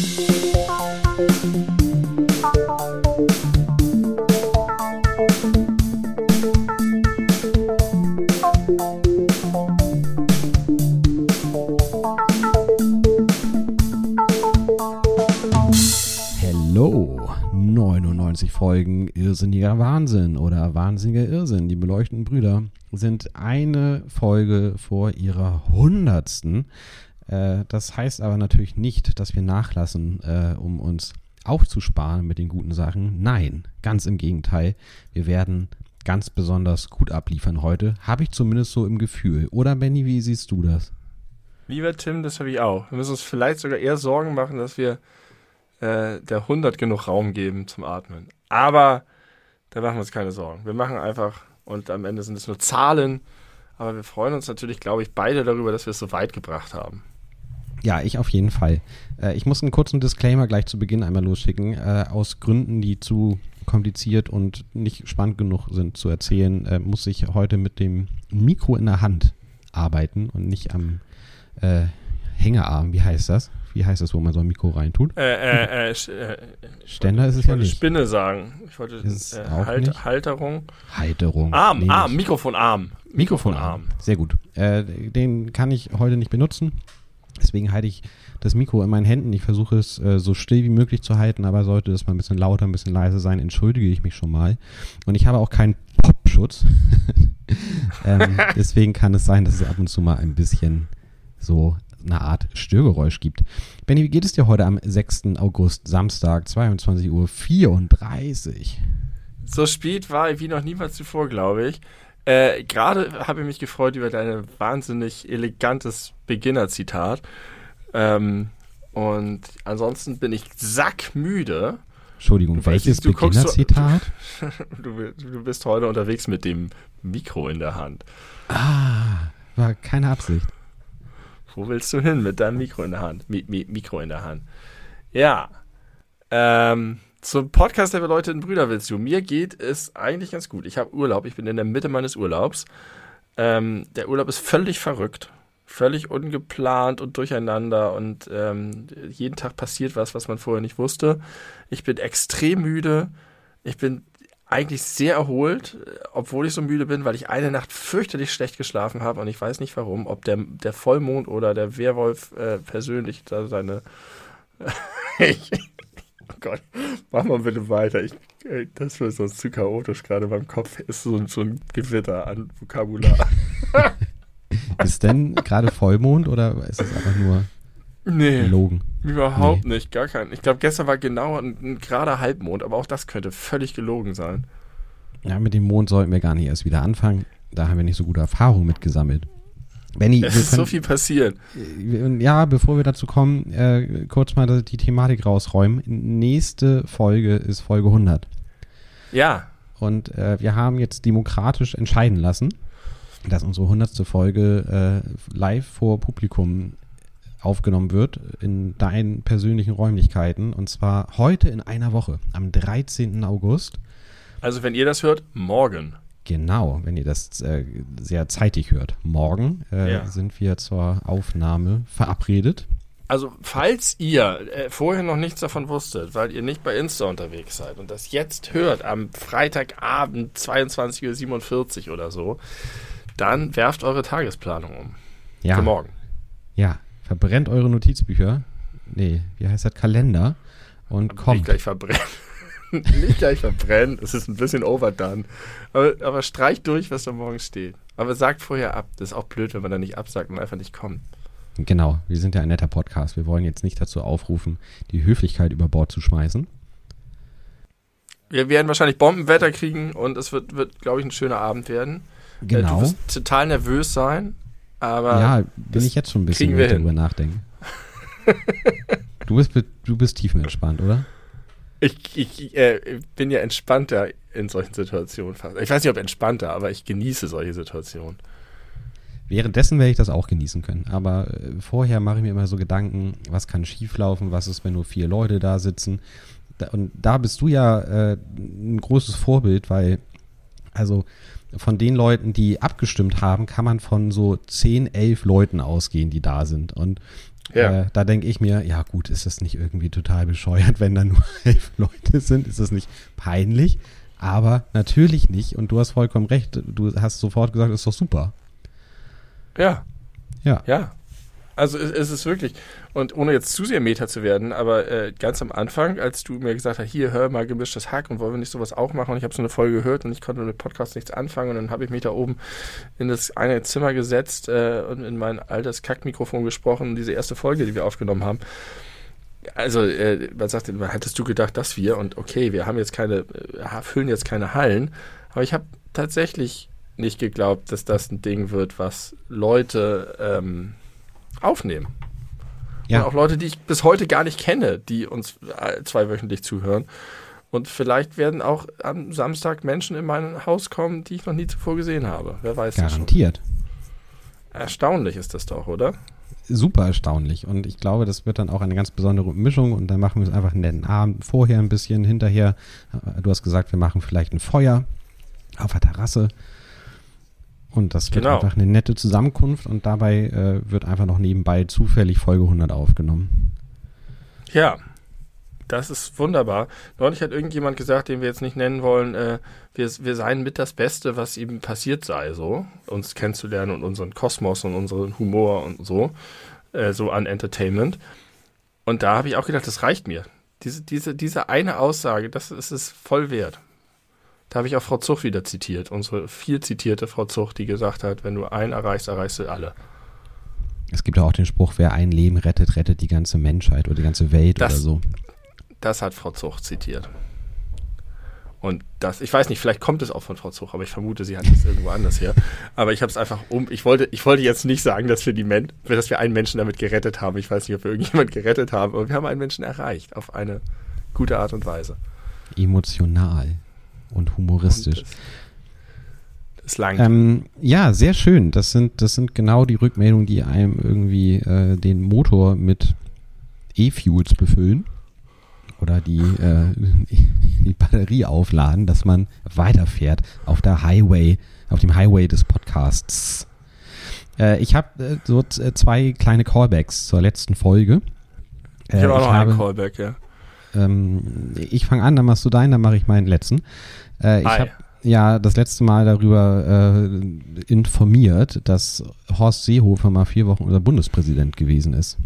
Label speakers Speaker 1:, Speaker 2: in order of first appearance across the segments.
Speaker 1: Hallo, 99 Folgen Irrsinniger Wahnsinn oder Wahnsinniger Irrsinn. Die beleuchteten Brüder sind eine Folge vor ihrer hundertsten. Äh, das heißt aber natürlich nicht, dass wir nachlassen, äh, um uns aufzusparen mit den guten Sachen. Nein, ganz im Gegenteil. Wir werden ganz besonders gut abliefern heute. Habe ich zumindest so im Gefühl. Oder Benny, wie siehst du das?
Speaker 2: Lieber Tim, das habe ich auch. Wir müssen uns vielleicht sogar eher Sorgen machen, dass wir äh, der 100 genug Raum geben zum Atmen. Aber da machen wir uns keine Sorgen. Wir machen einfach, und am Ende sind es nur Zahlen, aber wir freuen uns natürlich, glaube ich, beide darüber, dass wir es so weit gebracht haben.
Speaker 1: Ja, ich auf jeden Fall. Äh, ich muss einen kurzen Disclaimer gleich zu Beginn einmal losschicken. Äh, aus Gründen, die zu kompliziert und nicht spannend genug sind zu erzählen, äh, muss ich heute mit dem Mikro in der Hand arbeiten und nicht am äh, Hängerarm. Wie heißt das? Wie heißt das, wo man so ein Mikro reintut?
Speaker 2: Äh, äh, äh, äh,
Speaker 1: Ständer ist es
Speaker 2: ich
Speaker 1: ja
Speaker 2: wollte
Speaker 1: nicht.
Speaker 2: Spinne sagen. Ich wollte
Speaker 1: Ist
Speaker 2: äh, halt,
Speaker 1: nicht?
Speaker 2: Halterung.
Speaker 1: Halterung.
Speaker 2: Arm,
Speaker 1: Nee,
Speaker 2: Arm. Mikrofonarm.
Speaker 1: Mikrofonarm. Sehr gut. Äh, den kann ich heute nicht benutzen. Deswegen halte ich das Mikro in meinen Händen. Ich versuche es äh, so still wie möglich zu halten, aber sollte es mal ein bisschen lauter, ein bisschen leiser sein, entschuldige ich mich schon mal. Und ich habe auch keinen Popschutz. ähm, deswegen kann es sein, dass es ab und zu mal ein bisschen so eine Art Störgeräusch gibt. Benny, wie geht es dir heute am 6. August, Samstag, 22.34 Uhr?
Speaker 2: So spät war ich wie noch niemals zuvor, glaube ich. Äh, Gerade habe ich mich gefreut über dein wahnsinnig elegantes Beginner-Zitat. Ähm, und ansonsten bin ich sackmüde.
Speaker 1: Entschuldigung,
Speaker 2: Du
Speaker 1: welches
Speaker 2: nicht, du
Speaker 1: Beginnerzitat?
Speaker 2: Du, du bist heute unterwegs mit dem Mikro in der Hand.
Speaker 1: Ah, war keine Absicht.
Speaker 2: Wo willst du hin mit deinem Mikro in der Hand? Mi Mi Mikro in der Hand. Ja. Ähm, zum Podcast der beleuchteten Brüder willst du. Mir geht es eigentlich ganz gut. Ich habe Urlaub. Ich bin in der Mitte meines Urlaubs. Ähm, der Urlaub ist völlig verrückt. Völlig ungeplant und durcheinander und ähm, jeden Tag passiert was, was man vorher nicht wusste. Ich bin extrem müde. Ich bin eigentlich sehr erholt, obwohl ich so müde bin, weil ich eine Nacht fürchterlich schlecht geschlafen habe und ich weiß nicht warum, ob der, der Vollmond oder der Werwolf äh, persönlich da seine. ich, oh Gott, mach mal bitte weiter. Ich, das wird sonst zu chaotisch gerade beim Kopf. Ist so, so ein Gewitter an Vokabular.
Speaker 1: Ist denn gerade Vollmond oder ist es einfach nur
Speaker 2: nee,
Speaker 1: gelogen?
Speaker 2: überhaupt nicht, gar kein. Ich glaube, gestern war genau ein, ein gerader Halbmond, aber auch das könnte völlig gelogen sein.
Speaker 1: Ja, mit dem Mond sollten wir gar nicht erst wieder anfangen. Da haben wir nicht so gute Erfahrungen mit gesammelt. Benny,
Speaker 2: Es ist so
Speaker 1: können,
Speaker 2: viel passiert.
Speaker 1: ja, bevor wir dazu kommen, äh, kurz mal die Thematik rausräumen. Nächste Folge ist Folge 100.
Speaker 2: Ja,
Speaker 1: Und äh, wir haben jetzt demokratisch entscheiden lassen, dass unsere 100. Folge äh, live vor Publikum aufgenommen wird in deinen persönlichen Räumlichkeiten. Und zwar heute in einer Woche, am 13. August.
Speaker 2: also wenn ihr das hört, morgen.
Speaker 1: Genau, wenn ihr das äh, sehr zeitig hört. Morgen äh,
Speaker 2: Ja.
Speaker 1: sind wir zur Aufnahme verabredet.
Speaker 2: Also, falls ihr äh, vorher noch nichts davon wusstet, weil ihr nicht bei Insta unterwegs seid und das jetzt hört am Freitagabend 22.47 Uhr oder so, dann werft eure Tagesplanung um.
Speaker 1: Ja,
Speaker 2: Für morgen.
Speaker 1: ja, verbrennt eure Notizbücher. Nee, wie heißt das? Kalender. Und
Speaker 2: Nicht
Speaker 1: kommt.
Speaker 2: gleich verbrennen. nicht gleich verbrennen. Es ist ein bisschen overdone. Aber, aber streicht durch, was da morgen steht. Aber sagt vorher ab. Das ist auch blöd, wenn man da nicht absagt und einfach nicht kommt.
Speaker 1: Genau, wir sind ja ein netter Podcast. Wir wollen jetzt nicht dazu aufrufen, die Höflichkeit über Bord zu schmeißen.
Speaker 2: Wir werden wahrscheinlich Bombenwetter kriegen und es wird, wird glaube ich, ein schöner Abend werden. Äh, Du
Speaker 1: Genau.
Speaker 2: wirst total nervös sein, aber
Speaker 1: ja, bin
Speaker 2: das
Speaker 1: ich jetzt schon ein bisschen, wenn
Speaker 2: wir
Speaker 1: ich darüber nachdenke. du bist, du bist tiefenentspannt, oder?
Speaker 2: Ich, ich äh, bin ja entspannter in solchen Situationen. Ich weiß nicht, ob entspannter, aber ich genieße solche Situationen.
Speaker 1: Währenddessen werde ich das auch genießen können. Aber äh, vorher mache ich mir immer so Gedanken, was kann schieflaufen, was ist, wenn nur vier Leute da sitzen. Und da bist du ja äh, ein großes Vorbild, weil, also von den Leuten, die abgestimmt haben, kann man von so 10, 11 Leuten ausgehen, die da sind. Und Ja. Äh, da denke ich mir, ja gut, ist das nicht irgendwie total bescheuert, wenn da nur elf Leute sind? Ist das nicht peinlich? Aber natürlich nicht. Und du hast vollkommen recht. Du hast sofort gesagt, ist doch super.
Speaker 2: Ja. Ja. Ja. Also es, es ist wirklich, und ohne jetzt zu sehr Meta zu werden, aber äh, ganz am Anfang, als du mir gesagt hast, hier, hör mal gemischtes Hack und wollen wir nicht sowas auch machen und ich habe so eine Folge gehört und ich konnte mit Podcast nichts anfangen und dann habe ich mich da oben in das eine Zimmer gesetzt äh, und in mein altes Kackmikrofon gesprochen, diese erste Folge, die wir aufgenommen haben. Also, äh, man sagte, hattest du gedacht, dass wir, und okay, wir haben jetzt keine, äh, füllen jetzt keine Hallen, aber ich habe tatsächlich nicht geglaubt, dass das ein Ding wird, was Leute ähm, aufnehmen. Ja. Und auch Leute, die ich bis heute gar nicht kenne, die uns zweiwöchentlich zuhören. Und vielleicht werden auch am Samstag Menschen in mein Haus kommen, die ich noch nie zuvor gesehen habe. Wer weiß
Speaker 1: Garantiert.
Speaker 2: Erstaunlich ist das doch, oder?
Speaker 1: Super erstaunlich. Und ich glaube, das wird dann auch eine ganz besondere Mischung. Und dann machen wir es einfach einen netten Abend. Vorher ein bisschen, hinterher. Du hast gesagt, wir machen vielleicht ein Feuer auf der Terrasse. Und das wird genau. einfach eine nette Zusammenkunft und dabei äh, wird einfach noch nebenbei zufällig Folge 100 aufgenommen.
Speaker 2: Ja, das ist wunderbar. Neulich hat irgendjemand gesagt, den wir jetzt nicht nennen wollen, äh, wir, wir seien mit das Beste, was ihm passiert sei, so, uns kennenzulernen und unseren Kosmos und unseren Humor und so, äh, so an Entertainment. Und da habe ich auch gedacht, das reicht mir. Diese, diese, diese eine Aussage, das ist es voll wert. Da habe ich auch Frau Zuch wieder zitiert, unsere viel zitierte Frau Zuch, die gesagt hat, wenn du einen erreichst, erreichst du alle.
Speaker 1: Es gibt auch den Spruch, wer ein Leben rettet, rettet die ganze Menschheit oder die ganze Welt
Speaker 2: das,
Speaker 1: oder so.
Speaker 2: Das hat Frau Zuch zitiert. Und das, ich weiß nicht, vielleicht kommt es auch von Frau Zuch, aber ich vermute, sie hat es irgendwo anders her. Aber ich habe es einfach um, ich wollte, ich wollte jetzt nicht sagen, dass wir die Men dass wir einen Menschen damit gerettet haben. Ich weiß nicht, ob wir irgendjemand gerettet haben, aber wir haben einen Menschen erreicht auf eine gute Art und Weise.
Speaker 1: Emotional und humoristisch.
Speaker 2: das, das
Speaker 1: ähm, ja, sehr schön. Das sind, das sind genau die Rückmeldungen, die einem irgendwie äh, den Motor mit E-Fuels befüllen oder die, äh, die Batterie aufladen, dass man weiterfährt auf der Highway, auf dem Highway des Podcasts. Äh, ich habe äh, so äh, zwei kleine Callbacks zur letzten Folge.
Speaker 2: ich habe auch noch einen Callback, ja.
Speaker 1: Ähm, ich fange an, dann machst du deinen, dann mache ich meinen letzten. Äh, ich habe ja das letzte Mal darüber äh, informiert, dass Horst Seehofer mal vier Wochen unser Bundespräsident gewesen ist.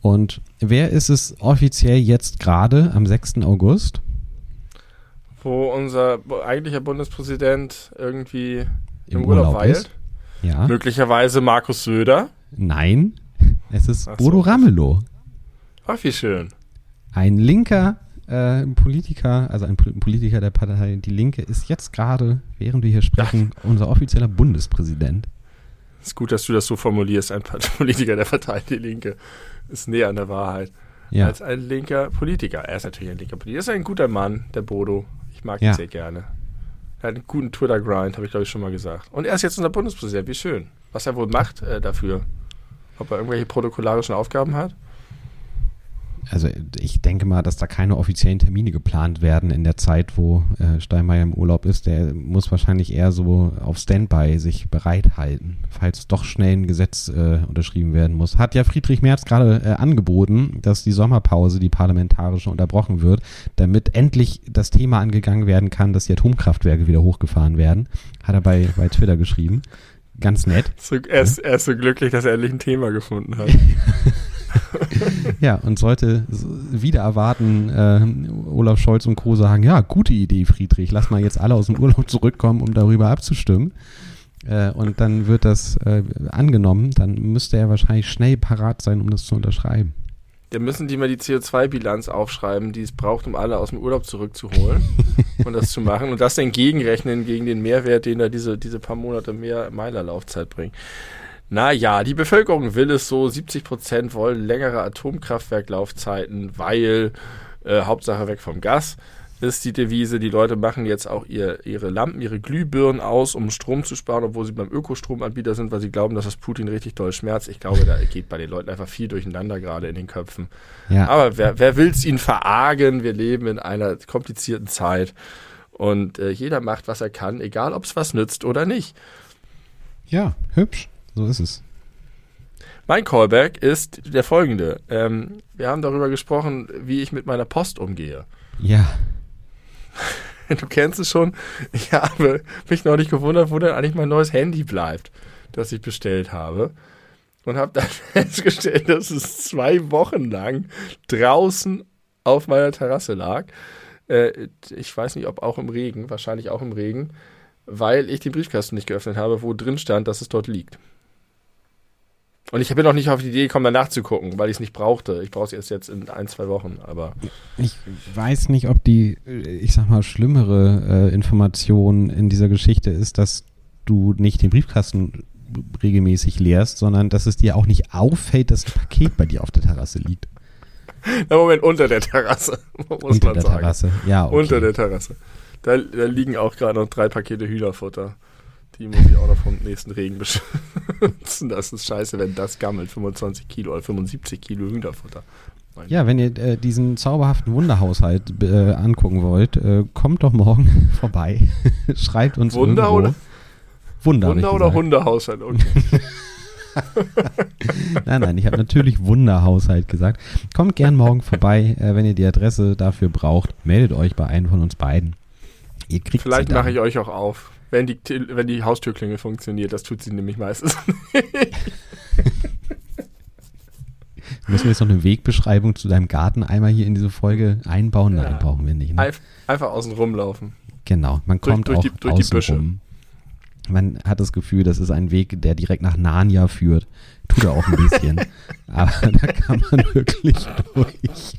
Speaker 1: Und wer ist es offiziell jetzt gerade am 6. August?
Speaker 2: Wo unser eigentlicher Bundespräsident irgendwie im, im Urlaub, Urlaub weilt?
Speaker 1: Ja.
Speaker 2: Möglicherweise Markus Söder?
Speaker 1: Nein, es ist Ach Bodo so. Ramelow.
Speaker 2: Ach, wie schön.
Speaker 1: Ein linker äh, Politiker, also ein Politiker der Partei Die Linke, ist jetzt gerade, während wir hier sprechen, Ach. unser offizieller Bundespräsident.
Speaker 2: Ist gut, dass du das so formulierst. Ein Politiker der Partei Die Linke ist näher an der Wahrheit ja. als ein linker Politiker. Er ist natürlich ein linker Politiker. Er ist ein guter Mann, der Bodo. Ich mag ihn ja. sehr gerne. Er hat einen guten Twitter-Grind, habe ich glaube ich schon mal gesagt. Und er ist jetzt unser Bundespräsident. Wie schön. Was er wohl macht äh, dafür. Ob er irgendwelche protokollarischen Aufgaben hat?
Speaker 1: Also ich denke mal, dass da keine offiziellen Termine geplant werden in der Zeit, wo äh, Steinmeier im Urlaub ist. Der muss wahrscheinlich eher so auf Standby sich bereithalten, falls doch schnell ein Gesetz äh, unterschrieben werden muss. Hat ja Friedrich Merz gerade äh, angeboten, dass die Sommerpause, die parlamentarische, unterbrochen wird, damit endlich das Thema angegangen werden kann, dass die Atomkraftwerke wieder hochgefahren werden. Hat er bei, bei Twitter geschrieben. Ganz nett.
Speaker 2: So, er, ist, er ist so glücklich, dass er endlich ein Thema gefunden hat.
Speaker 1: ja, und sollte wieder erwarten, äh, Olaf Scholz und Co. sagen, ja, gute Idee, Friedrich, lass mal jetzt alle aus dem Urlaub zurückkommen, um darüber abzustimmen. Äh, und dann wird das äh, angenommen, dann müsste er wahrscheinlich schnell parat sein, um das zu unterschreiben.
Speaker 2: Dann müssen die mal die CO2-Bilanz aufschreiben, die es braucht, um alle aus dem Urlaub zurückzuholen und das zu machen und das dann gegenrechnen gegen den Mehrwert, den da diese, diese paar Monate mehr Meilerlaufzeit bringen. Naja, die Bevölkerung will es so, 70 Prozent wollen längere Atomkraftwerklaufzeiten, weil äh, Hauptsache weg vom Gas ist die Devise. Die Leute machen jetzt auch ihr, ihre Lampen, ihre Glühbirnen aus, um Strom zu sparen, obwohl sie beim Ökostromanbieter sind, weil sie glauben, dass das Putin richtig toll schmerzt. Ich glaube, da geht bei den Leuten einfach viel durcheinander gerade in den Köpfen. Ja. Aber wer, wer will es ihnen verargen? Wir leben in einer komplizierten Zeit und äh, jeder macht, was er kann, egal ob es was nützt oder nicht.
Speaker 1: Ja, hübsch. So ist es.
Speaker 2: Mein Callback ist der folgende. Ähm, wir haben darüber gesprochen, wie ich mit meiner Post umgehe.
Speaker 1: Ja.
Speaker 2: Du kennst es schon. Ich habe mich neulich gewundert, wo denn eigentlich mein neues Handy bleibt, das ich bestellt habe. Und habe dann festgestellt, dass es zwei Wochen lang draußen auf meiner Terrasse lag. Äh, ich weiß nicht, ob auch im Regen, wahrscheinlich auch im Regen, weil ich den Briefkasten nicht geöffnet habe, wo drin stand, dass es dort liegt. Und ich bin noch nicht auf die Idee gekommen, danach zu gucken, weil ich es nicht brauchte. Ich brauche es erst jetzt in ein, zwei Wochen, aber.
Speaker 1: Ich weiß nicht, ob die, ich sag mal, schlimmere äh, Information in dieser Geschichte ist, dass du nicht den Briefkasten regelmäßig leerst, sondern dass es dir auch nicht auffällt, dass ein Paket bei dir auf der Terrasse liegt.
Speaker 2: Na Moment, unter der Terrasse,
Speaker 1: muss unter man der sagen. Terrasse, ja.
Speaker 2: Okay. Unter der Terrasse. Da, da liegen auch gerade noch drei Pakete Hühnerfutter. Die muss ich auch noch vom nächsten Regen beschützen. Das ist scheiße, wenn das gammelt. 25 Kilo oder 75 Kilo Hühnerfutter.
Speaker 1: Ja, wenn ihr äh, diesen zauberhaften Wunderhaushalt äh, angucken wollt, äh, kommt doch morgen vorbei. Schreibt uns
Speaker 2: Wunder
Speaker 1: irgendwo.
Speaker 2: Oder? Wunder, Wunder oder Hundehaushalt? Okay.
Speaker 1: nein, nein, ich habe natürlich Wunderhaushalt gesagt. Kommt gern morgen vorbei, äh, wenn ihr die Adresse dafür braucht. Meldet euch bei einem von uns beiden.
Speaker 2: Ihr kriegt Vielleicht mache ich euch auch auf, wenn die, wenn die Haustürklingel funktioniert. Das tut sie nämlich meistens nicht.
Speaker 1: Müssen wir jetzt noch eine Wegbeschreibung zu deinem Garten einmal hier in diese Folge einbauen? Nein, ja. brauchen wir nicht. Ne?
Speaker 2: Einfach außen rumlaufen.
Speaker 1: Genau, man kommt durch, auch die, durch außen die Büsche. rum. Man hat das Gefühl, das ist ein Weg, der direkt nach Narnia führt. Tut er auch ein bisschen. Aber da kann man wirklich durch.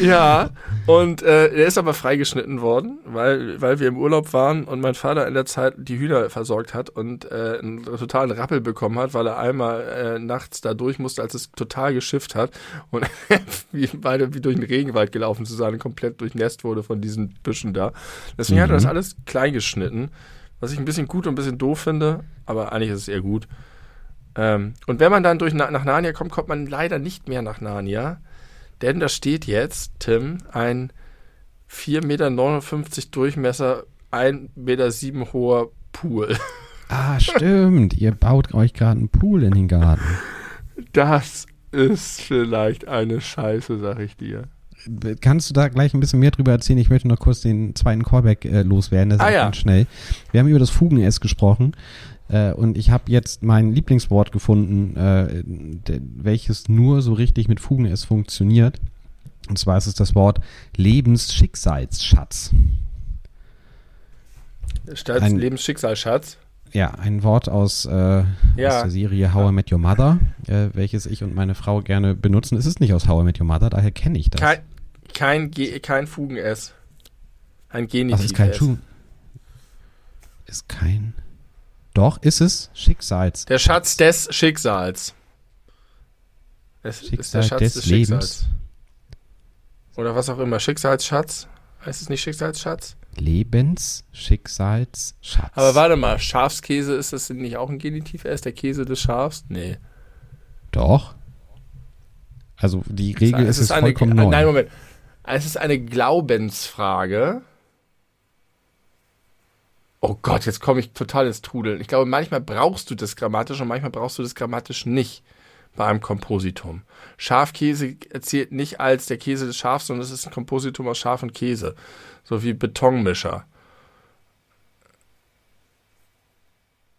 Speaker 2: Ja, und äh, er ist aber freigeschnitten worden, weil, weil wir im Urlaub waren und mein Vater in der Zeit die Hühner versorgt hat und äh, einen totalen Rappel bekommen hat, weil er einmal äh, nachts da durch musste, als es total geschifft hat und wie beide wie durch den Regenwald gelaufen zu sein und komplett durchnässt wurde von diesen Büschen da. Deswegen mhm. hat er das mhm. alles klein geschnitten was ich ein bisschen gut und ein bisschen doof finde, aber eigentlich ist es eher gut. Ähm, und wenn man dann durch, nach Narnia kommt, kommt man leider nicht mehr nach Narnia, denn da steht jetzt, Tim, ein 4,59 Meter Durchmesser, 1,7 Meter hoher Pool.
Speaker 1: Ah, stimmt. Ihr baut euch gerade einen Pool in den Garten.
Speaker 2: Das ist vielleicht eine Scheiße, sag ich dir.
Speaker 1: Kannst du da gleich ein bisschen mehr drüber erzählen? Ich möchte noch kurz den zweiten Callback äh, loswerden. Das
Speaker 2: ah,
Speaker 1: ist
Speaker 2: ja.
Speaker 1: ganz schnell. Wir haben über das Fugen-S gesprochen. Äh, und ich habe jetzt mein Lieblingswort gefunden, äh, welches nur so richtig mit Fugen-S funktioniert. Und zwar ist es das Wort Lebensschicksalsschatz.
Speaker 2: Statt ein, Lebensschicksalsschatz?
Speaker 1: Ja, ein Wort aus, äh, ja. aus der Serie How I Met Your Mother, äh, welches ich und meine Frau gerne benutzen. Es ist nicht aus How I Met Your Mother, daher kenne ich das.
Speaker 2: Kein, kein, Ge kein Fugen-S. Ein Genitiv.
Speaker 1: Was ist kein Schuh? Ist kein. Doch, ist es Schicksals.
Speaker 2: Der Schatz des Schicksals.
Speaker 1: Es Schicksal ist der Schatz des, des Lebens.
Speaker 2: Oder was auch immer. Schicksalsschatz. Heißt es nicht Schicksalsschatz?
Speaker 1: Lebensschicksalsschatz.
Speaker 2: Aber warte mal, Schafskäse, ist das nicht auch ein Genitiv? Er ist der Käse des Schafs? Nee.
Speaker 1: Doch. Also die Regel es ist, ist, ist vollkommen
Speaker 2: eine,
Speaker 1: neu.
Speaker 2: Nein, Moment. Es ist eine Glaubensfrage. Oh Gott, jetzt komme ich total ins Trudeln. Ich glaube, manchmal brauchst du das grammatisch und manchmal brauchst du das grammatisch nicht bei einem Kompositum. Schafkäse zählt nicht als der Käse des Schafs, sondern es ist ein Kompositum aus Schaf und Käse. So wie Betonmischer.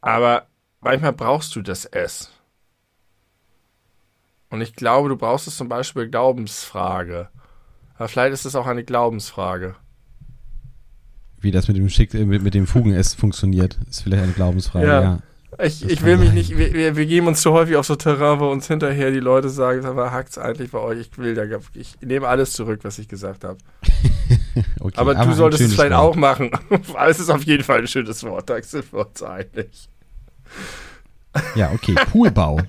Speaker 2: Aber manchmal brauchst du das S. Und ich glaube, du brauchst es zum Beispiel Glaubensfrage. Aber vielleicht ist es auch eine Glaubensfrage.
Speaker 1: Wie das mit dem Schick, äh, mit, mit dem Fugen-S funktioniert, ist vielleicht eine Glaubensfrage, ja. ja.
Speaker 2: Ich, ich will mich nicht, wir, wir geben uns zu häufig auf so Terrain, wo uns hinterher die Leute sagen, aber hackt's eigentlich bei euch? Ich will da, ich nehme alles zurück, was ich gesagt habe. okay, aber, aber, du solltest es vielleicht Wort. auch machen. es ist auf jeden Fall ein schönes Wort, da sind wir uns einig.
Speaker 1: Ja, okay, Poolbau.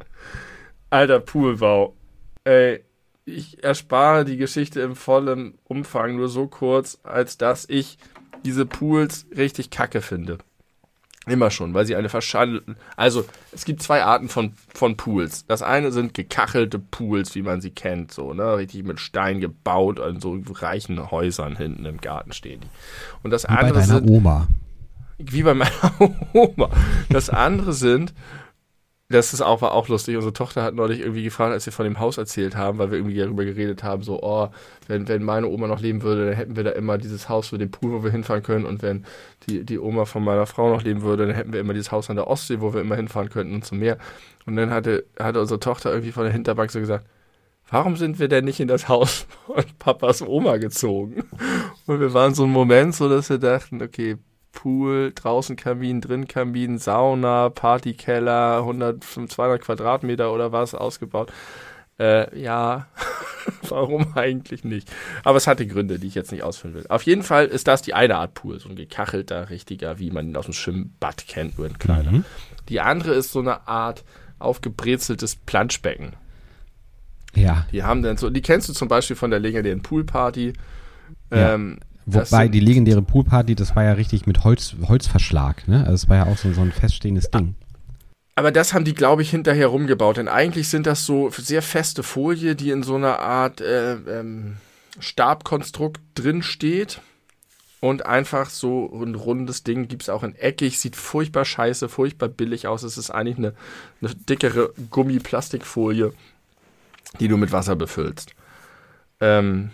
Speaker 2: Alter, Poolbau. Ey, ich erspare die Geschichte im vollen Umfang nur so kurz, als dass ich diese Pools richtig kacke finde. Immer schon, weil sie eine verschandelten. Also, es gibt zwei Arten von, von Pools. Das eine sind gekachelte Pools, wie man sie kennt, so, ne? Richtig mit Stein gebaut, an so reichen Häusern hinten im Garten stehen die. Und das
Speaker 1: wie
Speaker 2: andere
Speaker 1: bei deiner
Speaker 2: sind,
Speaker 1: Oma.
Speaker 2: Wie bei meiner Oma. Das andere sind das ist auch, war auch lustig. Unsere Tochter hat neulich irgendwie gefragt, als wir von dem Haus erzählt haben, weil wir irgendwie darüber geredet haben, so, oh, wenn, wenn meine Oma noch leben würde, dann hätten wir da immer dieses Haus für den Pool, wo wir hinfahren können. Und wenn die, die Oma von meiner Frau noch leben würde, dann hätten wir immer dieses Haus an der Ostsee, wo wir immer hinfahren könnten und zum Meer. Und dann hatte, hatte unsere Tochter irgendwie von der Hinterbank so gesagt, warum sind wir denn nicht in das Haus von Papas Oma gezogen? Und wir waren so ein Moment so, dass wir dachten, okay, Pool, draußen Kamin, drin Kamin, Sauna, Partykeller, 100, 200 Quadratmeter oder was ausgebaut. Äh, ja, warum eigentlich nicht? Aber es hatte Gründe, die ich jetzt nicht ausführen will. Auf jeden Fall ist das die eine Art Pool, so ein gekachelter, richtiger, wie man ihn aus dem Schwimmbad kennt, nur in kleiner. Mhm. Die andere ist so eine Art aufgebrezeltes Planschbecken. Ja. Die haben dann so, die kennst du zum Beispiel von der legendären Poolparty.
Speaker 1: Ja. Ähm, Wobei die legendäre Poolparty, das war ja richtig mit Holz, Holzverschlag, ne? Also es war ja auch so, so ein feststehendes Ding.
Speaker 2: Aber das haben die, glaube ich, hinterher rumgebaut. Denn eigentlich sind das so sehr feste Folie, die in so einer Art äh, ähm, Stabkonstrukt drin steht. Und einfach so ein rundes Ding gibt es auch in eckig, sieht furchtbar scheiße, furchtbar billig aus. Es ist eigentlich eine, eine dickere Gummiplastikfolie, die du mit Wasser befüllst. Ähm,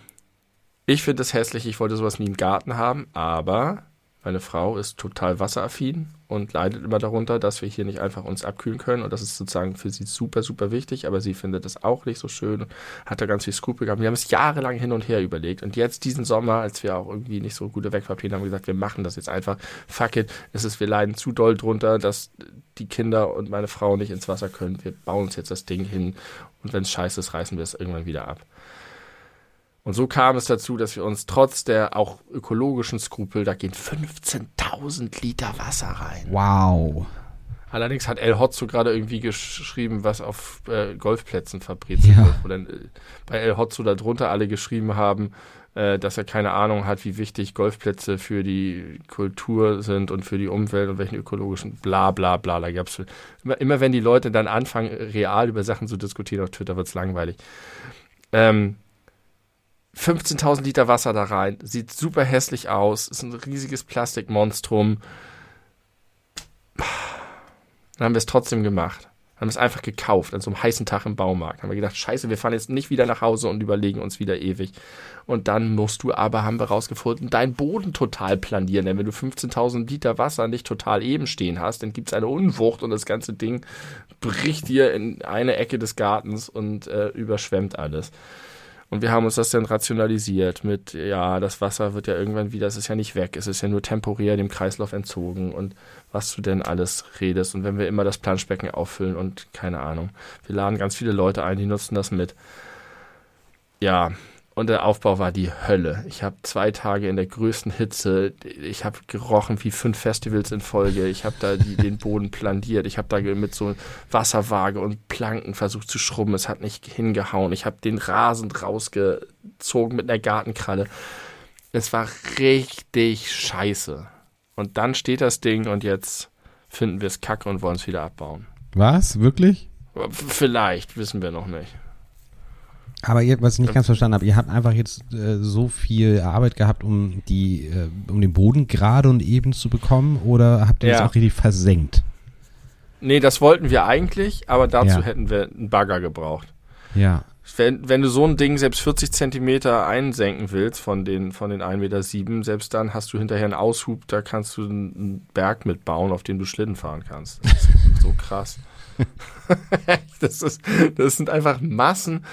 Speaker 2: ich finde es hässlich, ich wollte sowas nie im Garten haben, aber meine Frau ist total wasseraffin und leidet immer darunter, dass wir hier nicht einfach uns abkühlen können. Und das ist sozusagen für sie super, super wichtig. Aber sie findet das auch nicht so schön und hat da ganz viel Skrupel gehabt. Wir haben es jahrelang hin und her überlegt. Und jetzt diesen Sommer, als wir auch irgendwie nicht so gute Wegpapier haben, gesagt, wir machen das jetzt einfach. Fuck it. Es ist, wir leiden zu doll drunter, dass die Kinder und meine Frau nicht ins Wasser können. Wir bauen uns jetzt das Ding hin. Und wenn es scheiße ist, reißen wir es irgendwann wieder ab. Und so kam es dazu, dass wir uns trotz der auch ökologischen Skrupel, da gehen 15.000 Liter Wasser rein.
Speaker 1: Wow.
Speaker 2: Allerdings hat El Hotzo gerade irgendwie geschrieben, was auf äh, Golfplätzen fabriziert ja. wird. Wo dann äh, bei El Hotzo darunter alle geschrieben haben, äh, dass er keine Ahnung hat, wie wichtig Golfplätze für die Kultur sind und für die Umwelt und welchen ökologischen bla bla bla. Da gab's immer, immer wenn die Leute dann anfangen, real über Sachen zu diskutieren auf Twitter, wird's langweilig. Ähm, 15.000 Liter Wasser da rein. Sieht super hässlich aus. Ist ein riesiges Plastikmonstrum. Dann haben wir es trotzdem gemacht. Haben es einfach gekauft an so einem heißen Tag im Baumarkt. Haben wir gedacht, scheiße, wir fahren jetzt nicht wieder nach Hause und überlegen uns wieder ewig. Und dann musst du aber, haben wir rausgefunden, deinen Boden total planieren. Denn wenn du 15.000 Liter Wasser nicht total eben stehen hast, dann gibt es eine Unwucht und das ganze Ding bricht dir in eine Ecke des Gartens und äh, überschwemmt alles. Und wir haben uns das dann rationalisiert mit, ja, das Wasser wird ja irgendwann wieder, es ist ja nicht weg, es ist ja nur temporär dem Kreislauf entzogen und was du denn alles redest. Und wenn wir immer das Planschbecken auffüllen und keine Ahnung, wir laden ganz viele Leute ein, die nutzen das mit. Ja, und der Aufbau war die Hölle. Ich habe zwei Tage in der größten Hitze, ich habe gerochen wie fünf Festivals in Folge. Ich habe da die, den Boden planiert. Ich habe da mit so Wasserwaage und Planken versucht zu schrubben. Es hat nicht hingehauen. Ich habe den Rasen rausgezogen mit einer Gartenkralle. Es war richtig scheiße. Und dann steht das Ding und jetzt finden wir es kacke und wollen es wieder abbauen.
Speaker 1: Was? Wirklich?
Speaker 2: Vielleicht, wissen wir noch nicht.
Speaker 1: Aber ihr, was ich nicht ganz verstanden habe, ihr habt einfach jetzt äh, so viel Arbeit gehabt, um die, äh, um den Boden gerade und eben zu bekommen, oder habt ihr ja. das auch richtig versenkt?
Speaker 2: Nee, das wollten wir eigentlich, aber dazu ja. hätten wir einen Bagger gebraucht.
Speaker 1: Ja.
Speaker 2: Wenn, wenn du so ein Ding selbst 40 Zentimeter einsenken willst von den, von den 1,7 Meter, selbst dann hast du hinterher einen Aushub, da kannst du einen Berg mitbauen, auf dem du Schlitten fahren kannst. Das ist so krass. das, ist, das sind einfach Massen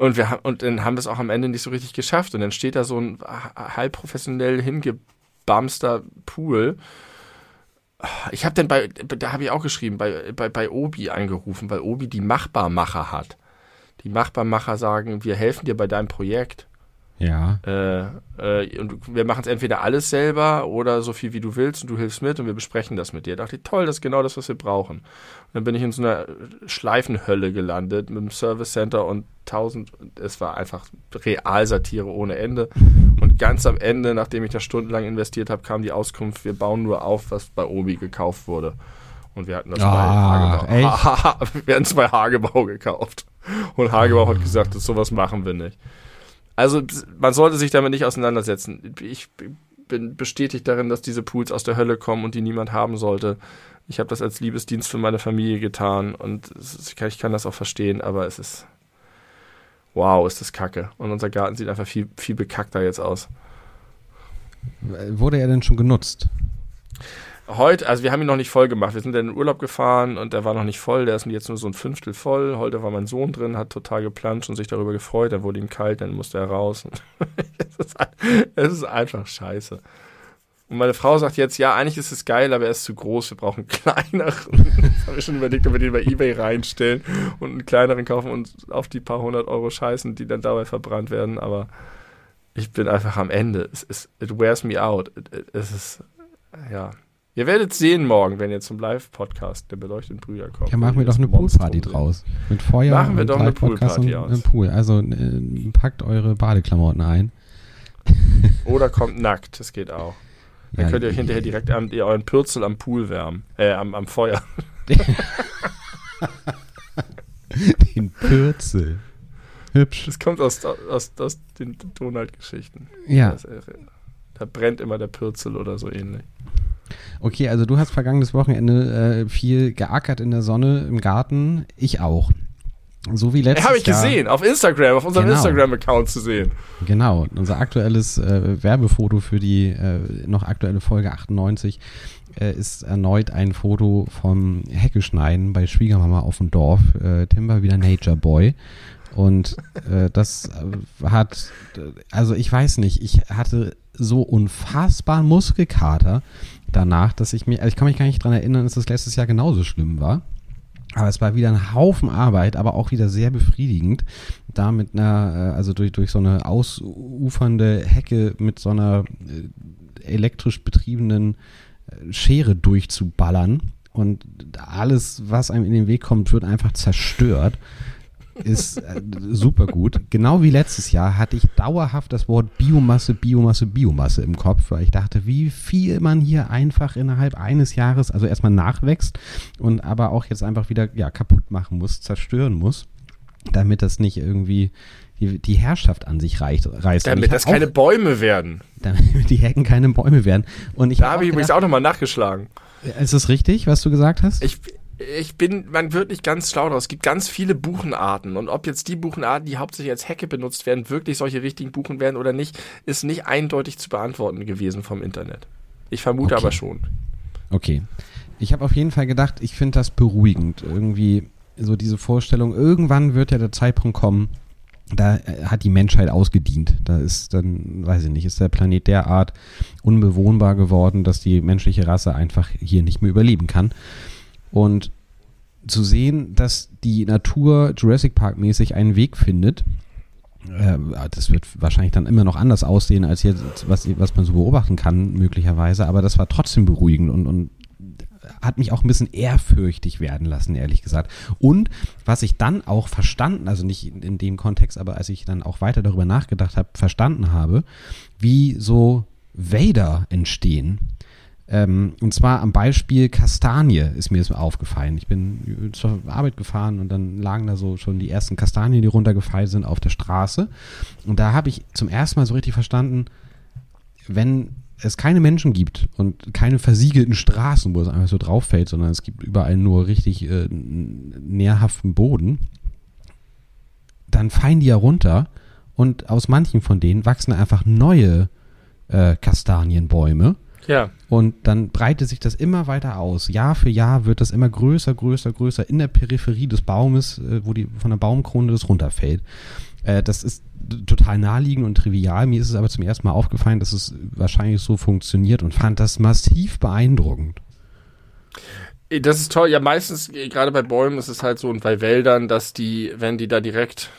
Speaker 2: und wir und dann haben wir es auch am Ende nicht so richtig geschafft. Und dann steht da so ein halb professionell hingebamster Pool. Ich habe dann bei, da habe ich auch geschrieben, bei, bei, bei Obi angerufen, weil Obi die Machbarmacher hat. Die Machbarmacher sagen, wir helfen dir bei deinem Projekt.
Speaker 1: Ja.
Speaker 2: Äh, äh, und wir machen es entweder alles selber oder so viel wie du willst und du hilfst mit und wir besprechen das mit dir. Da dachte ich, toll, das ist genau das, was wir brauchen. Und dann bin ich in so einer Schleifenhölle gelandet mit dem Service Center und tausend, es war einfach Realsatire ohne Ende. Und ganz am Ende, nachdem ich da stundenlang investiert habe, kam die Auskunft, wir bauen nur auf, was bei Obi gekauft wurde. Und wir hatten das ah, bei Hagebau. wir hatten es bei Hagebau gekauft. Und Hagebau hat gesagt, das sowas machen wir nicht. Also man sollte sich damit nicht auseinandersetzen. Ich bin bestätigt darin, dass diese Pools aus der Hölle kommen und die niemand haben sollte. Ich habe das als Liebesdienst für meine Familie getan und ich kann das auch verstehen, aber es ist wow, ist das kacke. Und unser Garten sieht einfach viel, viel bekackter jetzt aus.
Speaker 1: Wurde er denn schon genutzt?
Speaker 2: Heute, also wir haben ihn noch nicht voll gemacht. Wir sind in den Urlaub gefahren und der war noch nicht voll. Der ist jetzt nur so ein Fünftel voll. Heute war mein Sohn drin, hat total geplanscht und sich darüber gefreut. Dann wurde ihm kalt, dann musste er raus. es, ist, es einfach scheiße. Und meine Frau sagt jetzt, ja, eigentlich ist es geil, aber er ist zu groß, wir brauchen einen kleineren. Jetzt habe ich schon überlegt, ob wir den bei Ebay reinstellen und einen kleineren kaufen und auf die paar hundert Euro scheißen, die dann dabei verbrannt werden. Aber ich bin einfach am Ende. Es ist, it wears me out. Es ist, ja. Ihr werdet sehen morgen, wenn ihr zum Live-Podcast der beleuchteten Brüder kommt.
Speaker 1: Ja, machen wir doch eine Poolparty draus. Mit Feuer
Speaker 2: machen wir doch eine Poolparty aus.
Speaker 1: Im Pool. Also äh, packt eure Badeklamotten ein.
Speaker 2: Oder kommt nackt, das geht auch. Dann ja, könnt ihr euch hinterher direkt am, ihr euren Pürzel am Pool wärmen. Äh, am, am Feuer.
Speaker 1: Den Pürzel. Hübsch.
Speaker 2: Das kommt aus, aus, aus den Donald-Geschichten.
Speaker 1: Ja.
Speaker 2: Da brennt immer der Pürzel oder so ähnlich.
Speaker 1: Okay, also du hast vergangenes Wochenende äh, viel geackert in der Sonne im Garten. Ich auch. So wie letztes
Speaker 2: Habe ich Jahr. gesehen, auf Instagram, auf unserem genau. Instagram-Account zu sehen.
Speaker 1: Genau, unser aktuelles äh, Werbefoto für die äh, noch aktuelle Folge 98 äh, ist erneut ein Foto vom Heckeschneiden bei Schwiegermama auf dem Dorf. Äh, Tim war wieder Nature Boy. Und äh, das hat, also ich weiß nicht, ich hatte so unfassbar Muskelkater danach, dass ich mir, also ich kann mich gar nicht dran erinnern, dass das letztes Jahr genauso schlimm war. Aber es war wieder ein Haufen Arbeit, aber auch wieder sehr befriedigend, da mit einer, äh, also durch, durch so eine ausufernde Hecke mit so einer äh, elektrisch betriebenen äh, Schere durchzuballern. Und alles, was einem in den Weg kommt, wird einfach zerstört ist äh, super gut. Genau wie letztes Jahr hatte ich dauerhaft das Wort Biomasse, Biomasse, Biomasse im Kopf, weil ich dachte, wie viel man hier einfach innerhalb eines Jahres, also erstmal nachwächst und aber auch jetzt einfach wieder ja, kaputt machen muss, zerstören muss, damit das nicht irgendwie die, die Herrschaft an sich reicht, reißt.
Speaker 2: Damit das keine Bäume werden.
Speaker 1: Damit die Hecken keine Bäume werden. Und ich
Speaker 2: da habe ich übrigens auch nochmal nachgeschlagen.
Speaker 1: Ist das richtig, was du gesagt hast?
Speaker 2: Ich, ich bin, man wird nicht ganz schlau draus. Es gibt ganz viele Buchenarten und ob jetzt die Buchenarten, die hauptsächlich als Hecke benutzt werden, wirklich solche richtigen Buchen werden oder nicht, ist nicht eindeutig zu beantworten gewesen vom Internet. Ich vermute okay. aber schon.
Speaker 1: Okay. Ich habe auf jeden Fall gedacht, ich finde das beruhigend. Irgendwie so diese Vorstellung, irgendwann wird ja der Zeitpunkt kommen, da äh, hat die Menschheit ausgedient. Da ist dann, weiß ich nicht, ist der Planet derart unbewohnbar geworden, dass die menschliche Rasse einfach hier nicht mehr überleben kann. Und zu sehen, dass die Natur Jurassic Park mäßig einen Weg findet, äh, das wird wahrscheinlich dann immer noch anders aussehen, als jetzt, was, was man so beobachten kann, möglicherweise, aber das war trotzdem beruhigend und, und hat mich auch ein bisschen ehrfürchtig werden lassen, ehrlich gesagt. Und was ich dann auch verstanden, also nicht in dem Kontext, aber als ich dann auch weiter darüber nachgedacht habe, verstanden habe, wie so Vader entstehen. Ähm, und zwar am Beispiel Kastanie ist mir das aufgefallen. Ich bin zur Arbeit gefahren und dann lagen da so schon die ersten Kastanien, die runtergefallen sind auf der Straße. Und da habe ich zum ersten Mal so richtig verstanden, wenn es keine Menschen gibt und keine versiegelten Straßen, wo es einfach so drauf fällt, sondern es gibt überall nur richtig äh, nährhaften Boden, dann fallen die ja runter und aus manchen von denen wachsen einfach neue äh, Kastanienbäume
Speaker 2: ja.
Speaker 1: Und dann breitet sich das immer weiter aus. Jahr für Jahr wird das immer größer, größer, größer in der Peripherie des Baumes, äh, wo die von der Baumkrone das runterfällt. Äh, das ist total naheliegend und trivial. Mir ist es aber zum ersten Mal aufgefallen, dass es wahrscheinlich so funktioniert und fand das massiv beeindruckend.
Speaker 2: Das ist toll. Ja, meistens, äh, gerade bei Bäumen ist es halt so und bei Wäldern, dass die, wenn die da direkt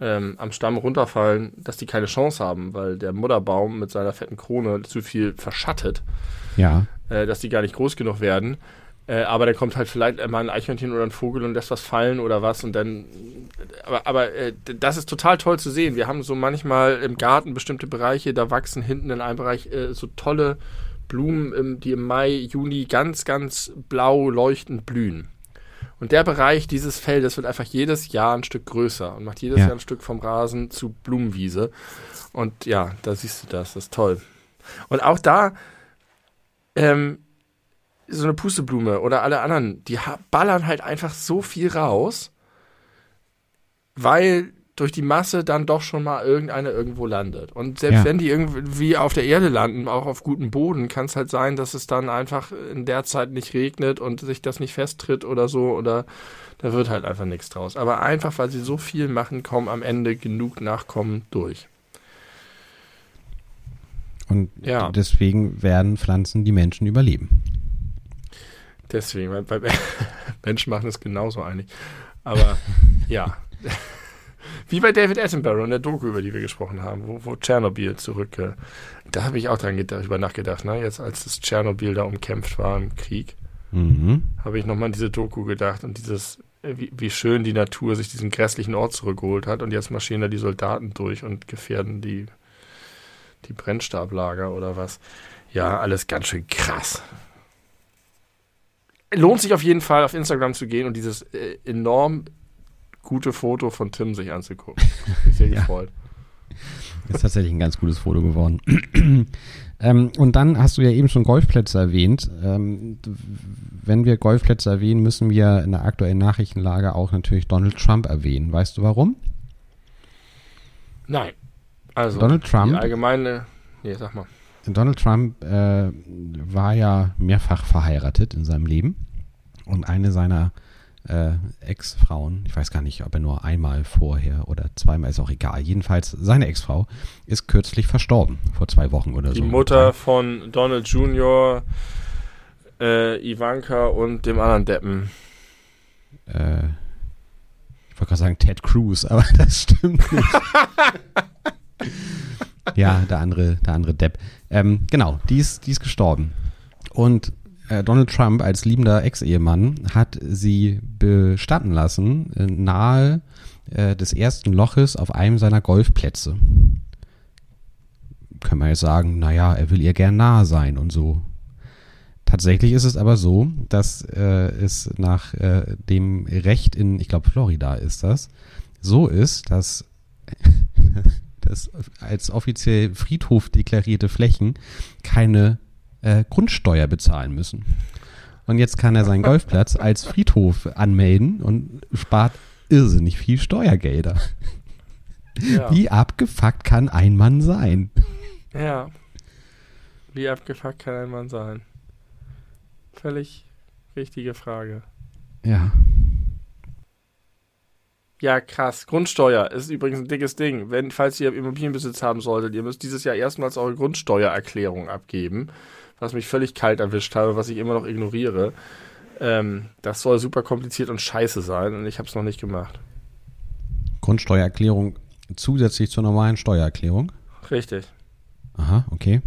Speaker 2: ähm, am Stamm runterfallen, dass die keine Chance haben, weil der Mutterbaum mit seiner fetten Krone zu viel verschattet.
Speaker 1: Ja.
Speaker 2: Äh, dass die gar nicht groß genug werden. Äh, aber dann kommt halt vielleicht mal ein Eichhörnchen oder ein Vogel und lässt was fallen oder was und dann. Aber, aber äh, das ist total toll zu sehen. Wir haben so manchmal im Garten bestimmte Bereiche, da wachsen hinten in einem Bereich äh, so tolle Blumen, die im Mai, Juni ganz, ganz blau leuchtend blühen. Und der Bereich dieses Feldes wird einfach jedes Jahr ein Stück größer und macht jedes ja. Jahr ein Stück vom Rasen zu Blumenwiese. Und ja, da siehst du das, das ist toll. Und auch da, ähm, so eine Pusteblume oder alle anderen, die ballern halt einfach so viel raus, weil durch die Masse dann doch schon mal irgendeine irgendwo landet. Und selbst ja. wenn die irgendwie auf der Erde landen, auch auf gutem Boden, kann es halt sein, dass es dann einfach in der Zeit nicht regnet und sich das nicht festtritt oder so oder da wird halt einfach nichts draus. Aber einfach, weil sie so viel machen, kommen am Ende genug Nachkommen durch.
Speaker 1: Und ja. deswegen werden Pflanzen die Menschen überleben.
Speaker 2: Deswegen, weil, weil Menschen machen es genauso eigentlich. Aber ja. Wie bei David Attenborough in der Doku, über die wir gesprochen haben, wo, wo Tschernobyl zurück. Äh, da habe ich auch dran darüber nachgedacht, ne? Jetzt als das Tschernobyl da umkämpft war im Krieg, mhm. habe ich nochmal an diese Doku gedacht und dieses, äh, wie, wie, schön die Natur sich diesen grässlichen Ort zurückgeholt hat und jetzt marschieren da die Soldaten durch und gefährden die, die Brennstablager oder was. Ja, alles ganz schön krass lohnt sich auf jeden Fall auf Instagram zu gehen und dieses äh, enorm gute Foto von Tim sich anzugucken. Ich sehr ja. gefreut.
Speaker 1: Ist tatsächlich ein ganz gutes Foto geworden. ähm, und dann hast du ja eben schon Golfplätze erwähnt. Ähm, wenn wir Golfplätze erwähnen, müssen wir in der aktuellen Nachrichtenlage auch natürlich Donald Trump erwähnen. Weißt du warum?
Speaker 2: Nein. Also
Speaker 1: Donald Trump. Die
Speaker 2: allgemeine. Nee, sag mal.
Speaker 1: Donald Trump äh, war ja mehrfach verheiratet in seinem Leben. Und eine seiner äh, Ex-Frauen, ich weiß gar nicht, ob er nur einmal vorher oder zweimal, ist auch egal. Jedenfalls, seine Ex-Frau ist kürzlich verstorben, vor zwei Wochen oder
Speaker 2: Die
Speaker 1: so.
Speaker 2: Die Mutter von Donald Jr., äh, Ivanka und dem anderen Deppen.
Speaker 1: Äh, ich wollte gerade sagen Ted Cruz, aber das stimmt nicht. ja, der andere, der andere Depp. Ähm, genau, die ist, die ist gestorben. Und Donald Trump als liebender Ex-Ehemann hat sie bestatten lassen äh, nahe äh, des ersten Loches auf einem seiner Golfplätze. Können wir jetzt sagen, naja, er will ihr gern nahe sein und so. Tatsächlich ist es aber so, dass äh, es nach äh, dem Recht in, ich glaube, Florida ist das, so ist, dass, dass als offiziell Friedhof deklarierte Flächen keine äh, Grundsteuer bezahlen müssen. Und jetzt kann er seinen Golfplatz als Friedhof anmelden und spart irrsinnig viel Steuergelder. Ja. Wie abgefuckt kann ein Mann sein?
Speaker 2: Ja. Wie abgefuckt kann ein Mann sein? Völlig richtige Frage.
Speaker 1: Ja.
Speaker 2: Ja, krass. Grundsteuer ist übrigens ein dickes Ding. Wenn, falls ihr Immobilienbesitz haben solltet, ihr müsst dieses Jahr erstmals eure Grundsteuererklärung abgeben was mich völlig kalt erwischt habe, was ich immer noch ignoriere. Ähm, das soll super kompliziert und scheiße sein und ich habe es noch nicht gemacht.
Speaker 1: Grundsteuererklärung zusätzlich zur normalen Steuererklärung?
Speaker 2: Richtig.
Speaker 1: Aha, okay.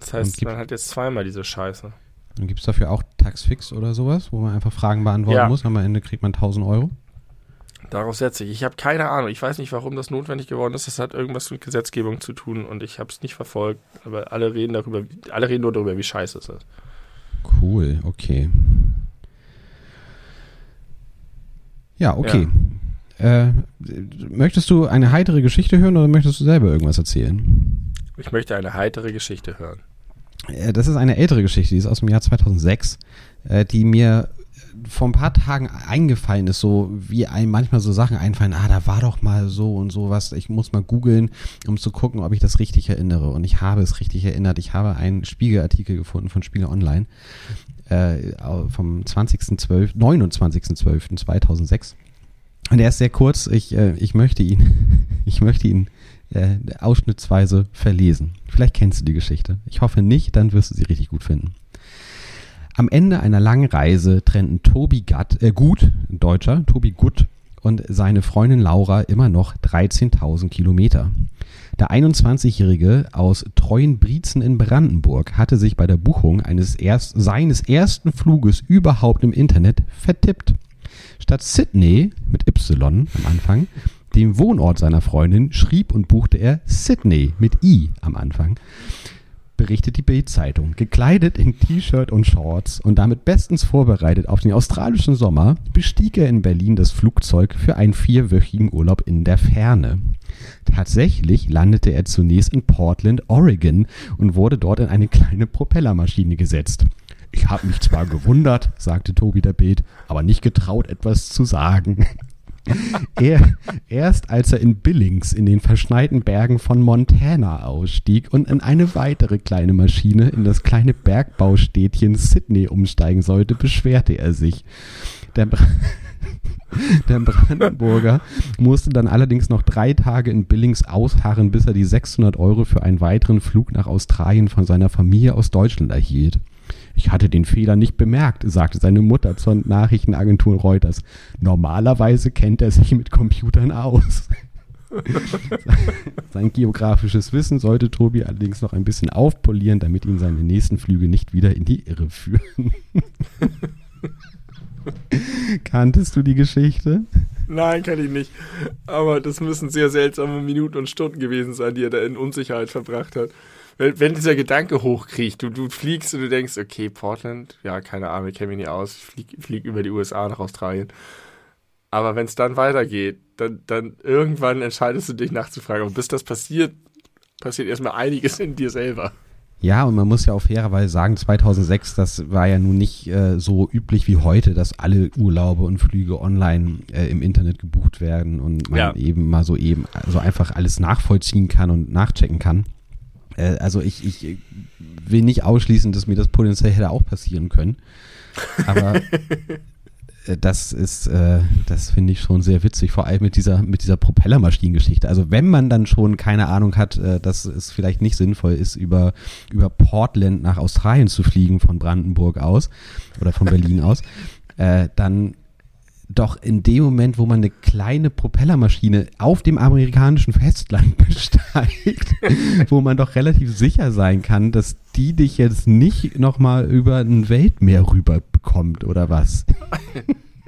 Speaker 2: Das heißt, man hat jetzt zweimal diese Scheiße.
Speaker 1: Dann gibt es dafür auch Taxfix oder sowas, wo man einfach Fragen beantworten ja. muss. Am Ende kriegt man 1000 Euro.
Speaker 2: Darauf setze ich. Ich habe keine Ahnung. Ich weiß nicht, warum das notwendig geworden ist. Das hat irgendwas mit Gesetzgebung zu tun und ich habe es nicht verfolgt. Aber alle reden darüber, alle reden nur darüber, wie scheiße es ist.
Speaker 1: Cool, okay. Ja, okay. Ja. Äh, möchtest du eine heitere Geschichte hören oder möchtest du selber irgendwas erzählen?
Speaker 2: Ich möchte eine heitere Geschichte hören.
Speaker 1: Äh, das ist eine ältere Geschichte, die ist aus dem Jahr 2006, äh, die mir vor ein paar Tagen eingefallen ist, so wie einem manchmal so Sachen einfallen, ah, da war doch mal so und sowas. Ich muss mal googeln, um zu gucken, ob ich das richtig erinnere. Und ich habe es richtig erinnert. Ich habe einen Spiegelartikel gefunden von Spiegel Online äh, vom 20.12., 29.12.2006. Und er ist sehr kurz. Ich, äh, ich möchte ihn, ich möchte ihn äh, ausschnittsweise verlesen. Vielleicht kennst du die Geschichte. Ich hoffe nicht, dann wirst du sie richtig gut finden. Am Ende einer langen Reise trennten Tobi Gatt, äh, Gut, Deutscher, Tobi Gut und seine Freundin Laura immer noch 13.000 Kilometer. Der 21-Jährige aus Treuenbrietzen in Brandenburg hatte sich bei der Buchung eines erst, seines ersten Fluges überhaupt im Internet vertippt. Statt Sydney mit Y am Anfang, dem Wohnort seiner Freundin, schrieb und buchte er Sydney mit I am Anfang berichtet die Bild-Zeitung. Gekleidet in T-Shirt und Shorts und damit bestens vorbereitet auf den australischen Sommer, bestieg er in Berlin das Flugzeug für einen vierwöchigen Urlaub in der Ferne. Tatsächlich landete er zunächst in Portland, Oregon und wurde dort in eine kleine Propellermaschine gesetzt. Ich habe mich zwar gewundert, sagte Tobi der Bild, aber nicht getraut, etwas zu sagen. er, erst als er in Billings in den verschneiten Bergen von Montana ausstieg und in eine weitere kleine Maschine in das kleine Bergbaustädtchen Sydney umsteigen sollte, beschwerte er sich. Der, Bra der Brandenburger musste dann allerdings noch drei Tage in Billings ausharren, bis er die 600 Euro für einen weiteren Flug nach Australien von seiner Familie aus Deutschland erhielt. Ich hatte den Fehler nicht bemerkt, sagte seine Mutter zur Nachrichtenagentur Reuters. Normalerweise kennt er sich mit Computern aus. Sein geografisches Wissen sollte Tobi allerdings noch ein bisschen aufpolieren, damit ihn seine nächsten Flüge nicht wieder in die Irre führen. Kanntest du die Geschichte?
Speaker 2: Nein, kann ich nicht. Aber das müssen sehr seltsame Minuten und Stunden gewesen sein, die er da in Unsicherheit verbracht hat. Wenn, wenn dieser Gedanke hochkriecht, du, du fliegst und du denkst, okay, Portland, ja, keine Ahnung, ich kenne mich nicht aus, ich flieg, flieg über die USA nach Australien. Aber wenn es dann weitergeht, dann, dann irgendwann entscheidest du dich nachzufragen. Und bis das passiert, passiert erstmal einiges in dir selber.
Speaker 1: Ja, und man muss ja auch fairerweise sagen, 2006, das war ja nun nicht äh, so üblich wie heute, dass alle Urlaube und Flüge online äh, im Internet gebucht werden und man ja. eben mal so eben so einfach alles nachvollziehen kann und nachchecken kann. Äh, also ich, ich will nicht ausschließen, dass mir das potenziell hätte auch passieren können. Aber äh, das ist, äh, das finde ich schon sehr witzig, vor allem mit dieser, mit dieser Propellermaschinengeschichte. Also wenn man dann schon keine Ahnung hat, äh, dass es vielleicht nicht sinnvoll ist, über, über Portland nach Australien zu fliegen von Brandenburg aus oder von Berlin aus, äh, dann doch in dem Moment, wo man eine kleine Propellermaschine auf dem amerikanischen Festland besteigt, wo man doch relativ sicher sein kann, dass die dich jetzt nicht nochmal über ein Weltmeer rüber bekommt oder was?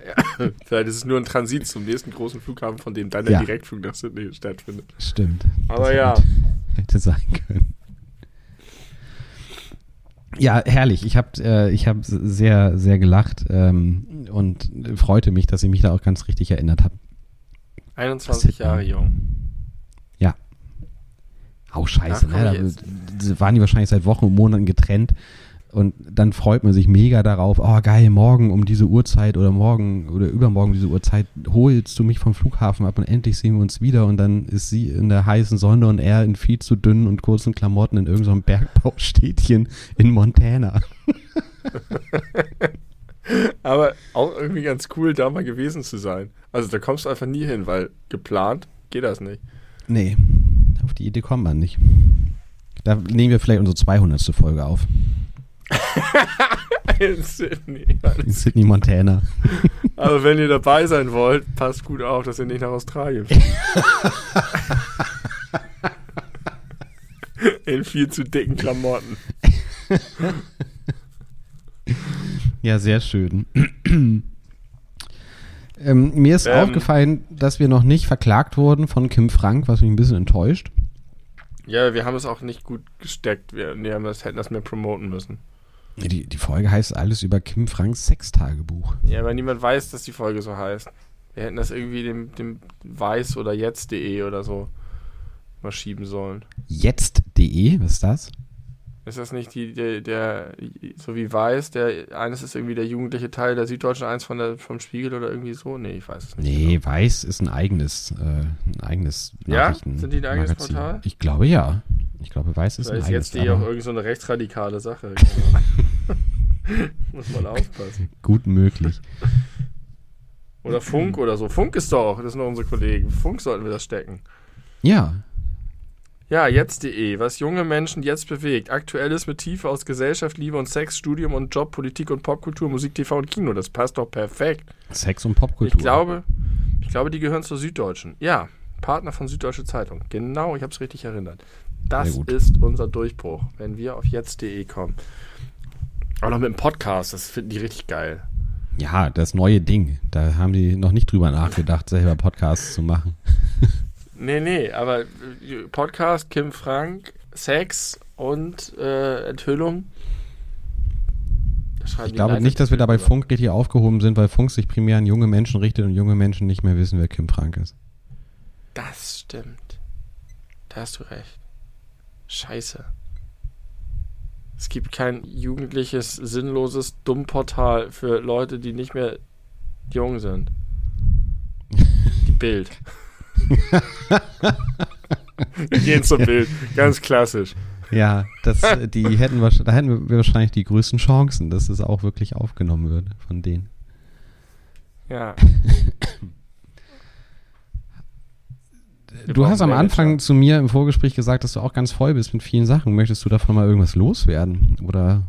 Speaker 2: Ja, vielleicht ist es nur ein Transit zum nächsten großen Flughafen, von dem dann der ja. Direktflug nach Sydney stattfindet.
Speaker 1: Stimmt.
Speaker 2: Aber ja.
Speaker 1: Hätte sein können. Ja, herrlich. Ich habe äh, ich hab sehr, sehr gelacht ähm, und freute mich, dass ich mich da auch ganz richtig erinnert habe.
Speaker 2: 21 Jahre jung.
Speaker 1: Ja. Auch scheiße, Ach, ne? Da waren die wahrscheinlich seit Wochen und Monaten getrennt. Und dann freut man sich mega darauf, oh geil, morgen um diese Uhrzeit oder morgen oder übermorgen diese Uhrzeit holst du mich vom Flughafen ab und endlich sehen wir uns wieder und dann ist sie in der heißen Sonne und er in viel zu dünnen und kurzen Klamotten in irgendeinem Bergbaustädtchen in Montana.
Speaker 2: Aber auch irgendwie ganz cool, da mal gewesen zu sein. Also da kommst du einfach nie hin, weil geplant geht das nicht.
Speaker 1: Nee, auf die Idee kommt man nicht. Da nehmen wir vielleicht unsere 200. Folge auf.
Speaker 2: In Sydney.
Speaker 1: In Sydney, Montana.
Speaker 2: Also wenn ihr dabei sein wollt, passt gut auf, dass ihr nicht nach Australien fliegt. in viel zu dicken Klamotten.
Speaker 1: Ja, sehr schön. ähm, mir ist ähm, aufgefallen, dass wir noch nicht verklagt wurden von Kim Frank, was mich ein bisschen enttäuscht.
Speaker 2: Ja, wir haben es auch nicht gut gesteckt. Wir, wir das, hätten das mehr promoten müssen.
Speaker 1: Die, die Folge heißt alles über Kim Franks Sextagebuch.
Speaker 2: Ja, aber niemand weiß, dass die Folge so heißt. Wir hätten das irgendwie dem, dem weiß oder jetzt.de oder so mal schieben sollen.
Speaker 1: Jetzt.de? Was ist das?
Speaker 2: Ist das nicht die, der, der, so wie Weiß, der, eines ist irgendwie der jugendliche Teil der Süddeutschen, eins von der, vom Spiegel oder irgendwie so? Nee, ich weiß es nicht.
Speaker 1: Nee, genau. Weiß ist ein eigenes, äh, ein eigenes
Speaker 2: Ja? Sind die ein eigenes Magazin. Portal?
Speaker 1: Ich glaube ja. Ich glaube, Weiß ist
Speaker 2: Vielleicht
Speaker 1: ein
Speaker 2: eigenes.
Speaker 1: jetzt
Speaker 2: eh auch irgendwie so eine rechtsradikale Sache. Muss man aufpassen.
Speaker 1: Gut möglich.
Speaker 2: Oder Funk oder so. Funk ist doch, das sind doch unsere Kollegen. Funk sollten wir das stecken.
Speaker 1: Ja,
Speaker 2: ja, jetzt.de, was junge Menschen jetzt bewegt. Aktuelles mit Tiefe aus Gesellschaft, Liebe und Sex, Studium und Job, Politik und Popkultur, Musik, TV und Kino. Das passt doch perfekt.
Speaker 1: Sex und Popkultur.
Speaker 2: Ich glaube, ich glaube, die gehören zur Süddeutschen. Ja, Partner von Süddeutsche Zeitung. Genau, ich habe es richtig erinnert. Das ist unser Durchbruch, wenn wir auf jetzt.de kommen. Auch noch mit dem Podcast, das finden die richtig geil.
Speaker 1: Ja, das neue Ding. Da haben die noch nicht drüber nachgedacht, selber Podcasts zu machen.
Speaker 2: Nee, nee, aber äh, Podcast, Kim Frank, Sex und äh, Enthüllung.
Speaker 1: Ich glaube nicht, dass wir da bei Funk richtig aufgehoben sind, weil Funk sich primär an junge Menschen richtet und junge Menschen nicht mehr wissen, wer Kim Frank ist.
Speaker 2: Das stimmt. Da hast du recht. Scheiße. Es gibt kein jugendliches, sinnloses Dummportal für Leute, die nicht mehr jung sind. Die Bild. Wir gehen zum Bild. Ganz klassisch.
Speaker 1: Ja, das, die hätten wir, da hätten wir wahrscheinlich die größten Chancen, dass es auch wirklich aufgenommen würde von denen.
Speaker 2: Ja.
Speaker 1: Du hast am Anfang zu mir im Vorgespräch gesagt, dass du auch ganz voll bist mit vielen Sachen. Möchtest du davon mal irgendwas loswerden? Oder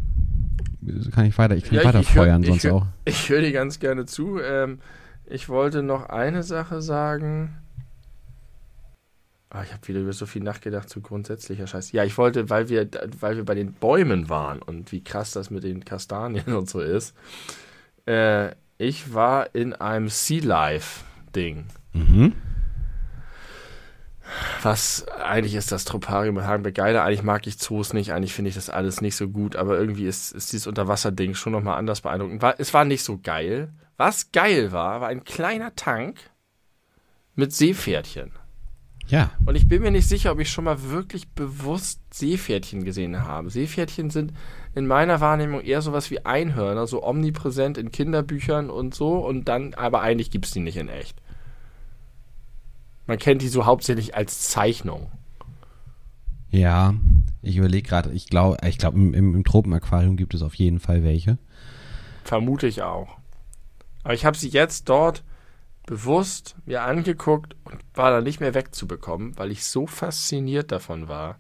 Speaker 1: kann ich weiter? Ich kann
Speaker 2: Ja,
Speaker 1: weiter
Speaker 2: ich
Speaker 1: feuern,
Speaker 2: ich
Speaker 1: sonst
Speaker 2: hör-
Speaker 1: auch.
Speaker 2: Ich höre dir ganz gerne zu. Ähm, ich wollte noch eine Sache sagen. Ah, ich habe wieder über so viel nachgedacht zu grundsätzlicher Scheiß. Ja, ich wollte, weil wir, weil wir bei den Bäumen waren und wie krass das mit den Kastanien und so ist. Äh, ich war in einem Sea Life Ding.
Speaker 1: Mhm.
Speaker 2: Was eigentlich ist das Troparium mit Hagenbeck geiler. Eigentlich mag ich Zoos nicht. Eigentlich finde ich das alles nicht so gut. Aber irgendwie ist, ist dieses Unterwasserding schon nochmal anders beeindruckend. War, es war nicht so geil. Was geil war, war ein kleiner Tank mit Seepferdchen.
Speaker 1: Ja,
Speaker 2: Und ich bin mir nicht sicher, ob ich schon mal wirklich bewusst Seepferdchen gesehen habe. Seepferdchen sind in meiner Wahrnehmung eher sowas wie Einhörner, so omnipräsent in Kinderbüchern und so. Und dann, aber eigentlich gibt es die nicht in echt. Man kennt die so hauptsächlich als Zeichnung.
Speaker 1: ja. Ich überlege gerade, ich glaube, ich glaube, im, im, im Tropenaquarium gibt es auf jeden Fall welche.
Speaker 2: Vermute ich auch. Aber ich habe sie jetzt dort bewusst mir angeguckt und war da nicht mehr wegzubekommen, weil ich so fasziniert davon war,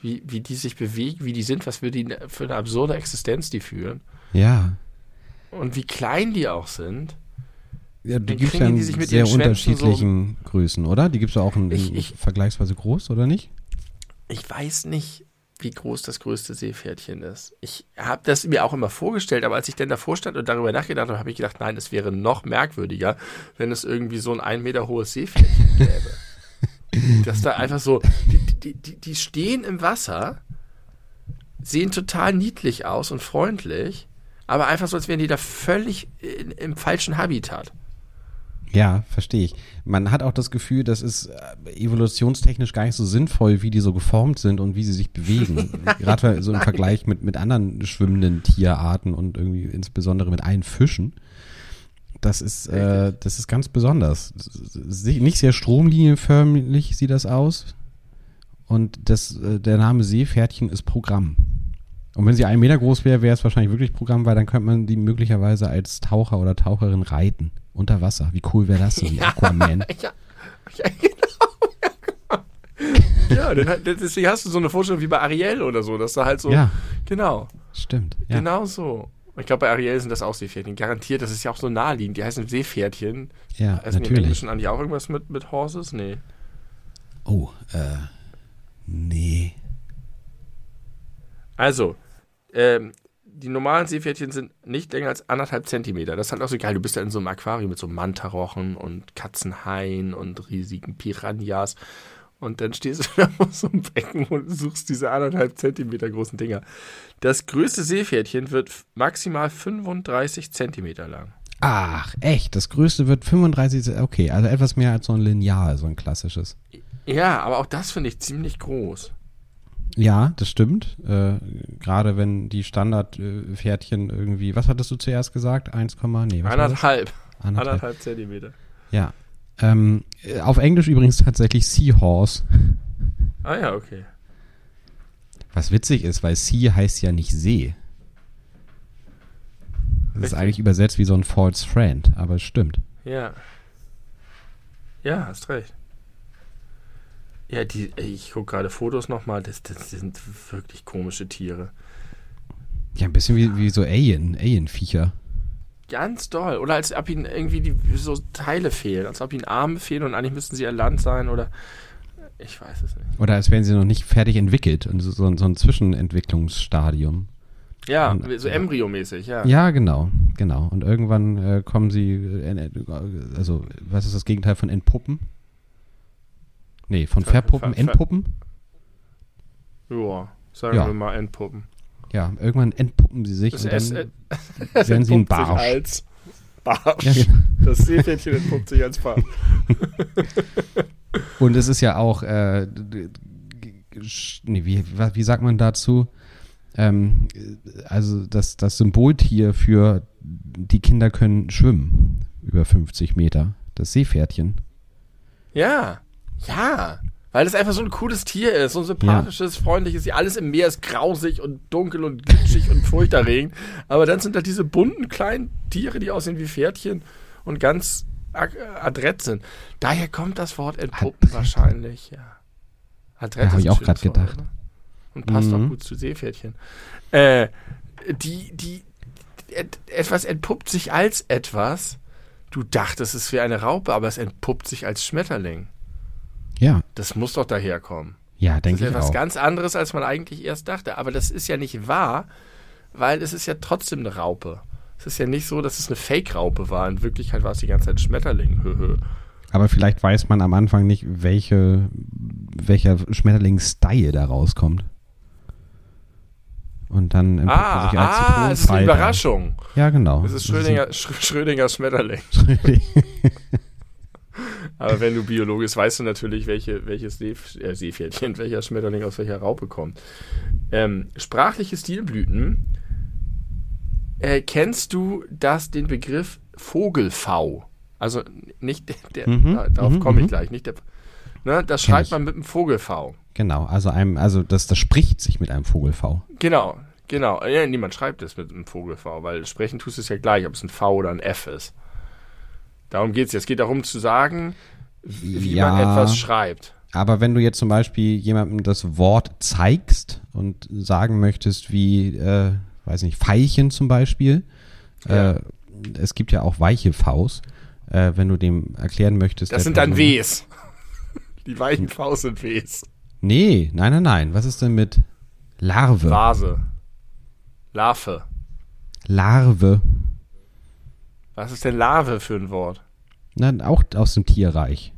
Speaker 2: wie, wie die sich bewegen, wie die sind, was für, die, für eine absurde Existenz die führen
Speaker 1: Ja.
Speaker 2: und wie klein die auch sind.
Speaker 1: Ja, die gibt es ja in sehr unterschiedlichen Größen, oder? Die gibt es auch in,
Speaker 2: Ich- ich-
Speaker 1: vergleichsweise groß, oder nicht?
Speaker 2: Ich weiß nicht, wie groß das größte Seepferdchen ist. Ich habe das mir auch immer vorgestellt, aber als ich dann davor stand und darüber nachgedacht habe, habe ich gedacht, nein, es wäre noch merkwürdiger, wenn es irgendwie so ein ein Meter hohes Seepferdchen gäbe. Dass da einfach so, die, die, die, die stehen im Wasser, sehen total niedlich aus und freundlich, aber einfach so, als wären die da völlig in, im falschen Habitat.
Speaker 1: Ja, verstehe ich. Man hat auch das Gefühl, das ist äh, evolutionstechnisch gar nicht so sinnvoll, wie die so geformt sind und wie sie sich bewegen. Gerade so im Vergleich mit, mit anderen schwimmenden Tierarten und irgendwie insbesondere mit allen Fischen. Das ist, äh, das ist ganz besonders. Nicht sehr stromlinienförmig sieht das aus. Und das, äh, der Name Seepferdchen ist Programm. Und wenn sie einen Meter groß wäre, wäre es wahrscheinlich wirklich Programm, weil dann könnte man die möglicherweise als Taucher oder Taucherin reiten. Unter Wasser. Wie cool wäre das denn, wie Aquaman?
Speaker 2: Ja, ja genau. Ja, dann, hat- deswegen hast du so eine Vorstellung wie bei Ariel oder so, dass da halt so,
Speaker 1: Ja,
Speaker 2: genau,
Speaker 1: stimmt. Ja.
Speaker 2: genau so. Ich glaube, bei Ariel sind das auch Seepferdchen. Garantiert, das ist ja auch so naheliegend. Die heißen Seepferdchen.
Speaker 1: Ja,
Speaker 2: Heißen die im
Speaker 1: natürlich.
Speaker 2: Englischen eigentlich auch irgendwas mit, mit Horses? Nee.
Speaker 1: Oh, äh, nee.
Speaker 2: Also, ähm, die normalen Seepferdchen sind nicht länger als anderthalb Zentimeter. Das ist halt auch so geil. Du bist da in so einem Aquarium mit so Mantarochen und Katzenhaien und riesigen Piranhas. Und dann stehst du da vor so einem Becken und suchst diese anderthalb Zentimeter großen Dinger. Das größte Seepferdchen wird maximal 35 Zentimeter lang.
Speaker 1: Ach, echt? Das größte wird 35, okay, also etwas mehr als so ein Lineal, so ein klassisches.
Speaker 2: Ja, aber auch das finde ich ziemlich groß.
Speaker 1: Ja, das stimmt. Äh, Gerade wenn die Standardpferdchen irgendwie, was hattest du zuerst gesagt? 1, nee, was?
Speaker 2: Anderthalb.
Speaker 1: Anderthalb.
Speaker 2: Anderthalb Zentimeter.
Speaker 1: Ja. Ähm, äh, auf Englisch übrigens tatsächlich Seahorse.
Speaker 2: Ah ja, okay.
Speaker 1: Was witzig ist, weil Sea heißt ja nicht See. Das ist
Speaker 2: Richtig.
Speaker 1: eigentlich übersetzt wie so ein false friend, aber es stimmt.
Speaker 2: Ja. Ja, hast recht. Ja, die, ich gucke gerade Fotos nochmal, das, das sind wirklich komische Tiere.
Speaker 1: Ja, ein bisschen wie, wie so Alien, Alien-Viecher.
Speaker 2: Ganz doll. Oder als ob ihnen irgendwie die, so Teile fehlen, als ob ihnen Arme fehlen und eigentlich müssten sie an Land sein oder. Ich weiß es nicht.
Speaker 1: Oder als wären sie noch nicht fertig entwickelt. Und so, so, ein- so ein Zwischenentwicklungsstadium.
Speaker 2: Ja,
Speaker 1: Und-
Speaker 2: so embryomäßig, ja.
Speaker 1: Ja, genau, genau. Und irgendwann äh, kommen sie, äh, äh, also was ist das Gegenteil von entpuppen? Nee, von
Speaker 2: Ver-
Speaker 1: verpuppen,
Speaker 2: ver-
Speaker 1: entpuppen?
Speaker 2: Ja, sagen
Speaker 1: Ja.
Speaker 2: wir mal Entpuppen.
Speaker 1: Ja, irgendwann entpuppen sie sich
Speaker 2: Das
Speaker 1: und
Speaker 2: es-
Speaker 1: dann
Speaker 2: es
Speaker 1: werden sie ein Barsch.
Speaker 2: als Barsch.
Speaker 1: Ja, genau.
Speaker 2: Das Seepferdchen entpuppt sich als Barsch.
Speaker 1: Und es ist ja auch, äh, nee, wie, wie sagt man dazu? Ähm, also das, das Symboltier für die Kinder können schwimmen über 50 Meter. Das Seepferdchen.
Speaker 2: Ja, ja. Weil es einfach so ein cooles Tier ist, so ein sympathisches, ja. freundliches. Alles im Meer ist grausig und dunkel und glitschig und furchterregend. Aber dann sind da diese bunten kleinen Tiere, die aussehen wie Pferdchen und ganz adrett sind. Daher kommt das Wort entpuppen wahrscheinlich, ja.
Speaker 1: Adrett ja, habe ich auch gerade gedacht.
Speaker 2: Oder? Und passt mhm. auch gut zu Seepferdchen. Äh, die, die, et, etwas entpuppt sich als etwas. Du dachtest, es wäre eine Raupe, aber es entpuppt sich als Schmetterling.
Speaker 1: Ja.
Speaker 2: Das muss doch daherkommen.
Speaker 1: Ja, denke ich auch.
Speaker 2: Das ist etwas ganz anderes, als man eigentlich erst dachte. Aber das ist ja nicht wahr, weil es ist ja trotzdem eine Raupe. Es ist ja nicht so, dass es eine Fake-Raupe war. In Wirklichkeit war es die ganze Zeit Schmetterling.
Speaker 1: Aber vielleicht weiß man am Anfang nicht, welche, welcher Schmetterling-Style da rauskommt. Und dann
Speaker 2: ah, sich als ah, es ist eine Überraschung.
Speaker 1: Ja, genau.
Speaker 2: Das ist Schrödinger, Schrödinger Schmetterling. Aber wenn du Biologisch weißt du natürlich, welche, welches See, äh, Seepferdchen, welcher Schmetterling aus welcher Raupe kommt. Ähm, sprachliche Stilblüten äh, kennst du das, den Begriff Vogelfau? Also nicht der, mhm, darauf mhm, komme ich mhm. gleich, nicht der. Ne, das schreibt ich. man mit einem Vogelfau.
Speaker 1: Genau, also einem, also das, das spricht sich mit einem Vogelfau.
Speaker 2: Genau, genau. Ja, niemand schreibt es mit einem Vogelfau, weil sprechen tust du es ja gleich, ob es ein V oder ein F ist. Darum geht es jetzt. Es geht darum zu sagen, wie ja, man etwas schreibt.
Speaker 1: Aber wenn du jetzt zum Beispiel jemandem das Wort zeigst und sagen möchtest, wie, äh, weiß nicht, Veilchen zum Beispiel. Ja. Äh, es gibt ja auch weiche Vs. Äh, wenn du dem erklären möchtest.
Speaker 2: Das sind dann Ws. Die weichen Vs sind Ws.
Speaker 1: Nee, nein, nein, nein. Was ist denn mit Larve?
Speaker 2: Vase. Larve.
Speaker 1: Larve.
Speaker 2: Was ist denn Larve für ein Wort?
Speaker 1: Na, auch aus dem Tierreich.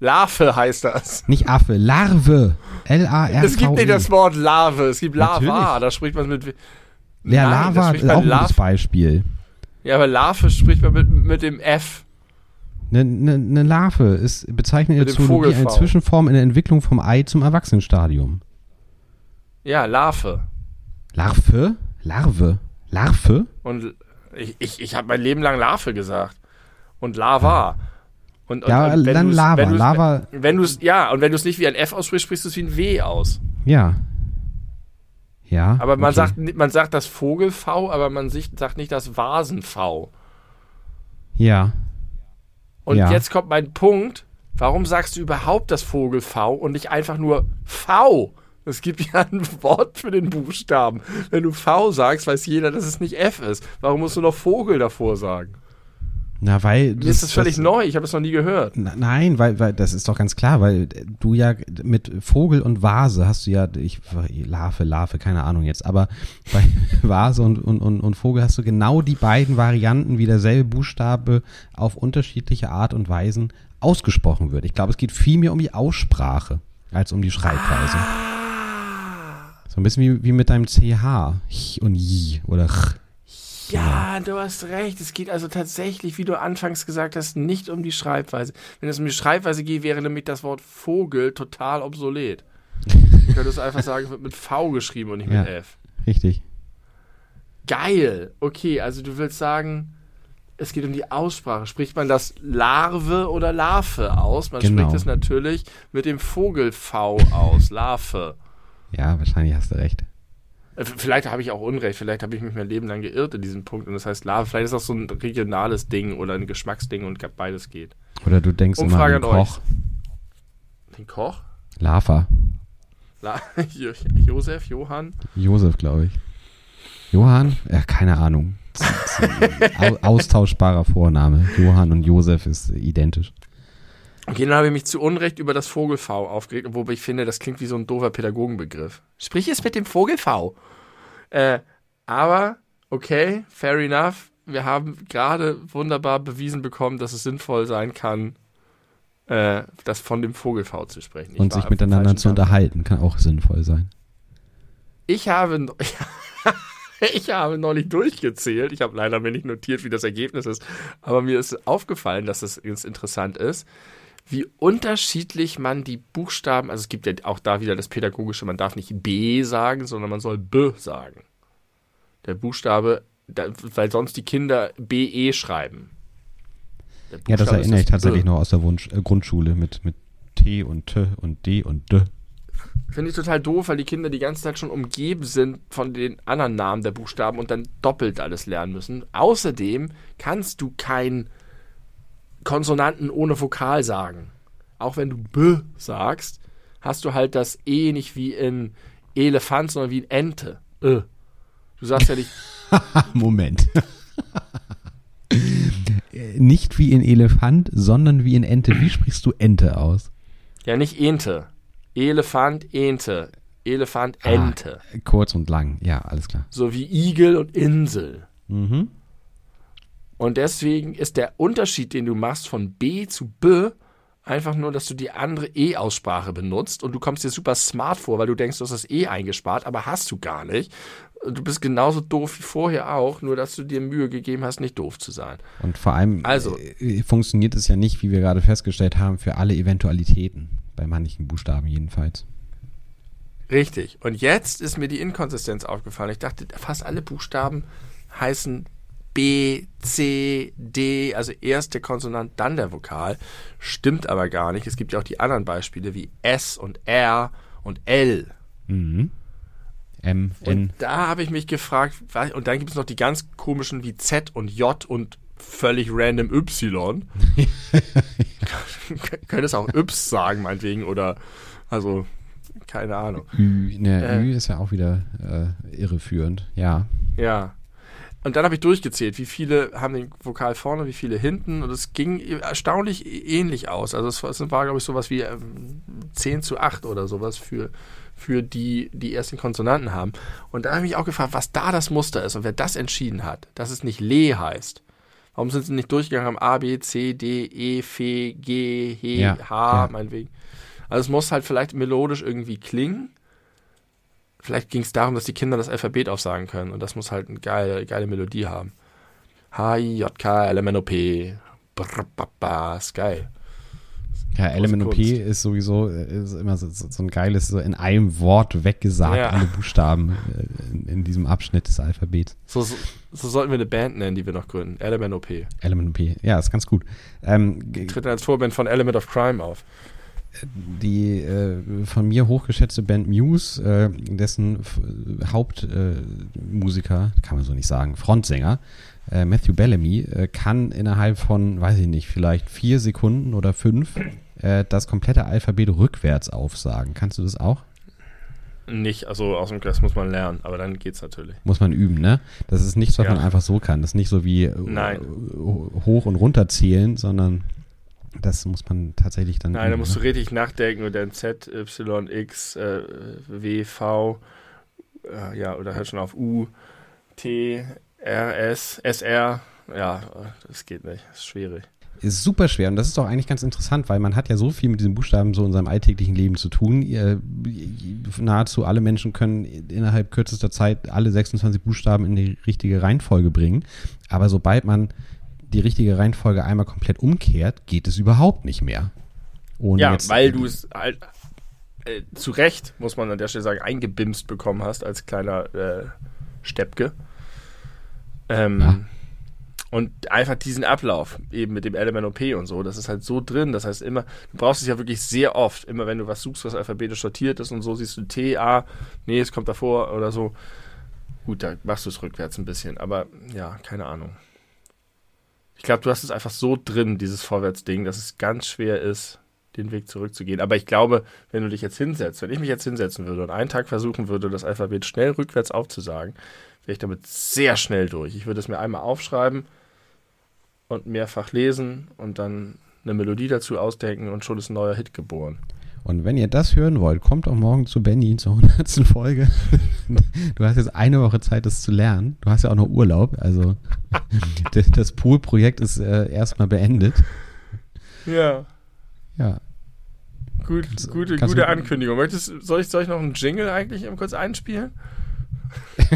Speaker 2: Larve heißt das.
Speaker 1: Nicht Affe, Larve. L-A-R-V.
Speaker 2: Es gibt nicht das Wort Larve, es gibt Lava, da spricht man mit.
Speaker 1: Ja, Nein, Lava ist auch ein gutes Beispiel.
Speaker 2: Ja, aber Larve spricht man mit, mit dem F.
Speaker 1: Eine, eine, eine Larve ist bezeichnet in der Zoologie eine Zwischenform in der Entwicklung vom Ei zum Erwachsenenstadium.
Speaker 2: Ja, Larve.
Speaker 1: Larve? Larve? Larve?
Speaker 2: Und ich, ich, ich habe mein Leben lang Larve gesagt. Und Lava. Und, und,
Speaker 1: ja, und dann Lava. Wenn Lava.
Speaker 2: Wenn du es, ja, und wenn du es nicht wie ein F aussprichst, sprichst du es wie ein W aus.
Speaker 1: Ja. Ja.
Speaker 2: Aber man, okay. sagt, man sagt das Vogel-V, aber man sagt nicht das Vasen-V.
Speaker 1: Ja.
Speaker 2: Und
Speaker 1: ja.
Speaker 2: jetzt kommt mein Punkt. Warum sagst du überhaupt das Vogel-V und nicht einfach nur V? Es gibt ja ein Wort für den Buchstaben. Wenn du V sagst, weiß jeder, dass es nicht F ist. Warum musst du noch Vogel davor sagen?
Speaker 1: Na, weil.
Speaker 2: Mir ist das völlig das, neu, ich habe es noch nie gehört.
Speaker 1: Na, nein, weil, weil das ist doch ganz klar, weil du ja mit Vogel und Vase hast du ja, ich, Larve, Larve, keine Ahnung jetzt, aber bei Vase und, und, und, und Vogel hast du genau die beiden Varianten, wie derselbe Buchstabe auf unterschiedliche Art und Weisen ausgesprochen wird. Ich glaube, es geht viel mehr um die Aussprache als um die Schreibweise. Ah. So ein bisschen wie, wie mit deinem CH und J oder Ch.
Speaker 2: Ja, du hast recht. Es geht also tatsächlich, wie du anfangs gesagt hast, nicht um die Schreibweise. Wenn es um die Schreibweise geht, wäre nämlich das Wort Vogel total obsolet. Du könntest einfach sagen, es wird mit V geschrieben und nicht ja, mit F.
Speaker 1: Richtig.
Speaker 2: Geil. Okay, also du willst sagen, es geht um die Aussprache. Spricht man das Larve oder Larve aus? Man genau. spricht es natürlich mit dem Vogel V aus. Larve.
Speaker 1: Ja, wahrscheinlich hast du recht.
Speaker 2: Äh, vielleicht habe ich auch Unrecht, vielleicht habe ich mich mein Leben lang geirrt in diesem Punkt und das heißt Lava. Vielleicht ist das so ein regionales Ding oder ein Geschmacksding und beides geht.
Speaker 1: Oder du denkst
Speaker 2: Umfrage immer an den Koch. Euch. Den Koch?
Speaker 1: Lava.
Speaker 2: La Josef, Johann?
Speaker 1: Josef, glaube ich. Johann? Ja, keine Ahnung. Austauschbarer Vorname. Johann und Josef ist identisch.
Speaker 2: Okay, dann habe ich mich zu Unrecht über das Vogel-V aufgeregt, wobei ich finde, das klingt wie so ein doofer Pädagogenbegriff. Sprich es mit dem Vogel-V. Äh, aber, okay, fair enough. Wir haben gerade wunderbar bewiesen bekommen, dass es sinnvoll sein kann, äh, das von dem Vogel-V zu sprechen.
Speaker 1: Ich Und sich miteinander zu unterhalten, kann auch sinnvoll sein.
Speaker 2: Ich habe, ich habe neulich durchgezählt. Ich habe leider mir nicht notiert, wie das Ergebnis ist, aber mir ist aufgefallen, dass es das interessant ist wie unterschiedlich man die Buchstaben, also es gibt ja auch da wieder das Pädagogische, man darf nicht B sagen, sondern man soll B sagen. Der Buchstabe, da, weil sonst die Kinder BE schreiben.
Speaker 1: Ja, das erinnere ich tatsächlich B. noch aus der Wunsch, äh, Grundschule mit, mit T und T und D und D.
Speaker 2: Finde ich total doof, weil die Kinder die ganze Zeit schon umgeben sind von den anderen Namen der Buchstaben und dann doppelt alles lernen müssen. Außerdem kannst du kein Konsonanten ohne Vokal sagen. Auch wenn du B sagst, hast du halt das E nicht wie in Elefant, sondern wie in Ente. Ö. Du sagst ja nicht.
Speaker 1: Moment. nicht wie in Elefant, sondern wie in Ente. Wie sprichst du Ente aus?
Speaker 2: Ja, nicht Ente. Elefant, Ente. Elefant, ah, Ente.
Speaker 1: Ah, kurz und lang, ja, alles klar.
Speaker 2: So wie Igel und Insel. Mhm. Und deswegen ist der Unterschied, den du machst von B zu B, einfach nur, dass du die andere E-Aussprache benutzt und du kommst dir super smart vor, weil du denkst, du hast das E eingespart, aber hast du gar nicht. Du bist genauso doof wie vorher auch, nur dass du dir Mühe gegeben hast, nicht doof zu sein.
Speaker 1: Und vor allem also, äh, funktioniert es ja nicht, wie wir gerade festgestellt haben, für alle Eventualitäten. Bei manchen Buchstaben jedenfalls.
Speaker 2: Richtig. Und jetzt ist mir die Inkonsistenz aufgefallen. Ich dachte, fast alle Buchstaben heißen B, C, D, also erst der Konsonant, dann der Vokal. Stimmt aber gar nicht. Es gibt ja auch die anderen Beispiele wie S und R und L. Mhm. M, N. Und da habe ich mich gefragt, und dann gibt es noch die ganz komischen wie Z und J und völlig random Y. Könnte es auch Yps sagen, meinetwegen, oder also keine Ahnung.
Speaker 1: Ü, ne, äh, Ü ist ja auch wieder äh, irreführend, ja.
Speaker 2: Ja. Und dann habe ich durchgezählt, wie viele haben den Vokal vorne, wie viele hinten. Und es ging erstaunlich ähnlich aus. Also es war, glaube ich, sowas wie ähm, 10 zu 8 oder sowas für, für die, die erst den Konsonanten haben. Und da habe ich mich auch gefragt, was da das Muster ist und wer das entschieden hat, dass es nicht Le heißt. Warum sind sie nicht durchgegangen am A, B, C, D, E, F, G, H, ja, H, ja. meinetwegen. Also es muss halt vielleicht melodisch irgendwie klingen vielleicht ging es darum, dass die Kinder das Alphabet aufsagen können und das muss halt eine geile, geile Melodie haben. H, I, J, K, L, M, N, O, P. Brr, ba, ist geil.
Speaker 1: Ja, LMNOP ist sowieso ist immer so, so, ein geiles, so in einem Wort weggesagt, ja. alle Buchstaben äh, in, in, diesem Abschnitt des Alphabets.
Speaker 2: So, so, so, sollten wir eine Band nennen, die wir noch gründen. LMNOP.
Speaker 1: LMNOP, ja, ist ganz gut.
Speaker 2: Ähm, Tritt als Vorband von Element of Crime auf
Speaker 1: die äh, von mir hochgeschätzte Band Muse, äh, dessen Hauptmusiker, äh, kann man so nicht sagen, Frontsänger, äh, Matthew Bellamy, äh, kann innerhalb von, weiß ich nicht, vielleicht vier Sekunden oder fünf das komplette Alphabet rückwärts aufsagen. Kannst du das auch?
Speaker 2: Nicht, also aus dem Klass muss man lernen, aber dann geht's natürlich.
Speaker 1: Muss man üben, ne? Das ist nichts, was ja. man einfach so kann. Das ist nicht so wie
Speaker 2: Nein.
Speaker 1: hoch und runter zählen, sondern das muss man tatsächlich dann.
Speaker 2: Nein, da musst ne? du richtig nachdenken und dann Z, Y, X, äh, W, V, äh, ja, oder hört schon auf U, T, R, S, S, R. Ja, das geht nicht. Das ist schwierig.
Speaker 1: Ist super schwer und das ist doch eigentlich ganz interessant, weil man hat ja so viel mit diesen Buchstaben so in seinem alltäglichen Leben zu tun. Ihr, nahezu alle Menschen können innerhalb kürzester Zeit alle 26 Buchstaben in die richtige Reihenfolge bringen. Aber sobald man die richtige Reihenfolge einmal komplett umkehrt, geht es überhaupt nicht mehr.
Speaker 2: Ohne ja, weil du es halt äh, zu Recht, muss man an der Stelle sagen, eingebimst bekommen hast als kleiner äh, Steppke. Ähm, ja. Und einfach diesen Ablauf, eben mit dem LMNOP und so, das ist halt so drin. Das heißt immer, du brauchst es ja wirklich sehr oft. Immer wenn du was suchst, was alphabetisch sortiert ist und so, siehst du T, A, nee, es kommt davor oder so. Gut, da machst du es rückwärts ein bisschen, aber ja, keine Ahnung. Ich glaube, du hast es einfach so drin, dieses Vorwärtsding, dass es ganz schwer ist, den Weg zurückzugehen. Aber ich glaube, wenn du dich jetzt hinsetzt, wenn ich mich jetzt hinsetzen würde und einen Tag versuchen würde, das Alphabet schnell rückwärts aufzusagen, wäre ich damit sehr schnell durch. Ich würde es mir einmal aufschreiben und mehrfach lesen und dann eine Melodie dazu ausdenken und schon ist ein neuer Hit geboren.
Speaker 1: Und wenn ihr das hören wollt, kommt auch morgen zu Benny zur 100. Folge. Du hast jetzt eine Woche Zeit, das zu lernen. Du hast ja auch noch Urlaub. Also das Pool-Projekt ist äh, erstmal beendet.
Speaker 2: Ja.
Speaker 1: Ja.
Speaker 2: Gut, gute, gute Ankündigung. Möchtest, soll, ich, soll ich noch einen Jingle eigentlich kurz einspielen?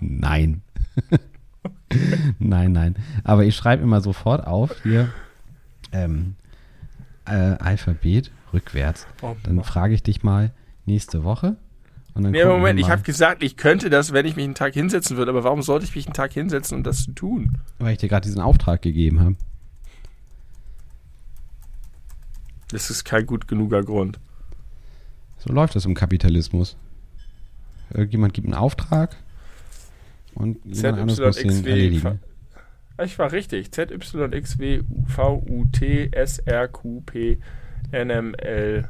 Speaker 1: nein. nein, nein. Aber ich schreibe immer sofort auf hier ähm, äh, Alphabet rückwärts.
Speaker 2: Oh,
Speaker 1: Dann frage ich dich mal nächste Woche. Und dann
Speaker 2: Nee, Moment, ich habe gesagt, ich könnte das, wenn ich mich einen Tag hinsetzen würde, aber warum sollte ich mich einen Tag hinsetzen, um das zu tun?
Speaker 1: Weil ich dir gerade diesen Auftrag gegeben habe.
Speaker 2: Das ist kein gut genuger Grund.
Speaker 1: So läuft das im Kapitalismus. Irgendjemand gibt einen Auftrag und jemand anderes muss den erledigen.
Speaker 2: Ich war richtig. ZYXW VUT SRQP NML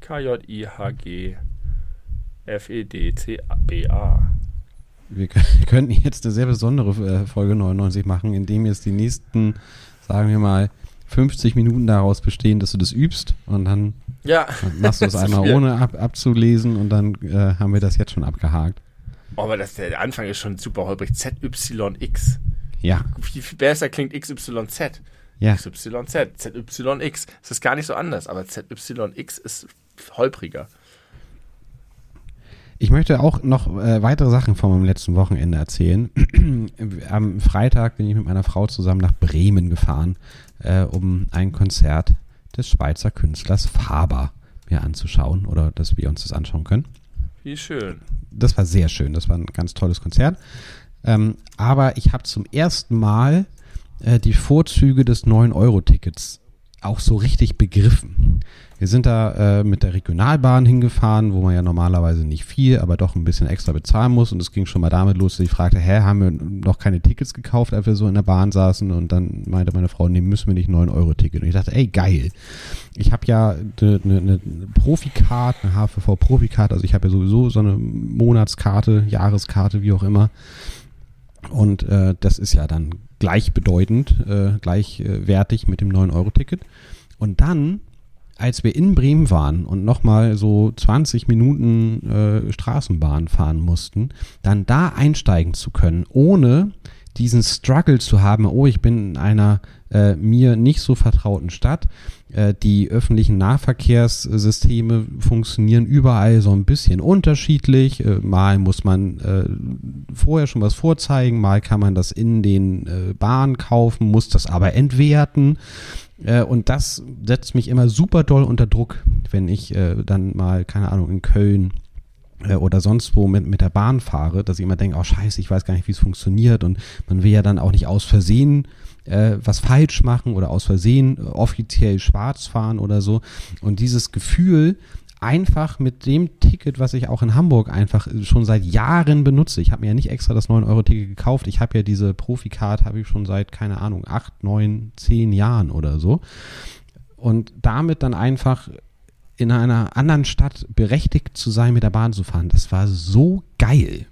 Speaker 2: KJIHG FEDCBA.
Speaker 1: Wir kö- könnten jetzt eine sehr besondere äh, Folge 99 machen, indem jetzt die nächsten, sagen wir mal, 50 Minuten daraus bestehen, dass du das übst und dann
Speaker 2: Ja.
Speaker 1: machst du es einmal
Speaker 2: viel.
Speaker 1: ohne ab, abzulesen und dann äh, haben wir das jetzt schon abgehakt.
Speaker 2: Oh, aber das, der Anfang ist schon super holprig. ZYX.
Speaker 1: Ja,
Speaker 2: Viel, viel besser klingt XYZ.
Speaker 1: ja.
Speaker 2: XYZ, ZYX. Es ist gar nicht so anders, aber ZYX ist holpriger.
Speaker 1: Ich möchte auch noch äh, weitere Sachen von meinem letzten Wochenende erzählen. Am Freitag bin ich mit meiner Frau zusammen nach Bremen gefahren, äh, um ein Konzert des Schweizer Künstlers Faber mir anzuschauen oder dass wir uns das anschauen können.
Speaker 2: Wie schön.
Speaker 1: Das war sehr schön, das war ein ganz tolles Konzert. Ähm, aber ich habe zum ersten Mal äh, die Vorzüge des 9-Euro-Tickets auch so richtig begriffen. Wir sind da äh, mit der Regionalbahn hingefahren, wo man ja normalerweise nicht viel, aber doch ein bisschen extra bezahlen muss. Und es ging schon mal damit los, dass ich fragte, hä, haben wir noch keine Tickets gekauft, als wir so in der Bahn saßen? Und dann meinte meine Frau, nee, müssen wir nicht 9-Euro-Ticket. Und ich dachte, ey, geil. Ich habe ja eine ne, ne Profikart, eine HVV-Profikarte, also ich habe ja sowieso so eine Monatskarte, Jahreskarte, wie auch immer. Und äh, das ist ja dann gleichbedeutend, äh, gleichwertig mit dem 9-Euro-Ticket. Und dann, als wir in Bremen waren und nochmal so 20 Minuten äh, Straßenbahn fahren mussten, dann da einsteigen zu können, ohne diesen Struggle zu haben, oh, ich bin in einer äh, mir nicht so vertrauten Stadt. Äh, die öffentlichen Nahverkehrssysteme funktionieren überall so ein bisschen unterschiedlich. Äh, mal muss man äh, vorher schon was vorzeigen, mal kann man das in den äh, Bahnen kaufen, muss das aber entwerten. Äh, und das setzt mich immer super doll unter Druck, wenn ich dann mal, keine Ahnung, in Köln oder sonst wo mit, mit der Bahn fahre, dass ich immer denke, oh scheiße, ich weiß gar nicht, wie es funktioniert und man will ja dann auch nicht aus Versehen äh, was falsch machen oder aus Versehen äh, offiziell schwarz fahren oder so. Und dieses Gefühl, einfach mit dem Ticket, was ich auch in Hamburg einfach schon seit Jahren benutze. Ich habe mir ja nicht extra das 9-Euro-Ticket gekauft. Ich habe ja diese Profikarte, habe ich schon seit, keine Ahnung, acht, neun, zehn Jahren oder so. Und damit dann einfach in einer anderen Stadt berechtigt zu sein, mit der Bahn zu fahren, das war so geil.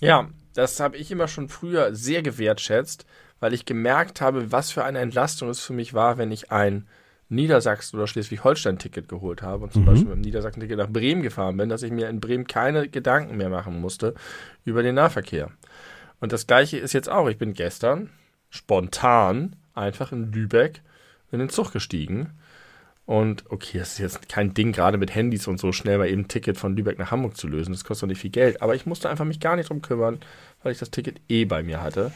Speaker 2: Ja, das habe ich immer schon früher sehr gewertschätzt, weil ich gemerkt habe, was für eine Entlastung es für mich war, wenn ich ein Niedersachsen- oder Schleswig-Holstein-Ticket geholt habe und zum
Speaker 1: Mhm.
Speaker 2: Beispiel mit dem Niedersachsen-Ticket nach Bremen gefahren bin, dass ich mir in Bremen keine Gedanken mehr machen musste über den Nahverkehr. Und das gleiche ist jetzt auch. Ich bin gestern spontan einfach in Lübeck in den Zug gestiegen. Und okay, das ist jetzt kein Ding, gerade mit Handys und so schnell mal eben ein Ticket von Lübeck nach Hamburg zu lösen. Das kostet doch nicht viel Geld. Aber ich musste einfach mich gar nicht drum kümmern, weil ich das Ticket eh bei mir hatte.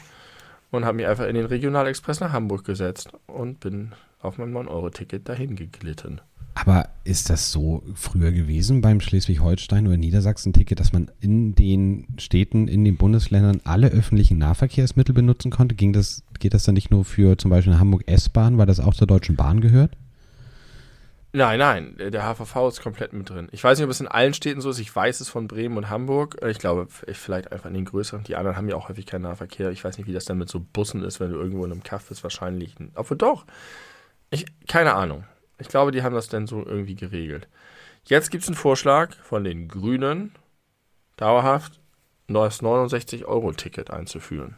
Speaker 2: Und habe mich einfach in den Regionalexpress nach Hamburg gesetzt und bin auf mein 9-Euro-Ticket dahin geglitten.
Speaker 1: Aber ist das so früher gewesen beim Schleswig-Holstein oder Niedersachsen-Ticket, dass man in den Städten, in den Bundesländern alle öffentlichen Nahverkehrsmittel benutzen konnte? Ging das, geht das dann nicht nur für zum Beispiel Hamburg S-Bahn, weil das auch zur Deutschen Bahn gehört?
Speaker 2: Nein, nein, der HVV ist komplett mit drin. Ich weiß nicht, ob es in allen Städten so ist. Ich weiß es von Bremen und Hamburg. Ich glaube, vielleicht einfach in den größeren. Die anderen haben ja auch häufig keinen Nahverkehr. Ich weiß nicht, wie das dann mit so Bussen ist, wenn du irgendwo in einem Kaff bist. Wahrscheinlich. Obwohl doch. Ich, keine Ahnung. Ich glaube, die haben das dann so irgendwie geregelt. Jetzt gibt es einen Vorschlag von den Grünen, dauerhaft das 69-Euro-Ticket einzuführen.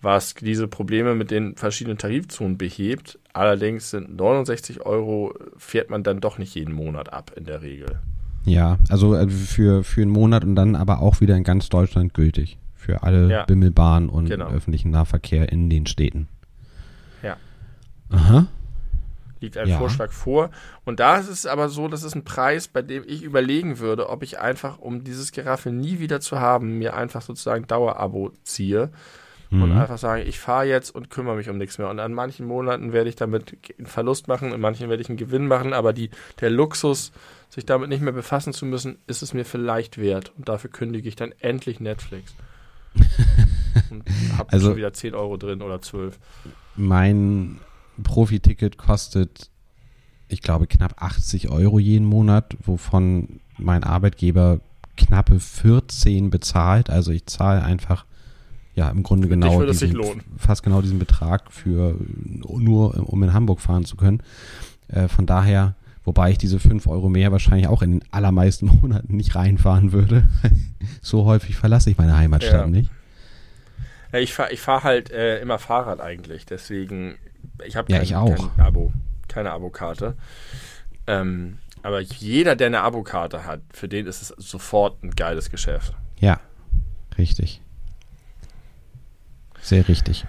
Speaker 2: Was diese Probleme mit den verschiedenen Tarifzonen behebt. Allerdings sind 69 Euro, fährt man dann doch nicht jeden Monat ab in der Regel.
Speaker 1: Ja, also äh, für, für einen Monat und dann aber auch wieder in ganz Deutschland gültig. Für alle
Speaker 2: Ja.
Speaker 1: Bimmelbahnen und
Speaker 2: Genau.
Speaker 1: öffentlichen Nahverkehr in den Städten.
Speaker 2: Ja.
Speaker 1: Aha.
Speaker 2: liegt ein
Speaker 1: Ja.
Speaker 2: Vorschlag vor. Und da ist es aber so, das ist ein Preis, bei dem ich überlegen würde, ob ich einfach, um dieses Geraffel nie wieder zu haben, mir einfach sozusagen Dauerabo ziehe mhm. und einfach sagen, ich fahre jetzt und kümmere mich um nichts mehr. Und an manchen Monaten werde ich damit einen Verlust machen, in manchen werde ich einen Gewinn machen, aber die, der Luxus, sich damit nicht mehr befassen zu müssen, ist es mir vielleicht wert. Und dafür kündige ich dann endlich Netflix. und habe also, schon wieder 10 Euro drin oder 12.
Speaker 1: Mein Profi-Ticket kostet, ich glaube, knapp 80 Euro jeden Monat, wovon mein Arbeitgeber knappe 14 bezahlt. Also ich zahle einfach ja im Grunde genau diesen, fast genau diesen Betrag für nur um in Hamburg fahren zu können. Äh, von daher, wobei ich diese 5 Euro mehr wahrscheinlich auch in den allermeisten Monaten nicht reinfahren würde. so häufig verlasse ich meine Heimatstadt ja. nicht.
Speaker 2: Ja, ich fahre ich fahr halt äh, immer Fahrrad eigentlich, deswegen ich habe
Speaker 1: ja, kein,
Speaker 2: kein Abo, keine Abokarte. Ähm, aber jeder, der eine Abokarte hat, für den ist es sofort ein geiles Geschäft.
Speaker 1: Ja, richtig. Sehr richtig.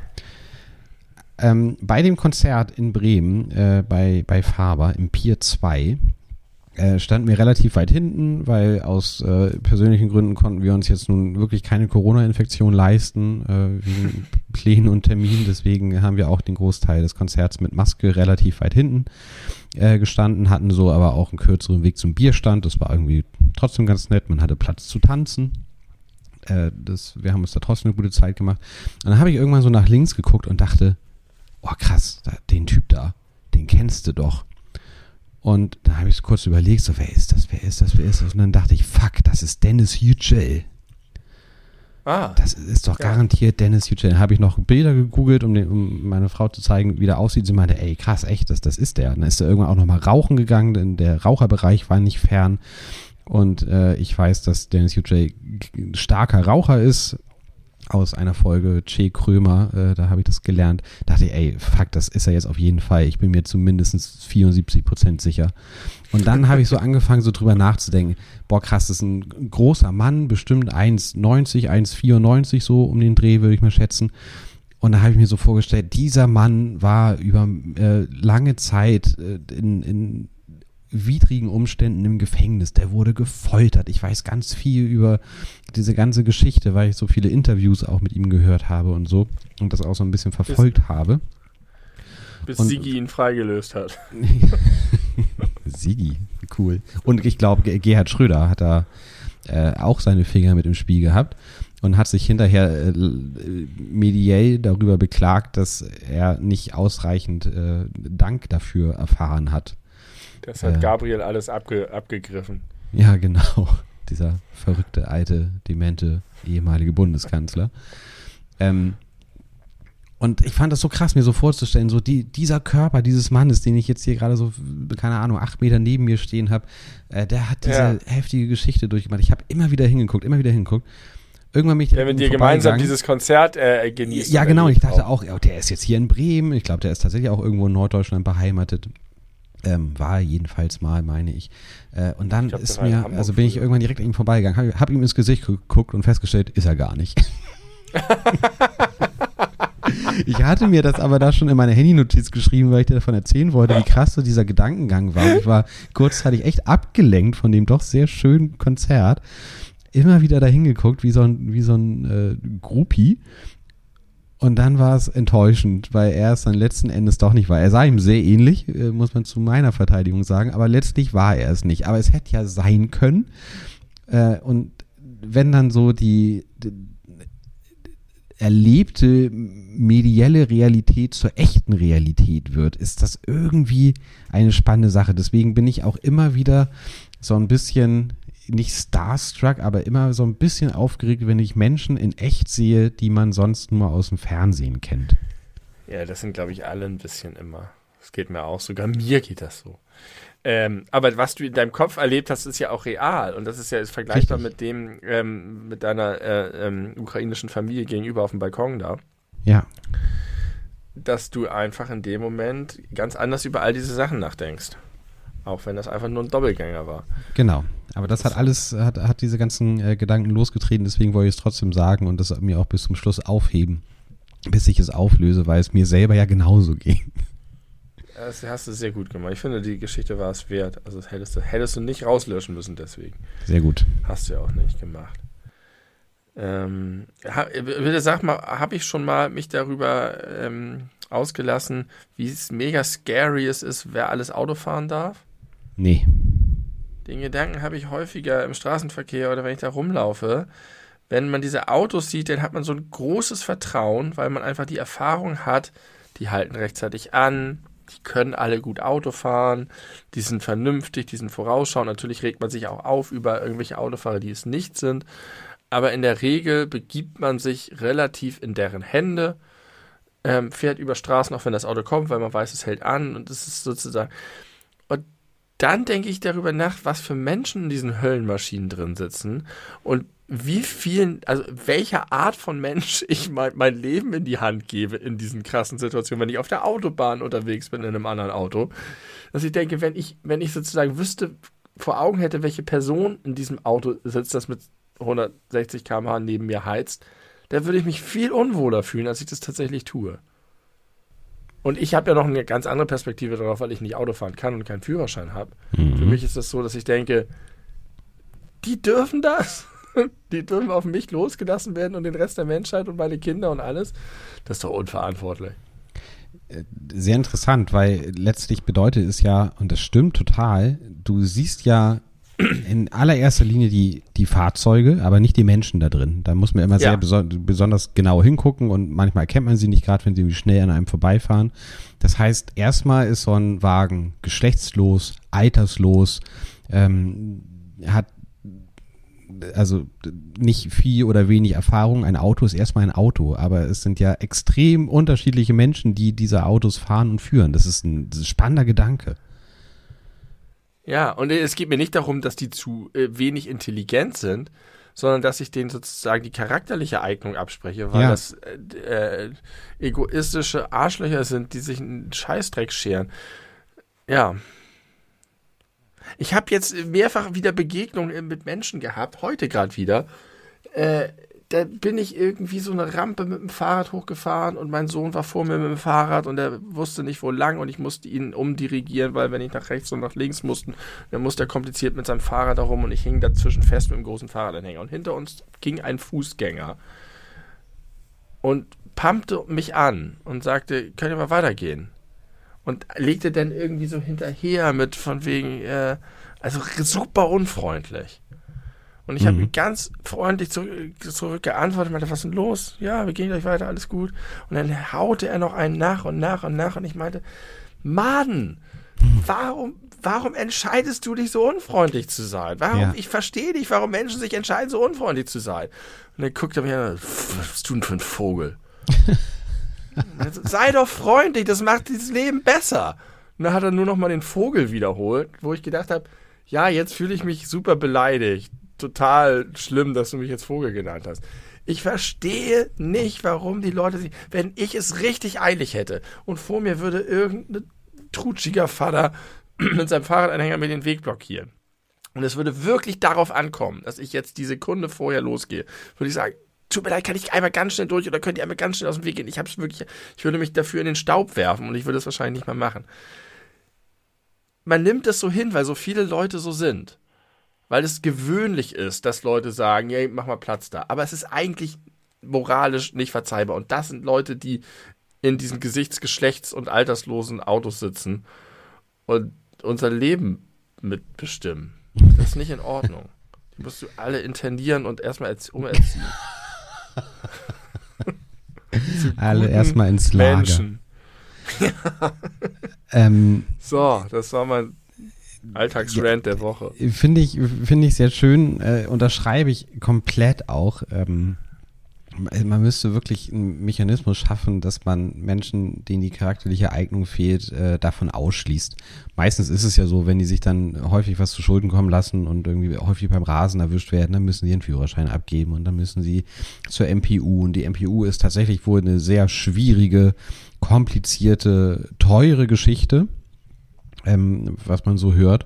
Speaker 1: Ähm, bei dem Konzert in Bremen äh, bei, bei Faber im Pier 2 äh, standen wir relativ weit hinten, weil aus äh, persönlichen Gründen konnten wir uns jetzt nun wirklich keine Corona-Infektion leisten, äh, wegen Plänen und Terminen. Deswegen haben wir auch den Großteil des Konzerts mit Maske relativ weit hinten äh, gestanden, hatten so aber auch einen kürzeren Weg zum Bierstand. Das war irgendwie trotzdem ganz nett. Man hatte Platz zu tanzen. Äh, das, wir haben uns da trotzdem eine gute Zeit gemacht. Und dann habe ich irgendwann so nach links geguckt und dachte, oh krass, da, den Typ da, den kennst du doch. Und da habe ich kurz überlegt, so, wer ist das, wer ist das, wer ist das? Und dann dachte ich, fuck, das ist Dennis Yücel. Ah. Das ist doch ja. garantiert Dennis Yücel. Dann habe ich noch Bilder gegoogelt, um, den, um meine Frau zu zeigen, wie der aussieht. Sie meinte, ey, krass, echt, das, das ist der. Und dann ist er irgendwann auch nochmal rauchen gegangen, denn der Raucherbereich war nicht fern. Und äh, ich weiß, dass Dennis Yücel starker Raucher ist, aus einer Folge Che Krömer, äh, da habe ich das gelernt, dachte ich, ey, fuck, das ist er jetzt auf jeden Fall. Ich bin mir zumindest 74 Prozent sicher. Und dann habe ich so angefangen, so drüber nachzudenken, boah, krass, das ist ein großer Mann, bestimmt 1,90, 1,94 so um den Dreh, würde ich mal schätzen. Und da habe ich mir so vorgestellt, dieser Mann war über äh, lange Zeit äh, in, in widrigen Umständen im Gefängnis. Der wurde gefoltert. Ich weiß ganz viel über diese ganze Geschichte, weil ich so viele Interviews auch mit ihm gehört habe und so und das auch so ein bisschen verfolgt bis, habe.
Speaker 2: Bis und, Sigi ihn freigelöst hat.
Speaker 1: Sigi, cool. Und ich glaube, Gerhard Schröder hat da äh, auch seine Finger mit im Spiel gehabt und hat sich hinterher äh, mediell darüber beklagt, dass er nicht ausreichend äh, Dank dafür erfahren hat.
Speaker 2: Das hat äh, Gabriel alles abge abgegriffen.
Speaker 1: Ja, genau. Dieser verrückte, alte, demente ehemalige Bundeskanzler. Ähm, und ich fand das so krass, mir so vorzustellen, so die, dieser Körper dieses Mannes, den ich jetzt hier gerade so, keine Ahnung, acht Meter neben mir stehen habe, äh, der hat diese ja. heftige Geschichte durchgemacht. Ich habe immer wieder hingeguckt, immer wieder hingeguckt. Irgendwann mich
Speaker 2: Der mit dir gemeinsam dieses Konzert äh, genießt.
Speaker 1: Ja, genau. Ich dachte auch, ja, der ist jetzt hier in Bremen. Ich glaube, der ist tatsächlich auch irgendwo in Norddeutschland beheimatet. Ähm, war jedenfalls mal, meine ich. Äh, und dann glaub, ist mir, also bin ich irgendwann direkt an ihm vorbeigegangen, habe hab ihm ins Gesicht geguckt und festgestellt, ist er gar nicht. ich hatte mir das aber da schon in meine Handynotiz geschrieben, weil ich dir davon erzählen wollte, wie krass so dieser Gedankengang war. ich war kurzzeitig echt abgelenkt von dem doch sehr schönen Konzert. Immer wieder dahin geguckt, wie so ein, wie so ein äh, Groupie und dann war es enttäuschend, weil er es dann letzten Endes doch nicht war. Er sah ihm sehr ähnlich, äh, muss man zu meiner Verteidigung sagen, aber letztlich war er es nicht. Aber es hätte ja sein können. Äh, und wenn dann so die, die erlebte medielle Realität zur echten Realität wird, ist das irgendwie eine spannende Sache. Deswegen bin ich auch immer wieder so ein bisschen nicht starstruck, aber immer so ein bisschen aufgeregt, wenn ich Menschen in echt sehe, die man sonst nur aus dem Fernsehen kennt.
Speaker 2: Ja, das sind, glaube ich, alle ein bisschen immer. Das geht mir auch, sogar mir geht das so. Ähm, aber was du in deinem Kopf erlebt hast, ist ja auch real. Und das ist ja vergleichbar Richtig. mit dem, ähm, mit deiner äh, ähm, ukrainischen Familie gegenüber auf dem Balkon da.
Speaker 1: Ja.
Speaker 2: Dass du einfach in dem Moment ganz anders über all diese Sachen nachdenkst. Auch wenn das einfach nur ein Doppelgänger war.
Speaker 1: Genau. Aber das, hat alles, hat, hat diese ganzen äh, Gedanken losgetreten, deswegen wollte ich es trotzdem sagen und das mir auch bis zum Schluss aufheben, bis ich es auflöse, weil es mir selber ja genauso ging.
Speaker 2: Das hast du sehr gut gemacht. Ich finde, die Geschichte war es wert. Also das hättest du, hättest du nicht rauslöschen müssen deswegen.
Speaker 1: Sehr gut.
Speaker 2: Hast du ja auch nicht gemacht. Ähm, bitte sag mal, habe ich schon mal mich darüber ähm, ausgelassen, wie es mega scary es ist, wer alles Auto fahren darf?
Speaker 1: Nee.
Speaker 2: Den Gedanken habe ich häufiger im Straßenverkehr oder wenn ich da rumlaufe. Wenn man diese Autos sieht, dann hat man so ein großes Vertrauen, weil man einfach die Erfahrung hat, die halten rechtzeitig an, die können alle gut Auto fahren, die sind vernünftig, die sind vorausschauend. Natürlich regt man sich auch auf über irgendwelche Autofahrer, die es nicht sind. Aber in der Regel begibt man sich relativ in deren Hände, ähm, fährt über Straßen, auch wenn das Auto kommt, weil man weiß, es hält an und es ist sozusagen. Dann denke ich darüber nach, was für Menschen in diesen Höllenmaschinen drin sitzen und wie vielen, also welcher Art von Mensch ich mein, mein Leben in die Hand gebe in diesen krassen Situationen, wenn ich auf der Autobahn unterwegs bin in einem anderen Auto. Dass ich denke, wenn ich, wenn ich sozusagen wüsste, vor Augen hätte, welche Person in diesem Auto sitzt, das mit 160 km/h neben mir heizt, dann würde ich mich viel unwohler fühlen, als ich das tatsächlich tue. Und ich habe ja noch eine ganz andere Perspektive darauf, weil ich nicht Auto fahren kann und keinen Führerschein habe. Mhm. Für mich ist das so, dass ich denke, die dürfen das. Die dürfen auf mich losgelassen werden und den Rest der Menschheit und meine Kinder und alles. Das ist doch unverantwortlich.
Speaker 1: Äh, sehr interessant, weil letztlich bedeutet es ja, und das stimmt total, du siehst ja in allererster Linie die, die Fahrzeuge, aber nicht die Menschen da drin. Da muss man immer ja. sehr beso besonders genau hingucken und manchmal erkennt man sie nicht, gerade wenn sie schnell an einem vorbeifahren. Das heißt, erstmal ist so ein Wagen geschlechtslos, alterslos, ähm, hat also nicht viel oder wenig Erfahrung. Ein Auto ist erstmal ein Auto, aber es sind ja extrem unterschiedliche Menschen, die diese Autos fahren und führen. Das ist ein, das ist ein spannender Gedanke.
Speaker 2: Ja, und es geht mir nicht darum, dass die zu äh, wenig intelligent sind, sondern dass ich denen sozusagen die charakterliche Eignung abspreche, weil ja. das äh, äh, egoistische Arschlöcher sind, die sich einen Scheißdreck scheren. Ja. Ich habe jetzt mehrfach wieder Begegnungen mit Menschen gehabt, heute gerade wieder, äh, da bin ich irgendwie so eine Rampe mit dem Fahrrad hochgefahren und mein Sohn war vor mir mit dem Fahrrad und er wusste nicht wo lang und ich musste ihn umdirigieren, weil wenn ich nach rechts und nach links mussten, dann musste er kompliziert mit seinem Fahrrad herum und ich hing dazwischen fest mit dem großen Fahrradanhänger und hinter uns ging ein Fußgänger und pumpte mich an und sagte, können wir weitergehen? Und legte dann irgendwie so hinterher mit von wegen, äh, also super unfreundlich. Und ich mhm. habe ganz freundlich zurück, zurück geantwortet, meinte, was ist denn los? Ja, wir gehen gleich weiter, alles gut. Und dann haute er noch einen nach und nach und nach und ich meinte, Mann, warum, warum entscheidest du dich so unfreundlich zu sein? Warum, ja. ich verstehe nicht, warum Menschen sich entscheiden, so unfreundlich zu sein. Und dann guckt er mir an, was bist du denn für ein Vogel? Sei doch freundlich, das macht dieses Leben besser. Und dann hat er nur noch mal den Vogel wiederholt, wo ich gedacht habe, ja, jetzt fühle ich mich super beleidigt total schlimm, dass du mich jetzt Vogel genannt hast. Ich verstehe nicht, warum die Leute sich, wenn ich es richtig eilig hätte und vor mir würde irgendein trutschiger Vater mit seinem Fahrradanhänger mir den Weg blockieren. Und es würde wirklich darauf ankommen, dass ich jetzt die Sekunde vorher losgehe, würde ich sagen, tut mir leid, kann ich einmal ganz schnell durch oder könnt ihr einmal ganz schnell aus dem Weg gehen? Ich hab's wirklich, ich würde mich dafür in den Staub werfen und ich würde es wahrscheinlich nicht mehr machen. Man nimmt es so hin, weil so viele Leute so sind weil es gewöhnlich ist, dass Leute sagen, hey, mach mal Platz da. Aber es ist eigentlich moralisch nicht verzeihbar. Und das sind Leute, die in diesen Gesichts-, Geschlechts- und alterslosen Autos sitzen und unser Leben mitbestimmen. Das ist nicht in Ordnung. Die musst du alle internieren und erstmal umerziehen.
Speaker 1: alle erstmal ins Lager. Menschen.
Speaker 2: ähm, so, das war mein Alltagsrand der Woche.
Speaker 1: Finde ich, finde ich sehr schön, äh, unterschreibe ich komplett auch. Ähm, man müsste wirklich einen Mechanismus schaffen, dass man Menschen, denen die charakterliche Eignung fehlt, äh, davon ausschließt. Meistens ist es ja so, wenn die sich dann häufig was zu Schulden kommen lassen und irgendwie häufig beim Rasen erwischt werden, dann müssen sie ihren Führerschein abgeben und dann müssen sie zur MPU. Und die MPU ist tatsächlich wohl eine sehr schwierige, komplizierte, teure Geschichte ähm, was man so hört.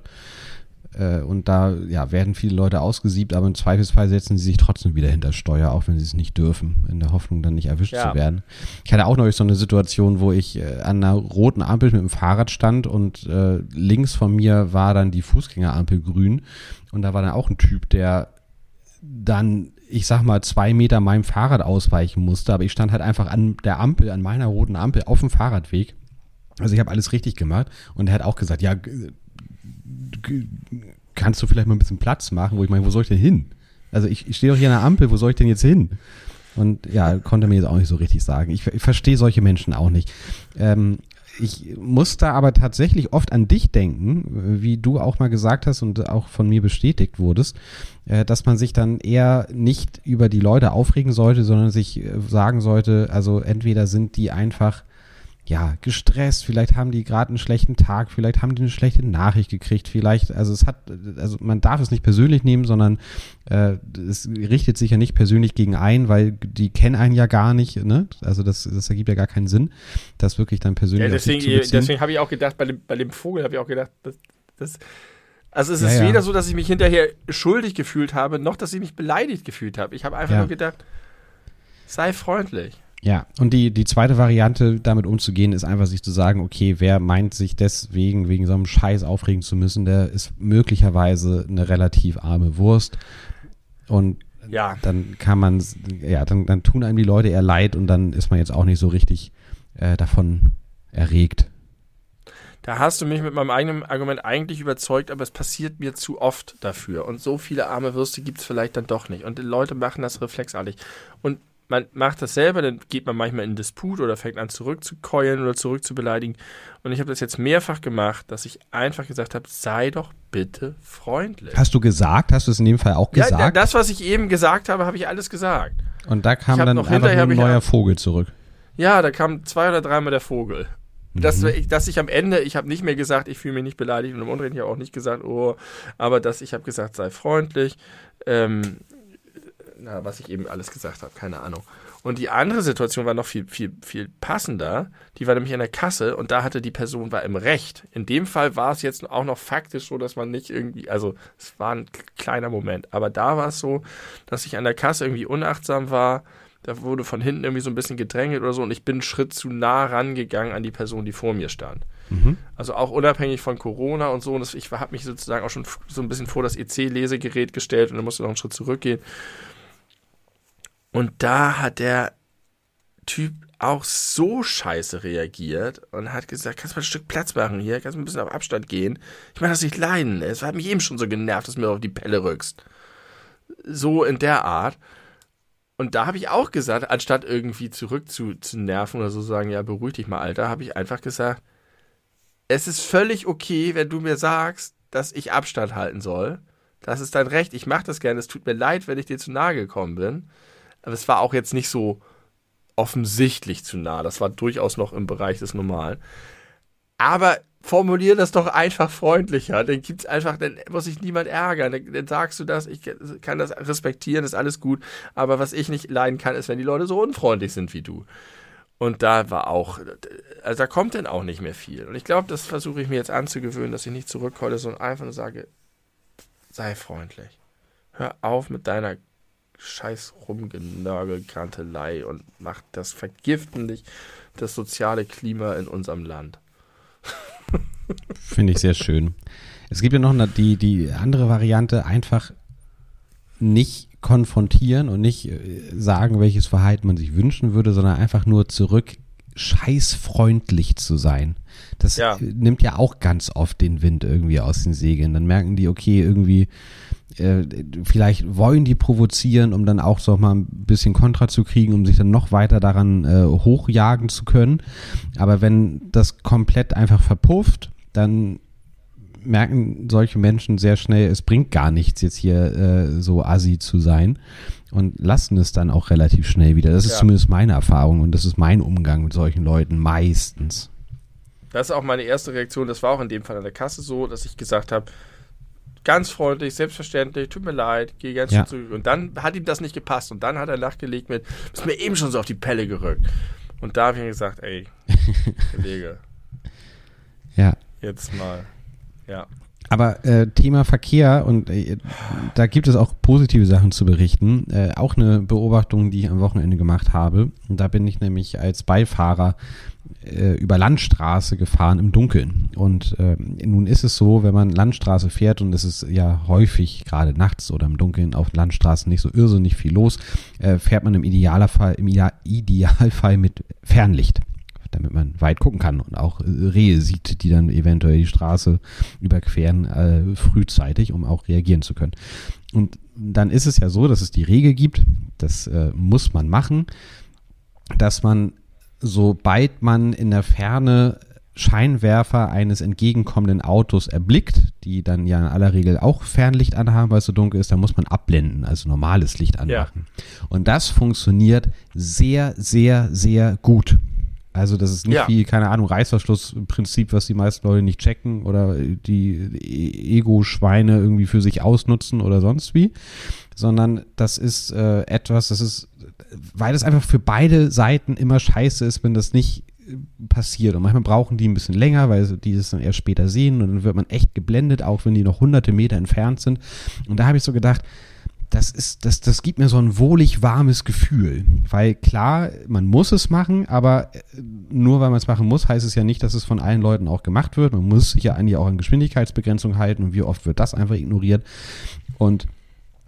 Speaker 1: Äh, und da ja, werden viele Leute ausgesiebt, aber im Zweifelsfall setzen sie sich trotzdem wieder hinter Steuer, auch wenn sie es nicht dürfen, in der Hoffnung, dann nicht erwischt ja. zu werden. Ich hatte auch neulich so eine Situation, wo ich äh, an einer roten Ampel mit dem Fahrrad stand und äh, links von mir war dann die Fußgängerampel grün und da war dann auch ein Typ, der dann ich sag mal, zwei Meter meinem Fahrrad ausweichen musste, aber ich stand halt einfach an der Ampel, an meiner roten Ampel auf dem Fahrradweg. Also ich habe alles richtig gemacht und er hat auch gesagt, ja, kannst du vielleicht mal ein bisschen Platz machen, wo ich meine, wo soll ich denn hin? Also ich, ich stehe doch hier an der Ampel, wo soll ich denn jetzt hin? Und ja, konnte mir jetzt auch nicht so richtig sagen. Ich, ich verstehe solche Menschen auch nicht. Ähm, ich muss da aber tatsächlich oft an dich denken, wie du auch mal gesagt hast und auch von mir bestätigt wurdest, äh, dass man sich dann eher nicht über die Leute aufregen sollte, sondern sich äh, sagen sollte, also entweder sind die einfach ja, gestresst, vielleicht haben die gerade einen schlechten Tag, vielleicht haben die eine schlechte Nachricht gekriegt, vielleicht, also es hat, also man darf es nicht persönlich nehmen, sondern äh, es richtet sich ja nicht persönlich gegen einen, weil die kennen einen ja gar nicht, ne? Also das, das ergibt ja gar keinen Sinn, das wirklich dann persönlich
Speaker 2: ja, deswegen, deswegen habe ich auch gedacht, bei dem, bei dem Vogel habe ich auch gedacht, das, das also es ist ja, weder so, dass ich mich hinterher schuldig gefühlt habe, noch dass ich mich beleidigt gefühlt habe. Ich habe einfach ja. nur gedacht, sei freundlich.
Speaker 1: Ja, und die, die zweite Variante, damit umzugehen, ist einfach sich zu sagen, okay, wer meint sich deswegen, wegen so einem Scheiß aufregen zu müssen, der ist möglicherweise eine relativ arme Wurst. Und ja. dann kann man, ja, dann, dann tun einem die Leute eher leid und dann ist man jetzt auch nicht so richtig äh, davon erregt.
Speaker 2: Da hast du mich mit meinem eigenen Argument eigentlich überzeugt, aber es passiert mir zu oft dafür. Und so viele arme Würste gibt es vielleicht dann doch nicht. Und die Leute machen das reflexartig. Und man macht das selber, dann geht man manchmal in Disput oder fängt an zurückzukeulen oder zurückzubeleidigen. Und ich habe das jetzt mehrfach gemacht, dass ich einfach gesagt habe, sei doch bitte freundlich.
Speaker 1: Hast du gesagt? Hast du es in dem Fall auch gesagt? Ja,
Speaker 2: das, was ich eben gesagt habe, habe ich alles gesagt.
Speaker 1: Und da kam dann noch einfach nur ein neuer Vogel zurück.
Speaker 2: Ja, da kam zwei oder dreimal der Vogel. Dass, mhm. ich, dass ich am Ende, ich habe nicht mehr gesagt, ich fühle mich nicht beleidigt und im Umdrehen habe auch nicht gesagt, oh, aber dass ich habe gesagt, sei freundlich, ähm, na, was ich eben alles gesagt habe, keine Ahnung. Und die andere Situation war noch viel, viel, viel passender. Die war nämlich in der Kasse und da hatte die Person war im Recht. In dem Fall war es jetzt auch noch faktisch so, dass man nicht irgendwie, also es war ein kleiner Moment, aber da war es so, dass ich an der Kasse irgendwie unachtsam war. Da wurde von hinten irgendwie so ein bisschen gedrängelt oder so und ich bin einen Schritt zu nah rangegangen an die Person, die vor mir stand. Mhm. Also auch unabhängig von Corona und so. Und das, ich habe mich sozusagen auch schon so ein bisschen vor das EC-Lesegerät gestellt und dann musste noch einen Schritt zurückgehen. Und da hat der Typ auch so scheiße reagiert und hat gesagt, kannst du mal ein Stück Platz machen hier, kannst du ein bisschen auf Abstand gehen. Ich meine das nicht leiden. Es hat mich eben schon so genervt, dass du mir auf die Pelle rückst. So in der Art. Und da habe ich auch gesagt, anstatt irgendwie zurück zu, zu nerven oder so sagen, ja, beruhig dich mal, Alter, habe ich einfach gesagt, es ist völlig okay, wenn du mir sagst, dass ich Abstand halten soll. Das ist dein Recht. Ich mache das gerne. Es tut mir leid, wenn ich dir zu nahe gekommen bin. Aber es war auch jetzt nicht so offensichtlich zu nah. Das war durchaus noch im Bereich des Normalen. Aber formulier das doch einfach freundlicher. Dann gibt's einfach, dann muss sich niemand ärgern. Dann, dann, sagst du das, ich kann das respektieren, ist alles gut. Aber was ich nicht leiden kann, ist, wenn die Leute so unfreundlich sind wie du. Und da war auch, also da kommt dann auch nicht mehr viel. Und ich glaube, das versuche ich mir jetzt anzugewöhnen, dass ich nicht zurückkolle, sondern einfach nur sage, sei freundlich. Hör auf mit deiner scheiß Rumgenörgelkantelei und macht das vergiften dich das soziale Klima in unserem Land.
Speaker 1: Finde ich sehr schön. Es gibt ja noch eine, die, die andere Variante, einfach nicht konfrontieren und nicht äh, sagen, welches Verhalten man sich wünschen würde, sondern einfach nur zurück scheißfreundlich zu sein. Das ja. nimmt ja auch ganz oft den Wind irgendwie aus den Segeln. Dann merken die, okay, irgendwie äh, vielleicht wollen die provozieren, um dann auch so mal ein bisschen Kontra zu kriegen, um sich dann noch weiter daran äh, hochjagen zu können. Aber wenn das komplett einfach verpufft, dann merken solche Menschen sehr schnell, es bringt gar nichts, jetzt hier äh, so assi zu sein und lassen es dann auch relativ schnell wieder. Das ist ja. zumindest meine Erfahrung und das ist mein Umgang mit solchen Leuten meistens.
Speaker 2: Das ist auch meine erste Reaktion. Das war auch in dem Fall an der Kasse so, dass ich gesagt habe, ganz freundlich, selbstverständlich, tut mir leid, gehe ganz ja. zurück. Und dann hat ihm das nicht gepasst und dann hat er nachgelegt mit, ist mir eben schon so auf die Pelle gerückt. Und da habe ich gesagt, ey, Kollege.
Speaker 1: ja.
Speaker 2: Jetzt mal. Ja.
Speaker 1: Aber äh, Thema Verkehr und äh, da gibt es auch positive Sachen zu berichten. Äh, auch eine Beobachtung, die ich am Wochenende gemacht habe. Und da bin ich nämlich als Beifahrer äh, über Landstraße gefahren im Dunkeln. Und äh, nun ist es so, wenn man Landstraße fährt und es ist ja häufig gerade nachts oder im Dunkeln auf Landstraßen nicht so irrsinnig viel los, äh, fährt man im Idealfall, im Idealfall mit Fernlicht damit man weit gucken kann und auch Rehe sieht, die dann eventuell die Straße überqueren, äh, frühzeitig, um auch reagieren zu können. Und dann ist es ja so, dass es die Regel gibt, das äh, muss man machen, dass man sobald man in der Ferne Scheinwerfer eines entgegenkommenden Autos erblickt, die dann ja in aller Regel auch Fernlicht anhaben, weil es so dunkel ist, dann muss man abblenden, also normales Licht anmachen. Ja. Und das funktioniert sehr, sehr, sehr gut. Also das ist nicht ja. wie, keine Ahnung, Reißverschlussprinzip, was die meisten Leute nicht checken oder die Ego-Schweine irgendwie für sich ausnutzen oder sonst wie, sondern das ist äh, etwas, das ist weil es einfach für beide Seiten immer scheiße ist, wenn das nicht äh, passiert. Und manchmal brauchen die ein bisschen länger, weil die es dann erst später sehen und dann wird man echt geblendet, auch wenn die noch hunderte Meter entfernt sind. Und da habe ich so gedacht, das ist, das, das gibt mir so ein wohlig warmes Gefühl. Weil klar, man muss es machen, aber äh, nur weil man es machen muss, heißt es ja nicht, dass es von allen Leuten auch gemacht wird. Man muss sich ja eigentlich auch an Geschwindigkeitsbegrenzung halten und wie oft wird das einfach ignoriert. Und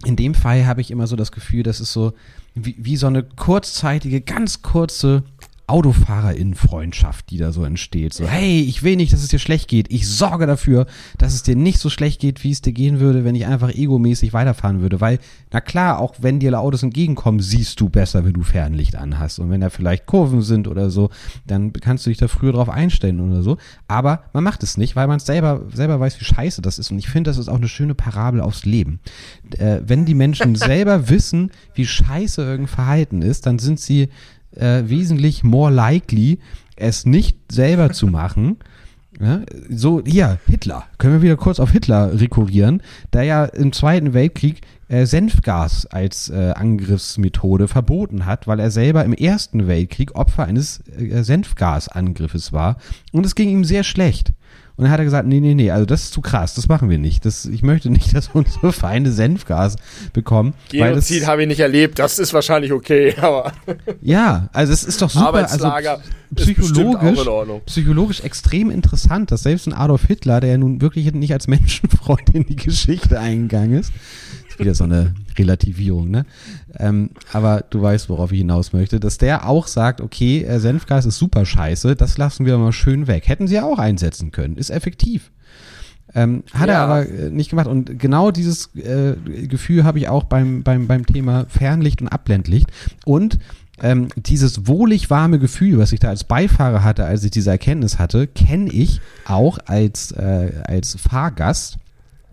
Speaker 1: in dem Fall habe ich immer so das Gefühl, dass es so wie, wie so eine kurzzeitige, ganz kurze Autofahrerinnenfreundschaft, die da so entsteht. So, hey, ich will nicht, dass es dir schlecht geht. Ich sorge dafür, dass es dir nicht so schlecht geht, wie es dir gehen würde, wenn ich einfach egomäßig weiterfahren würde. Weil, na klar, auch wenn dir Autos entgegenkommen, siehst du besser, wenn du Fernlicht anhast. Und wenn da vielleicht Kurven sind oder so, dann kannst du dich da früher drauf einstellen oder so. Aber man macht es nicht, weil man selber, selber weiß, wie scheiße das ist. Und ich finde, das ist auch eine schöne Parabel aufs Leben. Äh, wenn die Menschen selber wissen, wie scheiße irgendein Verhalten ist, dann sind sie äh, wesentlich more likely, es nicht selber zu machen. Ja, so, hier, Hitler. Können wir wieder kurz auf Hitler rekurrieren, der ja im Zweiten Weltkrieg äh, Senfgas als äh, Angriffsmethode verboten hat, weil er selber im Ersten Weltkrieg Opfer eines äh, Senfgasangriffes war und es ging ihm sehr schlecht. Und dann hat er gesagt, nee, nee, nee, also das ist zu krass, das machen wir nicht. Das, ich möchte nicht, dass unsere Feinde Senfgas bekommen.
Speaker 2: Genozid habe ich nicht erlebt, das ist wahrscheinlich okay, aber.
Speaker 1: Ja, also es ist doch super. Also
Speaker 2: Arbeitslager
Speaker 1: also, psychologisch, psychologisch extrem interessant, dass selbst ein Adolf Hitler, der ja nun wirklich nicht als Menschenfreund in die Geschichte eingegangen ist, wieder so eine Relativierung, ne? Ähm, aber du weißt, worauf ich hinaus möchte, dass der auch sagt, okay, äh, Senfgas ist super scheiße, das lassen wir mal schön weg. Hätten sie ja auch einsetzen können, ist effektiv. Ähm, hat ja. er aber äh, nicht gemacht. Und genau dieses äh, Gefühl habe ich auch beim, beim, beim Thema Fernlicht und Abblendlicht. Und ähm, dieses wohlig warme Gefühl, was ich da als Beifahrer hatte, als ich diese Erkenntnis hatte, kenne ich auch als, äh, als Fahrgast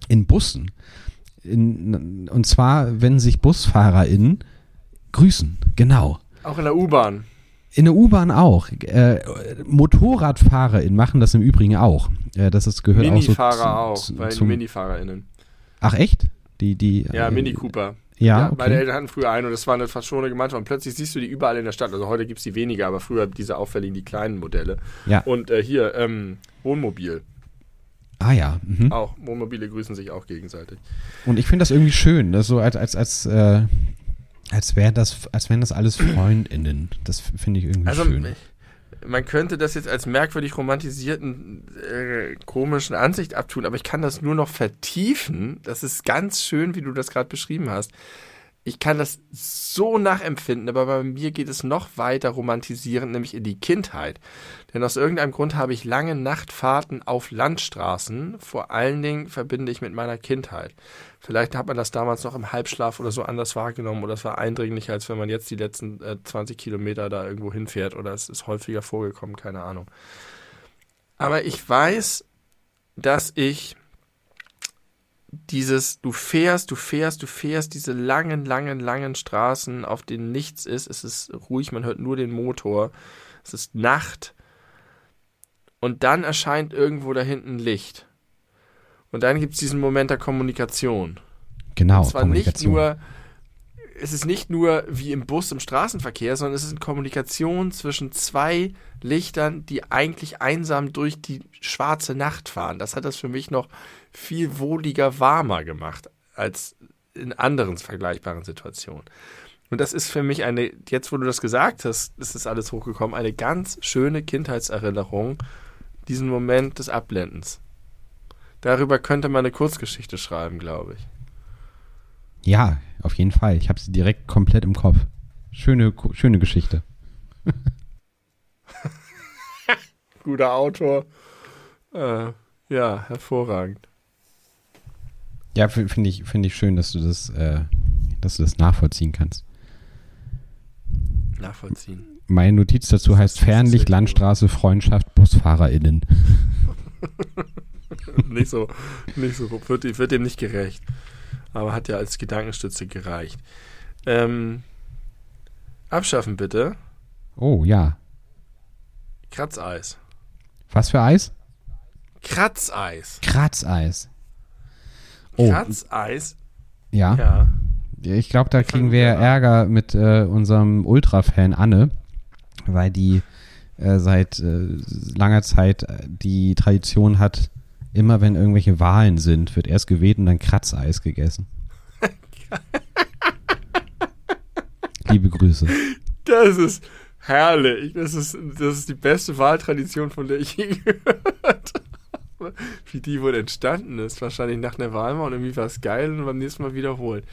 Speaker 1: in Bussen. In, und zwar, wenn sich BusfahrerInnen grüßen, genau.
Speaker 2: Auch in der U-Bahn.
Speaker 1: In der U-Bahn auch. Äh, MotorradfahrerInnen machen das im Übrigen auch. Äh, das ist, gehört
Speaker 2: Minifahrer
Speaker 1: auch,
Speaker 2: so, auch bei den MinifahrerInnen.
Speaker 1: Ach echt? Die, die,
Speaker 2: ja, äh, Mini Cooper.
Speaker 1: Ja, ja okay.
Speaker 2: meine Eltern hatten früher einen und das war eine eine Gemeinschaft. Und plötzlich siehst du die überall in der Stadt. Also heute gibt es die weniger, aber früher diese auffälligen, die kleinen Modelle.
Speaker 1: Ja.
Speaker 2: Und äh, hier, ähm, Wohnmobil.
Speaker 1: Ah ja. Mhm.
Speaker 2: Auch. Wohnmobile grüßen sich auch gegenseitig.
Speaker 1: Und ich finde das irgendwie schön, das so als, als, als, äh, als wäre das, als wären das alles FreundInnen. Das finde ich irgendwie also, schön.
Speaker 2: Man könnte das jetzt als merkwürdig romantisierten, äh, komischen Ansicht abtun, aber ich kann das nur noch vertiefen. Das ist ganz schön, wie du das gerade beschrieben hast ich kann das so nachempfinden, aber bei mir geht es noch weiter romantisierend, nämlich in die Kindheit. Denn aus irgendeinem Grund habe ich lange Nachtfahrten auf Landstraßen, vor allen Dingen verbinde ich mit meiner Kindheit. Vielleicht hat man das damals noch im Halbschlaf oder so anders wahrgenommen oder es war eindringlicher, als wenn man jetzt die letzten äh, 20 Kilometer da irgendwo hinfährt oder es ist häufiger vorgekommen, keine Ahnung. Aber ich weiß, dass ich dieses, du fährst, du fährst, du fährst diese langen, langen, langen Straßen, auf denen nichts ist. Es ist ruhig, man hört nur den Motor. Es ist Nacht. Und dann erscheint irgendwo da hinten Licht. Und dann gibt es diesen Moment der Kommunikation.
Speaker 1: Genau.
Speaker 2: Und zwar nicht nur es ist nicht nur wie im Bus im Straßenverkehr, sondern es ist eine Kommunikation zwischen zwei Lichtern, die eigentlich einsam durch die schwarze Nacht fahren. Das hat das für mich noch viel wohliger, warmer gemacht als in anderen vergleichbaren Situationen. Und das ist für mich eine, jetzt wo du das gesagt hast, ist das alles hochgekommen, eine ganz schöne Kindheitserinnerung, diesen Moment des Abblendens. Darüber könnte man eine Kurzgeschichte schreiben, glaube ich.
Speaker 1: Ja, auf jeden Fall. Ich habe sie direkt komplett im Kopf. Schöne, schöne Geschichte.
Speaker 2: Guter Autor. Äh, ja, hervorragend.
Speaker 1: Ja, finde ich, finde ich schön, dass du das, äh, dass du das nachvollziehen kannst.
Speaker 2: Nachvollziehen.
Speaker 1: Meine Notiz dazu heißt Fernlicht, Landstraße, Freundschaft, BusfahrerInnen.
Speaker 2: nicht so, nicht so, wird, wird dem nicht gerecht aber hat ja als Gedankenstütze gereicht. Ähm, abschaffen bitte.
Speaker 1: Oh ja.
Speaker 2: Kratzeis.
Speaker 1: Was für Eis?
Speaker 2: Kratzeis.
Speaker 1: Kratzeis.
Speaker 2: Oh. Kratzeis.
Speaker 1: Ja. ja. Ich glaube, da kriegen wir Ärger mit äh, unserem Ultra-Fan Anne, weil die äh, seit äh, langer Zeit äh, die Tradition hat, immer wenn irgendwelche Wahlen sind, wird erst gewählt und dann Kratzeis gegessen. Liebe Grüße.
Speaker 2: Das ist herrlich. Das ist, das ist die beste Wahltradition, von der ich je gehört habe. Wie die wohl entstanden ist. Wahrscheinlich nach einer Wahl mal und irgendwie war es geil und beim nächsten Mal wiederholen.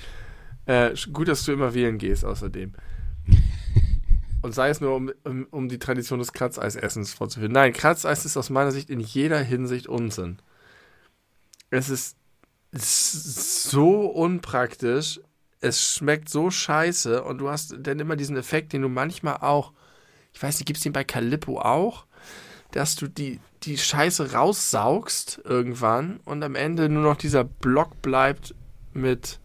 Speaker 2: Äh, gut, dass du immer wählen gehst, außerdem. Und sei es nur, um, um, um die Tradition des Kratzeisessens vorzuführen. Nein, Kratzeis ist aus meiner Sicht in jeder Hinsicht Unsinn es ist so unpraktisch. Es schmeckt so scheiße und du hast dann immer diesen Effekt, den du manchmal auch, ich weiß nicht, gibt es den bei Calippo auch, dass du die, die Scheiße raussaugst irgendwann und am Ende nur noch dieser Block bleibt mit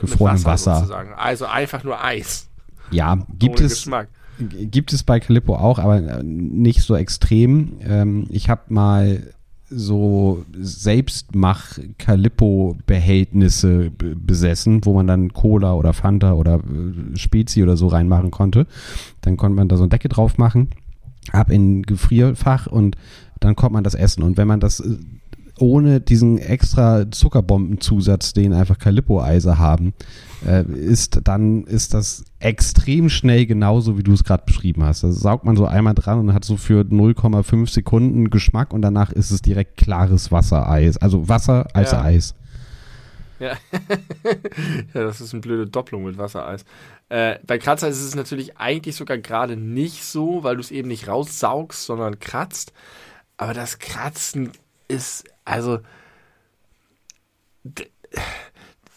Speaker 1: gefrorenem Wasser, Wasser.
Speaker 2: Sozusagen. Also einfach nur Eis.
Speaker 1: Ja, gibt es. Geschmack. Gibt es bei Calippo auch, aber nicht so extrem. Ähm, ich habe mal so Selbstmach-Calippo-Behältnisse besessen, wo man dann Cola oder Fanta oder äh, Spezi oder so reinmachen konnte. Dann konnte man da so eine Decke drauf machen, ab in Gefrierfach und dann konnte man das essen. Und wenn man das äh, ohne diesen extra Zuckerbombenzusatz, den einfach Calippo-Eise haben, äh, ist, dann ist das extrem schnell genauso, wie du es gerade beschrieben hast. Da saugt man so einmal dran und hat so für 0,5 Sekunden Geschmack und danach ist es direkt klares Wassereis. Also Wasser als ja. Eis.
Speaker 2: Ja. ja, das ist eine blöde Doppelung mit Wassereis. Äh, bei Kratzeis ist es natürlich eigentlich sogar gerade nicht so, weil du es eben nicht raussaugst, sondern kratzt. Aber das Kratzen ist, also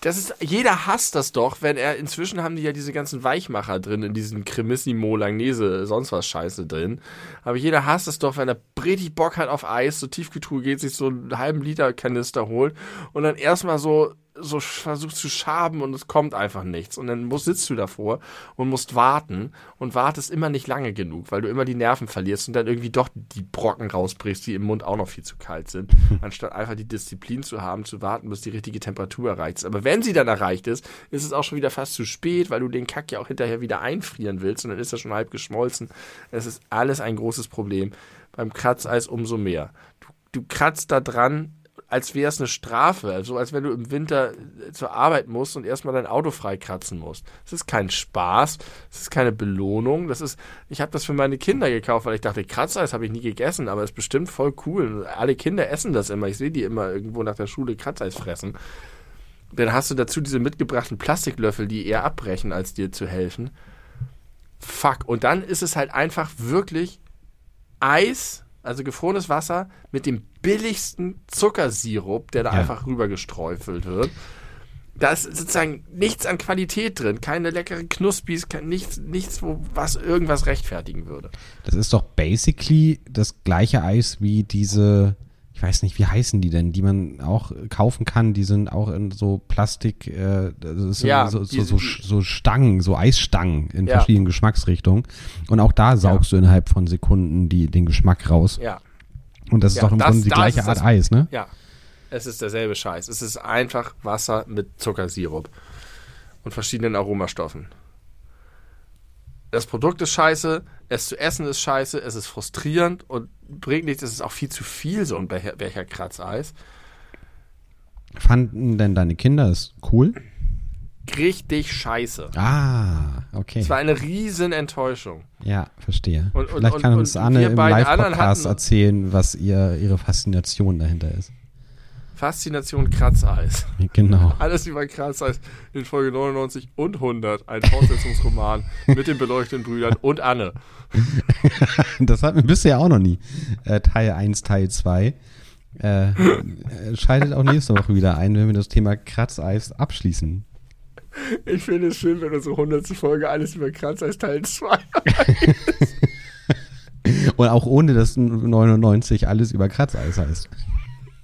Speaker 2: das ist, jeder hasst das doch, wenn er, inzwischen haben die ja diese ganzen Weichmacher drin, in diesen Cremissimo, Langnese, sonst was Scheiße drin. Aber jeder hasst es doch, wenn er richtig Bock hat auf Eis, so Tiefkühltruhe geht, sich so einen halben Liter Kanister holt und dann erstmal so so versucht zu schaben und es kommt einfach nichts. Und dann musst, sitzt du davor und musst warten und wartest immer nicht lange genug, weil du immer die Nerven verlierst und dann irgendwie doch die Brocken rausbrichst, die im Mund auch noch viel zu kalt sind, anstatt einfach die Disziplin zu haben, zu warten, bis die richtige Temperatur erreicht ist. Aber wenn sie dann erreicht ist, ist es auch schon wieder fast zu spät, weil du den Kack ja auch hinterher wieder einfrieren willst und dann ist er schon halb geschmolzen. Es ist alles ein großes Problem. Beim Kratzeis umso mehr. Du, du kratzt da dran, als wäre es eine Strafe. Also als wenn du im Winter äh, zur Arbeit musst und erstmal dein Auto freikratzen musst. Das ist kein Spaß, das ist keine Belohnung. Das ist, ich habe das für meine Kinder gekauft, weil ich dachte, Kratzeis habe ich nie gegessen, aber es ist bestimmt voll cool. Alle Kinder essen das immer. Ich sehe die immer irgendwo nach der Schule Kratzeis fressen. Dann hast du dazu diese mitgebrachten Plastiklöffel, die eher abbrechen, als dir zu helfen. Fuck. Und dann ist es halt einfach wirklich Eis also gefrorenes Wasser mit dem billigsten Zuckersirup, der da ja. einfach rübergesträufelt wird. Da ist sozusagen nichts an Qualität drin, keine leckeren Knuspis, nichts, nichts wo, was irgendwas rechtfertigen würde.
Speaker 1: Das ist doch basically das gleiche Eis wie diese ich weiß nicht, wie heißen die denn, die man auch kaufen kann, die sind auch in so Plastik, äh, so, ja, so, so, so, so, Stangen, so Eisstangen in ja. verschiedenen Geschmacksrichtungen. Und auch da saugst ja. du innerhalb von Sekunden die, den Geschmack raus.
Speaker 2: Ja.
Speaker 1: Und das ist doch im das, Grunde die gleiche Art das, Eis, ne?
Speaker 2: Ja. Es ist derselbe Scheiß. Es ist einfach Wasser mit Zuckersirup. und verschiedenen Aromastoffen. Das Produkt ist scheiße, es zu essen ist scheiße, es ist frustrierend und bringt nichts, es ist auch viel zu viel, so ein Becher, Kratzeis.
Speaker 1: Fanden denn deine Kinder es cool?
Speaker 2: Richtig scheiße.
Speaker 1: Ah, okay.
Speaker 2: Es war eine riesen Enttäuschung.
Speaker 1: Ja, verstehe.
Speaker 2: Und- und-
Speaker 1: Vielleicht kann
Speaker 2: und-
Speaker 1: uns Anne im Live-Podcast erzählen, was ihr, ihre Faszination dahinter ist.
Speaker 2: Faszination Kratzeis.
Speaker 1: Genau.
Speaker 2: Alles über Kratzeis in Folge 99 und 100. Ein Fortsetzungsroman mit den beleuchteten Brüdern und Anne.
Speaker 1: Das hatten wir bisher auch noch nie. Äh, Teil 1, Teil 2. Äh, äh, schaltet auch nächste Woche wieder ein, wenn wir das Thema Kratzeis abschließen.
Speaker 2: Ich finde es schön, wenn unsere 100. Folge alles über Kratzeis Teil 2
Speaker 1: Und auch ohne dass 99 alles über Kratzeis heißt.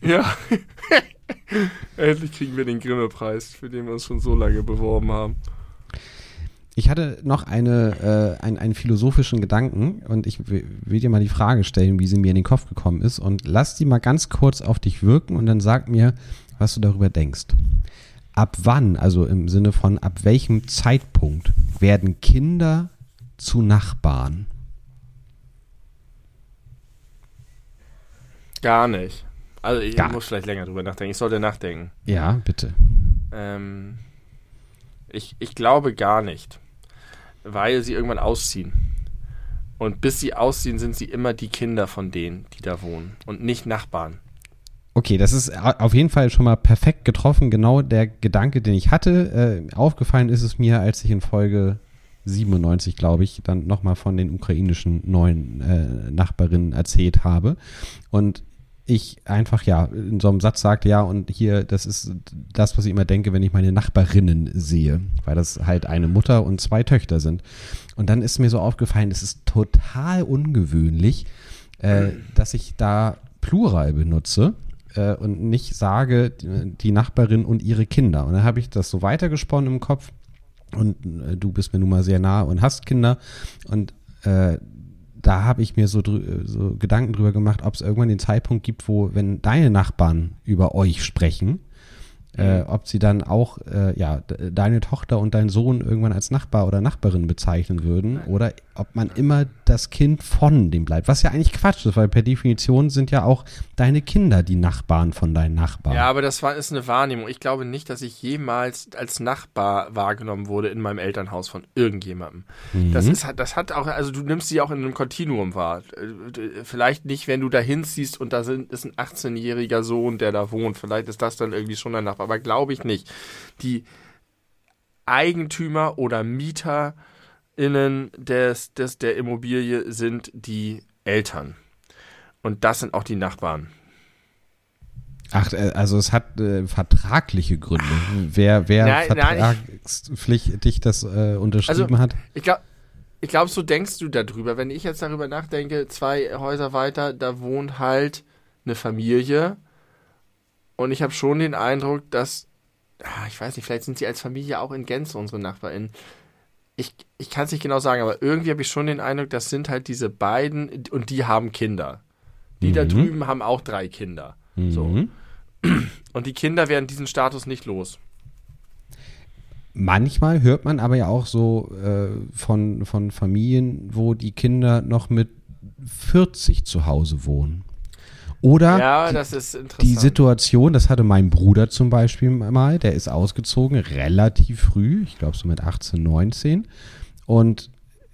Speaker 2: Ja. Endlich kriegen wir den Grimme-Preis, für den wir uns schon so lange beworben haben.
Speaker 1: Ich hatte noch eine, äh, ein, einen philosophischen Gedanken und ich will, will dir mal die Frage stellen, wie sie mir in den Kopf gekommen ist und lass die mal ganz kurz auf dich wirken und dann sag mir, was du darüber denkst. Ab wann, also im Sinne von ab welchem Zeitpunkt werden Kinder zu Nachbarn?
Speaker 2: Gar nicht. Also ich
Speaker 1: Gar-
Speaker 2: muss vielleicht länger drüber nachdenken. Ich sollte nachdenken.
Speaker 1: Ja, bitte.
Speaker 2: Ähm, ich, ich glaube gar nicht. Weil sie irgendwann ausziehen. Und bis sie ausziehen, sind sie immer die Kinder von denen, die da wohnen. Und nicht Nachbarn.
Speaker 1: Okay, das ist au- auf jeden Fall schon mal perfekt getroffen. Genau der Gedanke, den ich hatte. Äh, aufgefallen ist es mir, als ich in Folge 97, glaube ich, dann nochmal von den ukrainischen neuen äh, Nachbarinnen erzählt habe. Und ich einfach, ja, in so einem Satz sagte, ja, und hier, das ist das, was ich immer denke, wenn ich meine Nachbarinnen sehe, weil das halt eine Mutter und zwei Töchter sind. Und dann ist mir so aufgefallen, es ist total ungewöhnlich, äh, dass ich da Plural benutze äh, und nicht sage, die, Nachbarin und ihre Kinder. Und dann habe ich das so weitergesponnen im Kopf. Und äh, du bist mir nun mal sehr nah und hast Kinder. Und äh, da habe ich mir so, drü- so Gedanken drüber gemacht, ob es irgendwann den Zeitpunkt gibt, wo, wenn deine Nachbarn über euch sprechen, äh, ob sie dann auch äh, ja, de- deine Tochter und dein Sohn irgendwann als Nachbar oder Nachbarin bezeichnen würden oder ob man immer das Kind von dem bleibt. Was ja eigentlich Quatsch ist, weil per Definition sind ja auch deine Kinder die Nachbarn von deinen Nachbarn.
Speaker 2: Ja, aber das war, ist eine Wahrnehmung. Ich glaube nicht, dass ich jemals als Nachbar wahrgenommen wurde in meinem Elternhaus von irgendjemandem. Das ist das hat auch, also du nimmst sie auch in einem Kontinuum wahr. Äh, Vielleicht nicht, wenn du da hinziehst und da sind, ist ein 18-jähriger Sohn, der da wohnt. Vielleicht ist das dann irgendwie schon ein Nachbar, aber glaube ich nicht. Die Eigentümer oder MieterInnen des, des, der Immobilie sind die Eltern. Und das sind auch die Nachbarn.
Speaker 1: Ach, äh, also es hat äh, vertragliche Gründe. Wer, wer
Speaker 2: Nein,
Speaker 1: vertragspflichtig das äh, unterschrieben hat.
Speaker 2: Ich glaube, ich glaub, so denkst du darüber. Wenn ich jetzt darüber nachdenke, zwei Häuser weiter, da wohnt halt eine Familie. Und ich habe schon den Eindruck, dass, ah, ich weiß nicht, vielleicht sind sie als Familie auch in Gänze unsere NachbarInnen. Ich, ich kann es nicht genau sagen, aber irgendwie habe ich schon den Eindruck, das sind halt diese beiden und die haben Kinder. Die da
Speaker 1: Mhm.
Speaker 2: drüben haben auch drei Kinder. So.
Speaker 1: Mhm.
Speaker 2: Und die Kinder werden diesen Status nicht los.
Speaker 1: Manchmal hört man aber ja auch so äh, von, von Familien, wo die Kinder noch mit 40 zu Hause wohnen. Oder
Speaker 2: Ja,
Speaker 1: die, Situation, das hatte mein Bruder zum Beispiel mal, der ist ausgezogen relativ früh, ich glaube so mit 18, 19 und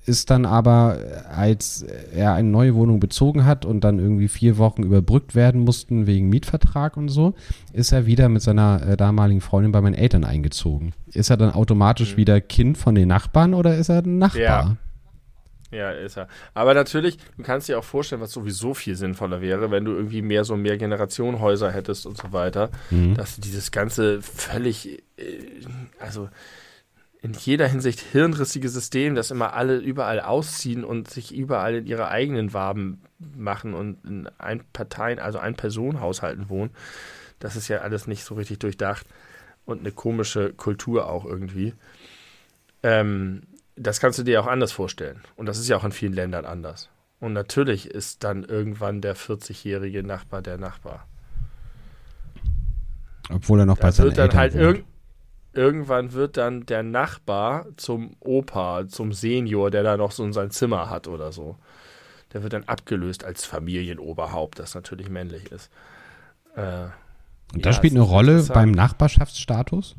Speaker 1: ist dann aber, als er eine neue Wohnung bezogen hat und dann irgendwie vier Wochen überbrückt werden mussten wegen Mietvertrag und so, ist er wieder mit seiner äh, damaligen Freundin bei meinen Eltern eingezogen. Ist er dann automatisch
Speaker 2: Mhm.
Speaker 1: wieder Kind von den Nachbarn oder ist er ein Nachbar?
Speaker 2: Ja. Ja, ist er. Aber natürlich, du kannst dir auch vorstellen, was sowieso viel sinnvoller wäre, wenn du irgendwie mehr so mehr Generationenhäuser hättest und so weiter,
Speaker 1: Mhm.
Speaker 2: dass du dieses ganze völlig, äh, also in jeder Hinsicht hirnrissige System, dass immer alle überall ausziehen und sich überall in ihre eigenen Waben machen und in ein Parteien, also ein Personenhaushalten wohnen. Das ist ja alles nicht so richtig durchdacht und eine komische Kultur auch irgendwie. Ähm, das kannst du dir auch anders vorstellen. Und das ist ja auch in vielen Ländern anders. Und natürlich ist dann irgendwann der 40-jährige Nachbar der Nachbar.
Speaker 1: Obwohl er noch bei seinen Eltern
Speaker 2: halt irgend irgendwann wird dann der Nachbar zum Opa, zum Senior, der da noch so in sein Zimmer hat oder so. Der wird dann abgelöst als Familienoberhaupt, das natürlich männlich ist.
Speaker 1: Äh, Und das ja, spielt eine Rolle beim Nachbarschaftsstatus?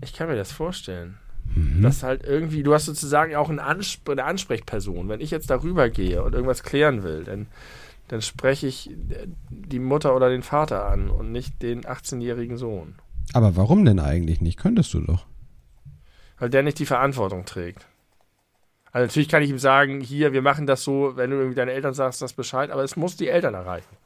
Speaker 2: Ich kann mir das vorstellen. Mhm. Dass halt irgendwie, du hast sozusagen auch eine, Ansp eine Ansprechperson. Wenn ich jetzt darüber gehe und irgendwas klären will, dann, dann spreche ich die Mutter oder den Vater an und nicht den 18-jährigen Sohn.
Speaker 1: Aber warum denn eigentlich nicht? Könntest du doch.
Speaker 2: Weil der nicht die Verantwortung trägt. Also natürlich kann ich ihm sagen, hier, wir machen das so, wenn du irgendwie deinen Eltern sagst, das Bescheid, aber es muss die Eltern erreichen.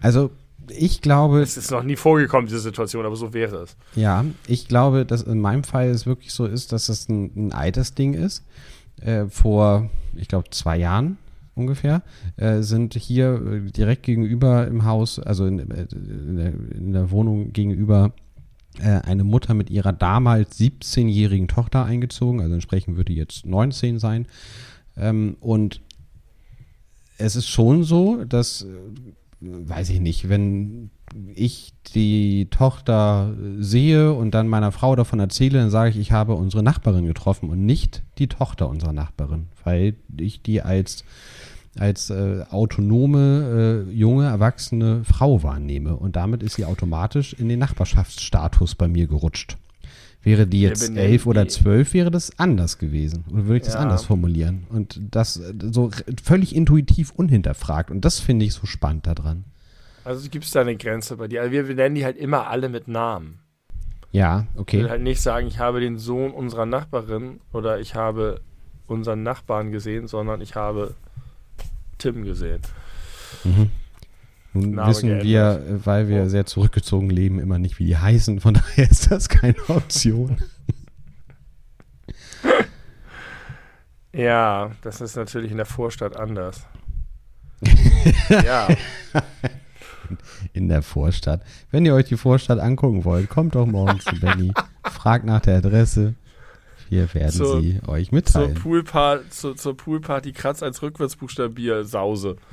Speaker 1: Also ich glaube.
Speaker 2: Es ist noch nie vorgekommen, diese Situation, aber so wäre es.
Speaker 1: Ja, ich glaube, dass in meinem Fall es wirklich so ist, dass es ein, ein Altersding ist. Äh, vor, ich glaube, zwei Jahren ungefähr, äh, sind hier äh, direkt gegenüber im Haus, also in, äh, in, der, in der, Wohnung gegenüber, äh, eine Mutter mit ihrer damals 17-jährigen Tochter eingezogen. Also entsprechend würde jetzt 19 sein. Ähm, und es ist schon so, dass weiß ich nicht, wenn ich die Tochter sehe und dann meiner Frau davon erzähle, dann sage ich, ich habe unsere Nachbarin getroffen und nicht die Tochter unserer Nachbarin, weil ich die als als äh, autonome, äh, junge, erwachsene Frau wahrnehme. Und damit ist sie automatisch in den Nachbarschaftsstatus bei mir gerutscht. Wäre die jetzt elf oder zwölf, wäre das anders gewesen. Oder würde ich das ja. anders formulieren? Und das so völlig intuitiv unhinterfragt. Und das finde ich so spannend daran.
Speaker 2: Also gibt es da eine Grenze bei dir. Also wir, wir nennen die halt immer alle mit Namen.
Speaker 1: Ja, okay. Ich
Speaker 2: will halt nicht sagen, ich habe den Sohn unserer Nachbarin oder ich habe unseren Nachbarn gesehen, sondern ich habe Tim gesehen.
Speaker 1: Mhm. Nun Name wissen geändert. wir, weil wir oh. sehr zurückgezogen leben, immer nicht, wie die heißen. Von daher ist das keine Option.
Speaker 2: ja, das ist natürlich in der Vorstadt anders. ja.
Speaker 1: In der Vorstadt. Wenn ihr euch die Vorstadt angucken wollt, kommt doch morgens zu Benny. Fragt nach der Adresse. Wir werden zur, sie euch mitteilen.
Speaker 2: Zur, Poolpa zur, zur Poolparty Kratz als Rückwärtsbuchstabier Sause.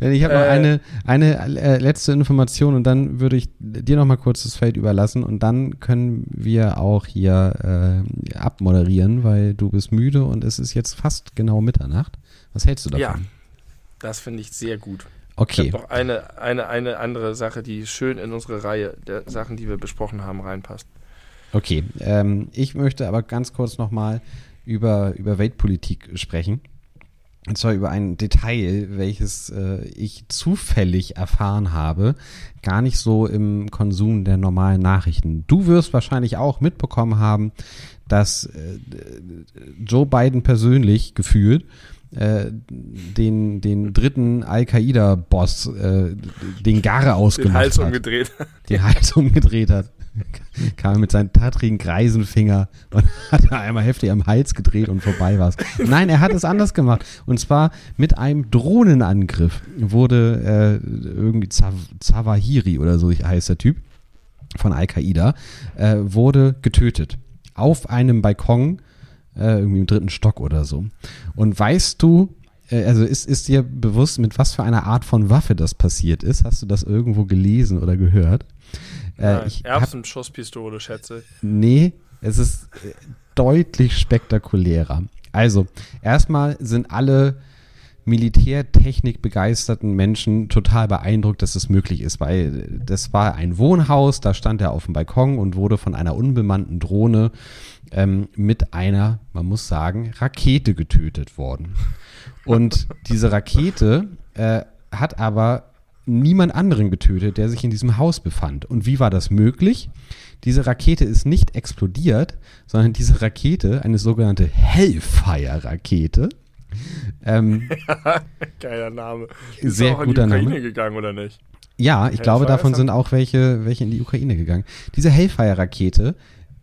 Speaker 1: ich habe noch äh, eine, eine äh, letzte Information und dann würde ich dir noch mal kurz das Feld überlassen und dann können wir auch hier äh, abmoderieren, weil du bist müde und es ist jetzt fast genau Mitternacht. Was hältst du davon? Ja,
Speaker 2: das finde ich sehr gut.
Speaker 1: Okay.
Speaker 2: Ich noch eine, eine, eine andere Sache, die schön in unsere Reihe der Sachen, die wir besprochen haben, reinpasst.
Speaker 1: Okay, ähm, ich möchte aber ganz kurz nochmal über, über Weltpolitik sprechen. Und zwar über ein Detail, welches äh, ich zufällig erfahren habe, gar nicht so im Konsum der normalen Nachrichten. Du wirst wahrscheinlich auch mitbekommen haben, dass äh, Joe Biden persönlich gefühlt äh, den, den dritten Al-Qaida-Boss äh, den Garre ausgemacht den Hals
Speaker 2: hat. umgedreht.
Speaker 1: Den Hals umgedreht hat. Kam mit seinen tattrigen Greisenfinger und hat einmal heftig am Hals gedreht und vorbei war's. Nein, er hat es anders gemacht. Und zwar mit einem Drohnenangriff wurde äh, irgendwie Zav Zawahiri oder so heißt der Typ von Al-Qaida, äh, wurde getötet. Auf einem Balkon äh, irgendwie im dritten Stock oder so. Und weißt du, äh, also ist, ist dir bewusst, mit was für einer Art von Waffe das passiert ist? Hast du das irgendwo gelesen oder gehört?
Speaker 2: Äh, ich Erbsenschusspistole, schätze.
Speaker 1: Nee, es ist äh, deutlich spektakulärer. Also, erstmal sind alle Militärtechnik begeisterten Menschen total beeindruckt, dass es möglich ist, weil das war ein Wohnhaus, da stand er auf dem Balkon und wurde von einer unbemannten Drohne ähm, mit einer, man muss sagen, Rakete getötet worden. Und diese Rakete äh, hat aber niemand anderen getötet, der sich in diesem Haus befand. Und wie war das möglich? Diese Rakete ist nicht explodiert, sondern diese Rakete, eine sogenannte Hellfire-Rakete,
Speaker 2: ähm, Geiler Name.
Speaker 1: Ist sehr auch guter
Speaker 2: in
Speaker 1: die
Speaker 2: Ukraine
Speaker 1: Name.
Speaker 2: gegangen oder nicht?
Speaker 1: Ja, ich Hellfire glaube, davon sind auch welche, welche in die Ukraine gegangen. Diese Hellfire-Rakete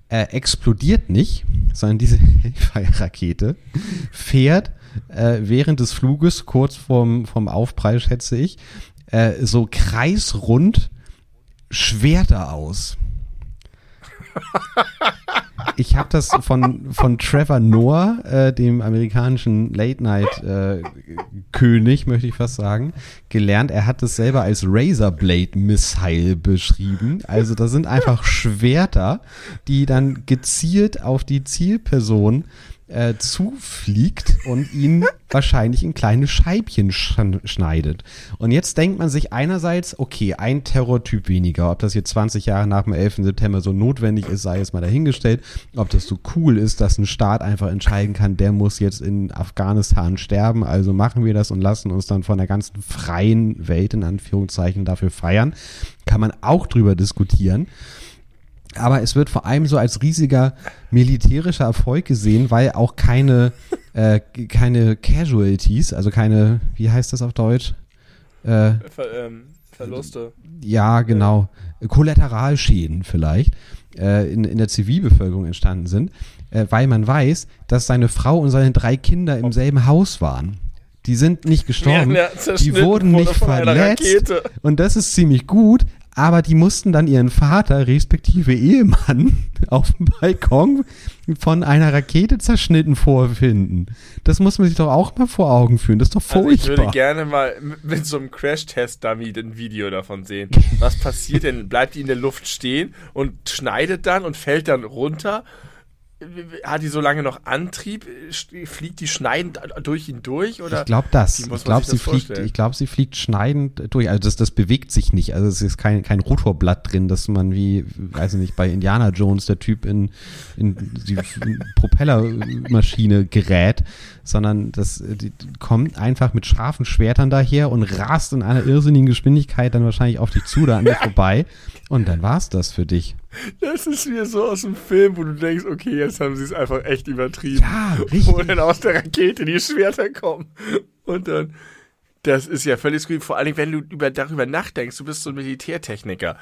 Speaker 1: äh, explodiert nicht, sondern diese Hellfire-Rakete fährt äh, während des Fluges, kurz vorm, vom Aufprall, schätze ich, äh, so kreisrund Schwerter aus. Ich habe das von, von Trevor Noah, äh, dem amerikanischen Late-Night-König, äh, möchte ich fast sagen, gelernt. Er hat es selber als Razorblade Missile beschrieben. Also das sind einfach Schwerter, die dann gezielt auf die Zielperson äh, zufliegt und ihn wahrscheinlich in kleine Scheibchen schneidet. Und jetzt denkt man sich einerseits, okay, ein Terrortyp weniger. Ob das jetzt 20 Jahre nach dem 11. September so notwendig ist, sei jetzt mal dahingestellt. Ob das so cool ist, dass ein Staat einfach entscheiden kann, der muss jetzt in Afghanistan sterben. Also machen wir das und lassen uns dann von der ganzen freien Welt in Anführungszeichen dafür feiern. Kann man auch drüber diskutieren. Aber es wird vor allem so als riesiger militärischer Erfolg gesehen, weil auch keine, äh, keine Casualties, also keine, wie heißt das auf Deutsch?
Speaker 2: Äh, Ver, ähm, Verluste.
Speaker 1: Ja, genau. Kollateralschäden vielleicht äh, in, in der Zivilbevölkerung entstanden sind, äh, weil man weiß, dass seine Frau und seine drei Kinder im selben Haus waren. Die sind nicht gestorben, ja, die wurden nicht verletzt. Und das ist ziemlich gut, aber die mussten dann ihren Vater, respektive Ehemann, auf dem Balkon von einer Rakete zerschnitten vorfinden. Das muss man sich doch auch mal vor Augen führen. Das ist doch furchtbar. Also
Speaker 2: ich würde gerne mal mit so einem Crash-Test-Dummy ein Video davon sehen. Was passiert denn? Bleibt die in der Luft stehen und schneidet dann und fällt dann runter hat die so lange noch Antrieb? Fliegt die schneidend durch ihn durch? Oder
Speaker 1: ich glaube das. Ich glaube, sie, fliegt, ich glaub, sie fliegt schneidend durch. Also das, das bewegt sich nicht. Also es ist kein, kein Rotorblatt drin, dass man wie, weiß ich nicht, bei Indiana Jones der Typ in, in die Propellermaschine gerät, sondern das die kommt einfach mit scharfen Schwertern daher und rast in einer irrsinnigen Geschwindigkeit dann wahrscheinlich auf dich zu, da an dir vorbei. Und dann war's das für dich.
Speaker 2: Das ist wie so aus dem Film, wo du denkst, okay, jetzt haben sie es einfach echt übertrieben.
Speaker 1: Ja, richtig. Wo
Speaker 2: dann aus der Rakete die Schwerter kommen. Und dann, das ist ja völlig skurril. Vor allem, wenn du über, darüber nachdenkst, du bist so ein Militärtechniker.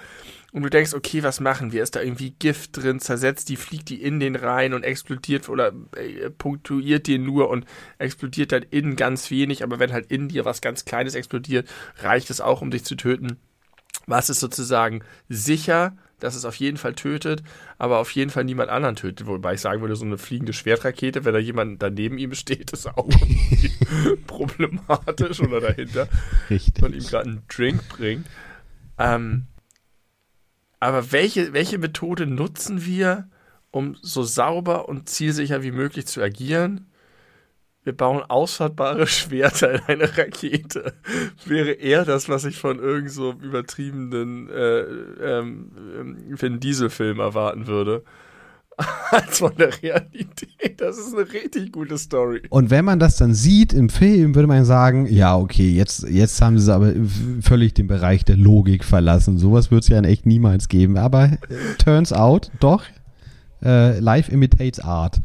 Speaker 2: Und du denkst, okay, was machen wir? Ist da irgendwie Gift drin, zersetzt die, fliegt die in den rein und explodiert oder äh, punktuiert den nur und explodiert dann innen ganz wenig. Aber wenn halt in dir was ganz Kleines explodiert, reicht es auch, um dich zu töten. Was ist sozusagen sicher? Dass es auf jeden Fall tötet, aber auf jeden Fall niemand anderen tötet. Wobei ich sagen würde, so eine fliegende Schwertrakete, wenn da jemand daneben ihm steht, ist auch problematisch oder dahinter.
Speaker 1: Richtig.
Speaker 2: Und ihm gerade einen Drink bringt. Ähm, aber welche, welche Methode nutzen wir, um so sauber und zielsicher wie möglich zu agieren? Wir bauen ausfahrtbare Schwerter in eine Rakete. Wäre eher das, was ich von irgend so übertriebenen äh, ähm, Vin Diesel-Film erwarten würde. Als von der Realität. Das ist eine richtig gute Story.
Speaker 1: Und wenn man das dann sieht im Film, würde man sagen, ja, okay, jetzt, jetzt haben sie aber völlig den Bereich der Logik verlassen. Sowas wird es ja in echt niemals geben. Aber turns out, doch, äh, life imitates art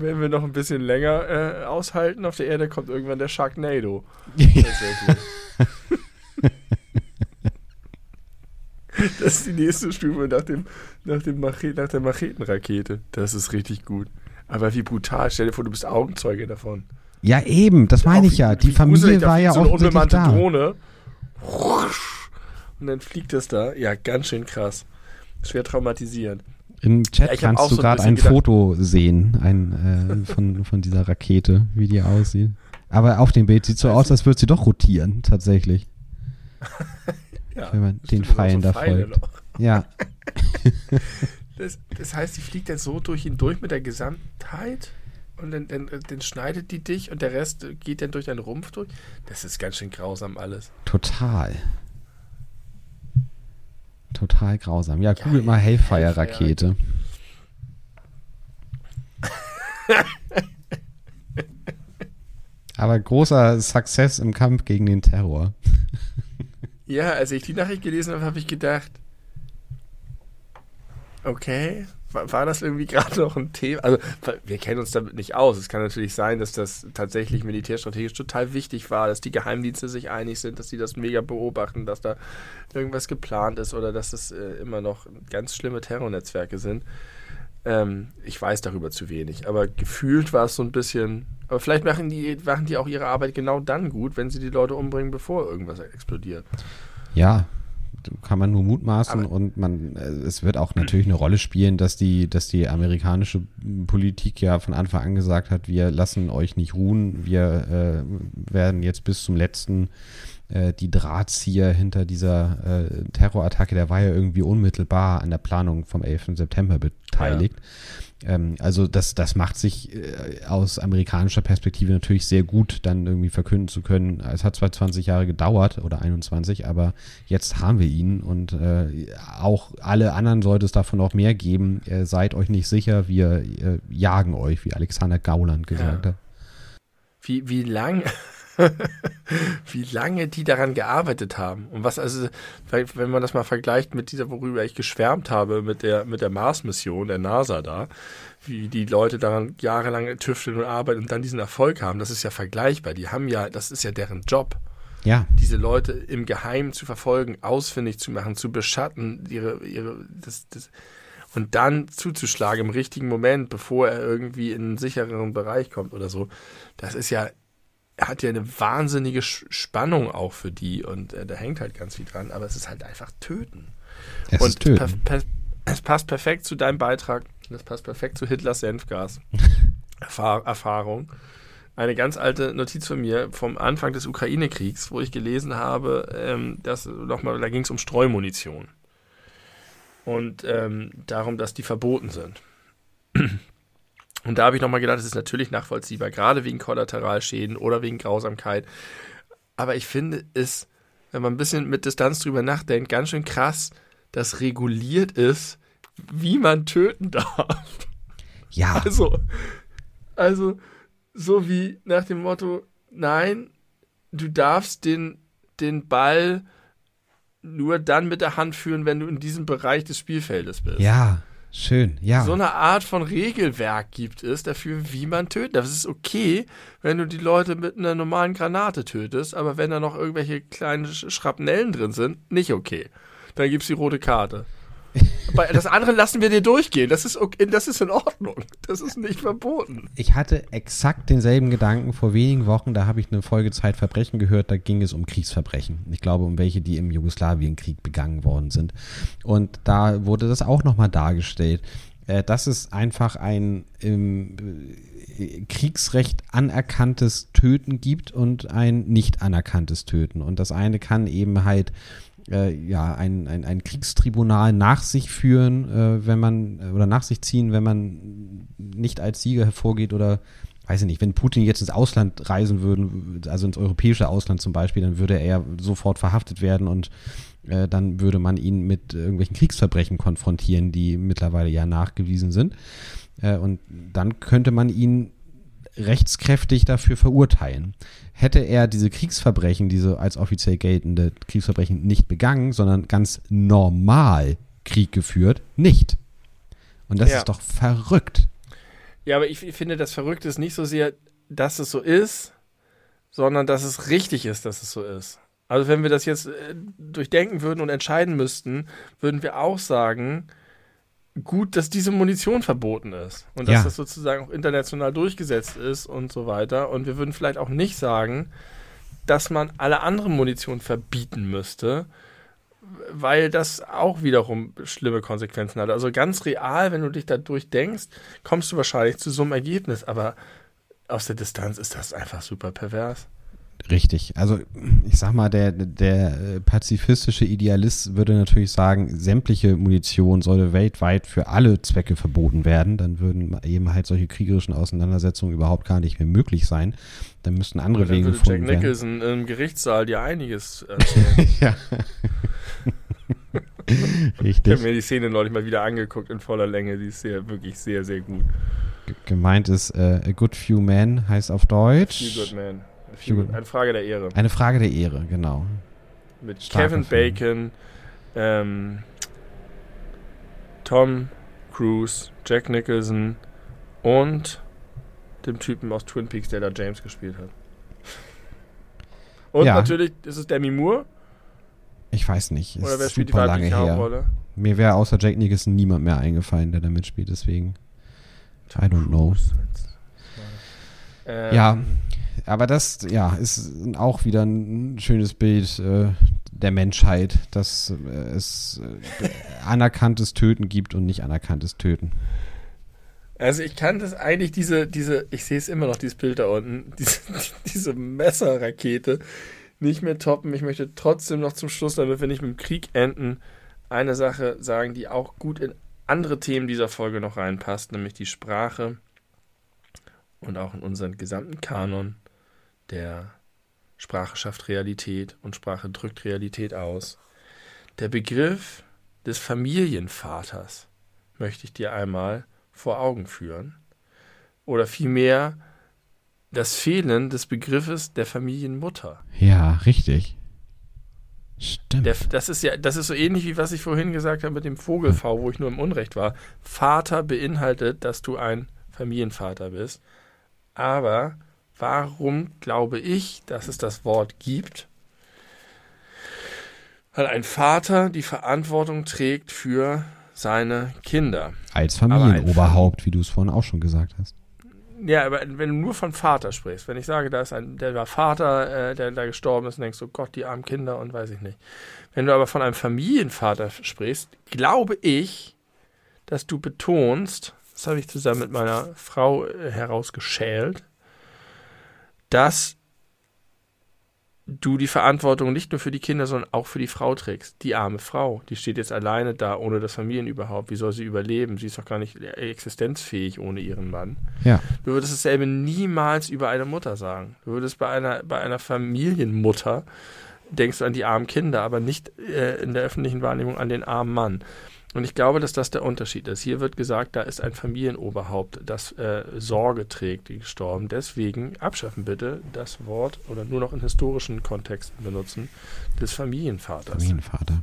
Speaker 2: wenn wir noch ein bisschen länger äh, aushalten auf der Erde, kommt irgendwann der Sharknado. das ist die nächste Stufe nach, dem, nach, dem Machet, nach der Machetenrakete. Das ist richtig gut. Aber wie brutal. Stell dir vor, du bist Augenzeuge davon.
Speaker 1: Ja, eben. Das meine ich ja. Die Familie war ja so eine unbemannte da.
Speaker 2: Drohne. Und dann fliegt es da. Ja, ganz schön krass. Schwer traumatisierend.
Speaker 1: Im Chat ja, kannst du so gerade ein, ein Foto sehen ein, äh, von, von dieser Rakete, wie die aussieht. Aber auf dem Bild sieht so aus, als würde sie doch rotieren, tatsächlich. ja, Wenn man den Pfeilen so da folgt. Ja.
Speaker 2: das, das heißt, die fliegt dann so durch ihn durch mit der Gesamtheit und dann, dann, dann, schneidet die dich und der Rest geht dann durch deinen Rumpf durch. Das ist ganz schön grausam alles.
Speaker 1: Total. Total grausam. Ja, googelt mal Hellfire-Rakete. Aber großer Success im Kampf gegen den Terror.
Speaker 2: ja, als ich die Nachricht gelesen habe, habe ich gedacht, okay, war, das irgendwie gerade noch ein Thema? Also, wir kennen uns damit nicht aus. Es kann natürlich sein, dass das tatsächlich militärstrategisch total wichtig war, dass die Geheimdienste sich einig sind, dass sie das mega beobachten, dass da irgendwas geplant ist oder dass es äh, immer noch ganz schlimme Terrornetzwerke sind. Ähm, ich weiß darüber zu wenig, aber gefühlt war es so ein bisschen. Aber vielleicht machen die, machen die auch ihre Arbeit genau dann gut, wenn sie die Leute umbringen, bevor irgendwas explodiert.
Speaker 1: Ja, kann man nur mutmaßen
Speaker 2: Aber-
Speaker 1: und man, äh, es wird auch natürlich eine Rolle spielen, dass die, dass die amerikanische Politik ja von Anfang an gesagt hat, wir lassen euch nicht ruhen, wir äh, werden jetzt bis zum letzten äh, die Drahtzieher hinter dieser äh, Terrorattacke, der war ja irgendwie unmittelbar an der Planung vom 11. September beteiligt. Ähm, also das, das macht sich äh, aus amerikanischer Perspektive natürlich sehr gut, dann irgendwie verkünden zu können. Es hat zwar 20 Jahre gedauert oder 21, aber jetzt haben wir ihn und äh, auch alle anderen sollte es davon noch mehr geben. Äh, seid euch nicht sicher, wir äh, jagen euch, wie Alexander Gauland gesagt
Speaker 2: Ja.
Speaker 1: hat.
Speaker 2: wie, wie lang, wie lange die daran gearbeitet haben. Und was also, wenn man das mal vergleicht mit dieser, worüber ich geschwärmt habe, mit der, mit der Mars-Mission der NASA da, wie die Leute daran jahrelang tüfteln und arbeiten und dann diesen Erfolg haben, das ist ja vergleichbar. Die haben ja, das ist ja deren Job
Speaker 1: Ja,
Speaker 2: diese Leute im Geheimen zu verfolgen, ausfindig zu machen, zu beschatten, ihre, ihre, das, das, und dann zuzuschlagen im richtigen Moment, bevor er irgendwie in einen sichereren Bereich kommt oder so. Das ist ja, hat ja eine wahnsinnige Spannung auch für die und äh, da hängt halt ganz viel dran, aber es ist halt einfach töten.
Speaker 1: es
Speaker 2: und
Speaker 1: ist töten.
Speaker 2: es passt perfekt zu deinem Beitrag, das passt perfekt zu Hitlers Senfgas. Erfahr Erfahrung. Eine ganz alte Notiz von mir vom Anfang des Ukraine-Kriegs, wo ich gelesen habe, ähm, dass nochmal, da ging es um Streumunition. Und ähm, darum, dass die verboten sind. Und da habe ich nochmal gedacht, das ist natürlich nachvollziehbar, gerade wegen Kollateralschäden oder wegen Grausamkeit. Aber ich finde es, wenn man ein bisschen mit Distanz drüber nachdenkt, ganz schön krass, dass reguliert ist, wie man töten darf.
Speaker 1: Ja,
Speaker 2: Also, also so wie nach dem Motto, nein, du darfst den, den Ball nur dann mit der Hand führen, wenn du in diesem Bereich des Spielfeldes bist.
Speaker 1: ja, schön, ja.
Speaker 2: So eine Art von Regelwerk gibt es dafür, wie man tötet. Das ist okay, wenn du die Leute mit einer normalen Granate tötest, aber wenn da noch irgendwelche kleinen Sch- Schrapnellen drin sind, nicht okay. Dann gibt's die rote Karte. Bei das andere lassen wir dir durchgehen. Das ist okay, das ist in Ordnung. Das ist nicht verboten.
Speaker 1: Ich hatte exakt denselben Gedanken vor wenigen Wochen. Da habe ich eine Folge Zeitverbrechen gehört. Da ging es um Kriegsverbrechen. Ich glaube, um welche, die im Jugoslawienkrieg begangen worden sind. Und da wurde das auch nochmal dargestellt. Äh, das ist einfach ein im äh, Kriegsrecht anerkanntes Töten gibt und ein nicht anerkanntes Töten. Und das eine kann eben halt äh, ja, ein, ein, ein Kriegstribunal nach sich führen, äh, wenn man, äh, oder nach sich ziehen, wenn man nicht als Sieger hervorgeht oder, weiß ich nicht, wenn Putin jetzt ins Ausland reisen würde, also ins europäische Ausland zum Beispiel, dann würde er sofort verhaftet werden und äh, dann würde man ihn mit irgendwelchen Kriegsverbrechen konfrontieren, die mittlerweile ja nachgewiesen sind. Äh, und dann könnte man ihn rechtskräftig dafür verurteilen. Hätte er diese Kriegsverbrechen, diese als offiziell geltende Kriegsverbrechen nicht begangen, sondern ganz normal Krieg geführt, nicht. Und das
Speaker 2: Ja.
Speaker 1: ist doch verrückt.
Speaker 2: Ja, aber ich, finde, das Verrückte ist nicht so sehr, dass es so ist, sondern dass es richtig ist, dass es so ist. Also wenn wir das jetzt äh, durchdenken würden und entscheiden müssten, würden wir auch sagen, gut, dass diese Munition verboten ist und dass
Speaker 1: Ja.
Speaker 2: das sozusagen auch international durchgesetzt ist und so weiter. Und wir würden vielleicht auch nicht sagen, dass man alle andere Munition verbieten müsste, weil das auch wiederum schlimme Konsequenzen hat. Also ganz real, wenn du dich da durchdenkst, kommst du wahrscheinlich zu so einem Ergebnis, aber aus der Distanz ist das einfach super pervers.
Speaker 1: Richtig. Also ich sag mal, der, der äh, pazifistische Idealist würde natürlich sagen, sämtliche Munition sollte weltweit für alle Zwecke verboten werden. Dann würden eben halt solche kriegerischen Auseinandersetzungen überhaupt gar nicht mehr möglich sein. Dann müssten andere
Speaker 2: dann
Speaker 1: Wege
Speaker 2: würde Jack
Speaker 1: gefunden werden.
Speaker 2: Nicholson im Gerichtssaal dir einiges erzählen.
Speaker 1: ja.
Speaker 2: ich
Speaker 1: Richtig.
Speaker 2: habe mir die Szene neulich mal wieder angeguckt in voller Länge. Die ist sehr, wirklich sehr, sehr gut.
Speaker 1: G- Gemeint ist äh, A Good Few Men heißt auf Deutsch.
Speaker 2: Feel good, man.
Speaker 1: Good.
Speaker 2: Eine Frage der Ehre.
Speaker 1: Eine Frage der Ehre, genau.
Speaker 2: Mit
Speaker 1: Starker
Speaker 2: Kevin
Speaker 1: Film.
Speaker 2: Bacon, ähm, Tom Cruise, Jack Nicholson und dem Typen aus Twin Peaks, der da James gespielt hat. Und
Speaker 1: Ja.
Speaker 2: natürlich ist es Demi Moore.
Speaker 1: Ich weiß nicht. Ist
Speaker 2: Oder wer spielt die
Speaker 1: super lange
Speaker 2: weibliche
Speaker 1: her.
Speaker 2: Hauptrolle?
Speaker 1: Mir wäre außer Jack Nicholson niemand mehr eingefallen, der da mitspielt, deswegen. I don't know.
Speaker 2: Ähm,
Speaker 1: Ja. Aber das, ja, ist auch wieder ein schönes Bild äh, der Menschheit, dass äh, es äh, anerkanntes Töten gibt und nicht anerkanntes Töten.
Speaker 2: Also ich kann das eigentlich, diese, diese, ich sehe es immer noch, dieses Bild da unten, diese, diese Messerrakete nicht mehr toppen. Ich möchte trotzdem noch zum Schluss, damit wir nicht mit dem Krieg enden, eine Sache sagen, die auch gut in andere Themen dieser Folge noch reinpasst, nämlich die Sprache und auch in unseren gesamten Kanon der Sprache schafft Realität und Sprache drückt Realität aus. Der Begriff des Familienvaters möchte ich dir einmal vor Augen führen. Oder vielmehr das Fehlen des Begriffes der Familienmutter.
Speaker 1: Ja, richtig. Stimmt.
Speaker 2: Der, das ist ja, das ist so ähnlich wie was ich vorhin gesagt habe mit dem Vogelfau, wo ich nur im Unrecht war. Vater beinhaltet, dass du ein Familienvater bist. Aber warum glaube ich, dass es das Wort gibt? Weil ein Vater die Verantwortung trägt für seine Kinder.
Speaker 1: Als Familienoberhaupt, wie du es vorhin auch schon gesagt hast.
Speaker 2: Ja, aber wenn du nur von Vater sprichst, wenn ich sage, da ist ein, der war Vater, äh, der da gestorben ist, dann denkst du, Gott, die armen Kinder und weiß ich nicht. Wenn du aber von einem Familienvater sprichst, glaube ich, dass du betonst, das habe ich zusammen mit meiner Frau äh, herausgeschält, dass du die Verantwortung nicht nur für die Kinder, sondern auch für die Frau trägst. Die arme Frau, die steht jetzt alleine da, ohne das Familienüberhaupt. Wie soll sie überleben? Sie ist doch gar nicht existenzfähig ohne ihren Mann.
Speaker 1: Ja.
Speaker 2: Du würdest dasselbe niemals über eine Mutter sagen. Du würdest bei einer, bei einer Familienmutter denkst du an die armen Kinder, aber nicht äh, in der öffentlichen Wahrnehmung an den armen Mann. Und ich glaube, dass das der Unterschied ist. Hier wird gesagt, da ist ein Familienoberhaupt, das äh, Sorge trägt, die gestorben. Deswegen abschaffen bitte das Wort oder nur noch in historischen Kontexten benutzen des Familienvaters.
Speaker 1: Familienvater.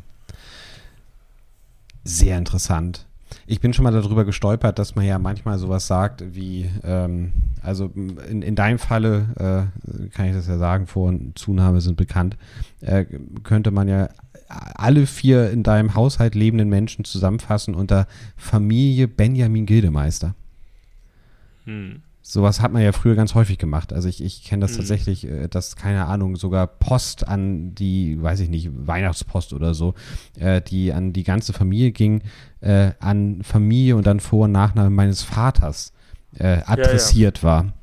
Speaker 1: Sehr interessant. Ich bin schon mal darüber gestolpert, dass man ja manchmal sowas sagt wie, ähm, also in, in deinem Falle, äh, kann ich das ja sagen, Vor- und Zunahme sind bekannt, äh, könnte man ja alle vier in deinem Haushalt lebenden Menschen zusammenfassen unter Familie Benjamin Gildemeister. Hm. Sowas hat man ja früher ganz häufig gemacht. Also ich, ich kenne das hm. tatsächlich, äh, dass, keine Ahnung, sogar Post an die, weiß ich nicht, Weihnachtspost oder so, äh, die an die ganze Familie ging, äh, an Familie und dann Vor- und Nachname meines Vaters äh, adressiert ja, ja. war.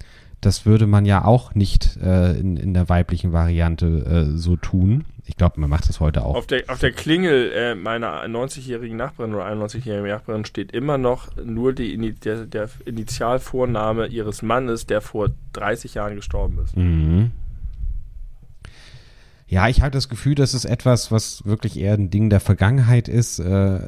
Speaker 1: Das würde man ja auch nicht äh, in, in der weiblichen Variante äh, so tun. Ich glaube, man macht das heute auch.
Speaker 2: Auf der, auf der Klingel äh, meiner 90-jährigen Nachbarin oder 91-jährigen Nachbarin steht immer noch nur die, der, der Initialvorname ihres Mannes, der vor 30 Jahren gestorben ist.
Speaker 1: Mhm. Ja, ich habe das Gefühl, das ist etwas, was wirklich eher ein Ding der Vergangenheit ist, äh,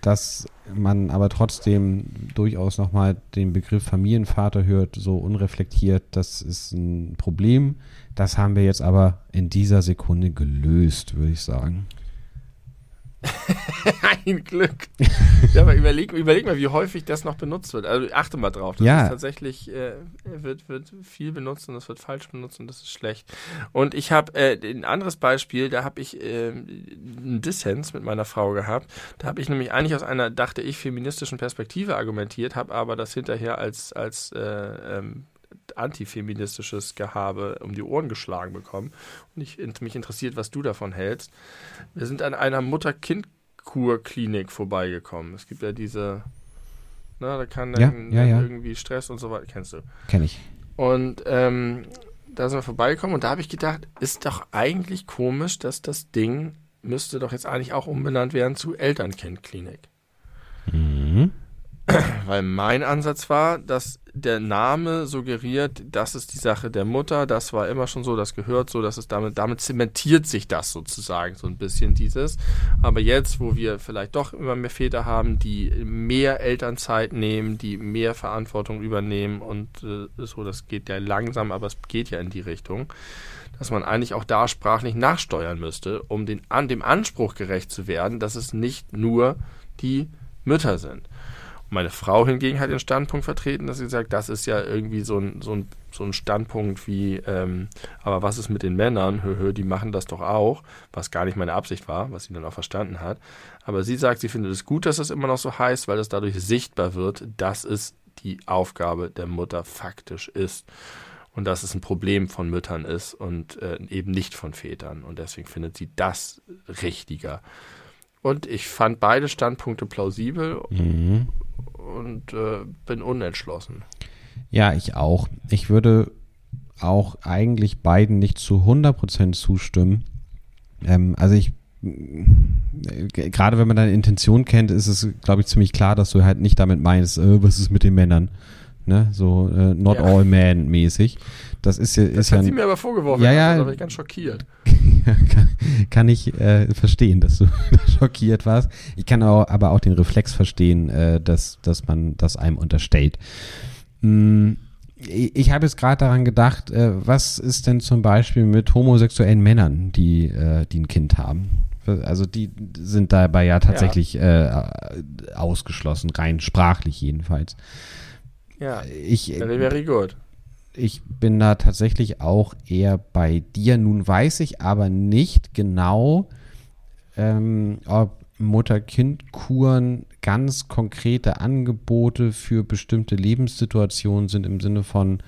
Speaker 1: dass man aber trotzdem durchaus nochmal den Begriff Familienvater hört, so unreflektiert. Das ist ein Problem. Das haben wir jetzt aber in dieser Sekunde gelöst, würde ich sagen.
Speaker 2: Ein Glück. ja, aber überleg, überleg mal, wie häufig das noch benutzt wird. Also achte mal drauf. Das
Speaker 1: ja.
Speaker 2: ist tatsächlich, äh, wird, wird viel benutzt und das wird falsch benutzt und das ist schlecht. Und ich habe äh, ein anderes Beispiel, da habe ich äh, einen Dissens mit meiner Frau gehabt. Da habe ich nämlich eigentlich aus einer, dachte ich, feministischen Perspektive argumentiert, habe aber das hinterher als, als äh, antifeministisches Gehabe um die Ohren geschlagen bekommen. Und ich, mich interessiert, was du davon hältst. Wir sind an einer Mutter-Kind-Kur-Klinik vorbeigekommen. Es gibt ja diese, na, da kann
Speaker 1: ja,
Speaker 2: dann,
Speaker 1: ja, ja.
Speaker 2: irgendwie Stress und so weiter. Kennst du?
Speaker 1: Kenn ich.
Speaker 2: Und ähm, da sind wir vorbeigekommen und da habe ich gedacht, ist doch eigentlich komisch, dass das Ding müsste doch jetzt eigentlich auch umbenannt werden zu Elternkind-Klinik.
Speaker 1: Mhm.
Speaker 2: Weil mein Ansatz war, dass der Name suggeriert, das ist die Sache der Mutter, das war immer schon so, das gehört so, dass es damit, damit zementiert sich das sozusagen so ein bisschen dieses. Aber jetzt, wo wir vielleicht doch immer mehr Väter haben, die mehr Elternzeit nehmen, die mehr Verantwortung übernehmen und äh, so, das geht ja langsam, aber es geht ja in die Richtung, dass man eigentlich auch da sprachlich nachsteuern müsste, um den, an dem Anspruch gerecht zu werden, dass es nicht nur die Mütter sind. Meine Frau hingegen hat den Standpunkt vertreten, dass sie sagt, das ist ja irgendwie so ein, so ein, so ein Standpunkt wie, ähm, aber was ist mit den Männern? Hö, hö, die machen das doch auch, was gar nicht meine Absicht war, was sie dann auch verstanden hat. Aber sie sagt, sie findet es gut, dass es immer noch so heißt, weil es dadurch sichtbar wird, dass es die Aufgabe der Mutter faktisch ist. und dass es ein Problem von Müttern ist und äh, eben nicht von Vätern. Und deswegen findet sie das richtiger. Und ich fand beide Standpunkte plausibel mhm. und äh, bin unentschlossen.
Speaker 1: Ja, ich auch. Ich würde auch eigentlich beiden nicht zu 100% zustimmen. Ähm, also ich äh, gerade wenn man deine Intention kennt, ist es, glaube ich, ziemlich klar, dass du halt nicht damit meinst, äh, was ist mit den Männern, ne? So äh, not ja. all men mäßig. Das ist ja,
Speaker 2: ist das
Speaker 1: hat
Speaker 2: ja, sie mir aber vorgeworfen.
Speaker 1: Ja, ja.
Speaker 2: Da war ich ganz schockiert.
Speaker 1: kann, kann ich äh, verstehen, dass du schockiert warst. Ich kann auch, aber auch den Reflex verstehen, äh, dass, dass man das einem unterstellt. Mm, ich habe jetzt gerade daran gedacht, äh, was ist denn zum Beispiel mit homosexuellen Männern, die, äh, die ein Kind haben? Also die sind dabei ja tatsächlich ja. Äh, ausgeschlossen, rein sprachlich jedenfalls.
Speaker 2: Ja, ich, very good.
Speaker 1: Ich bin da tatsächlich auch eher bei dir. Nun weiß ich aber nicht genau, ähm, ob Mutter-Kind-Kuren ganz konkrete Angebote für bestimmte Lebenssituationen sind im Sinne von,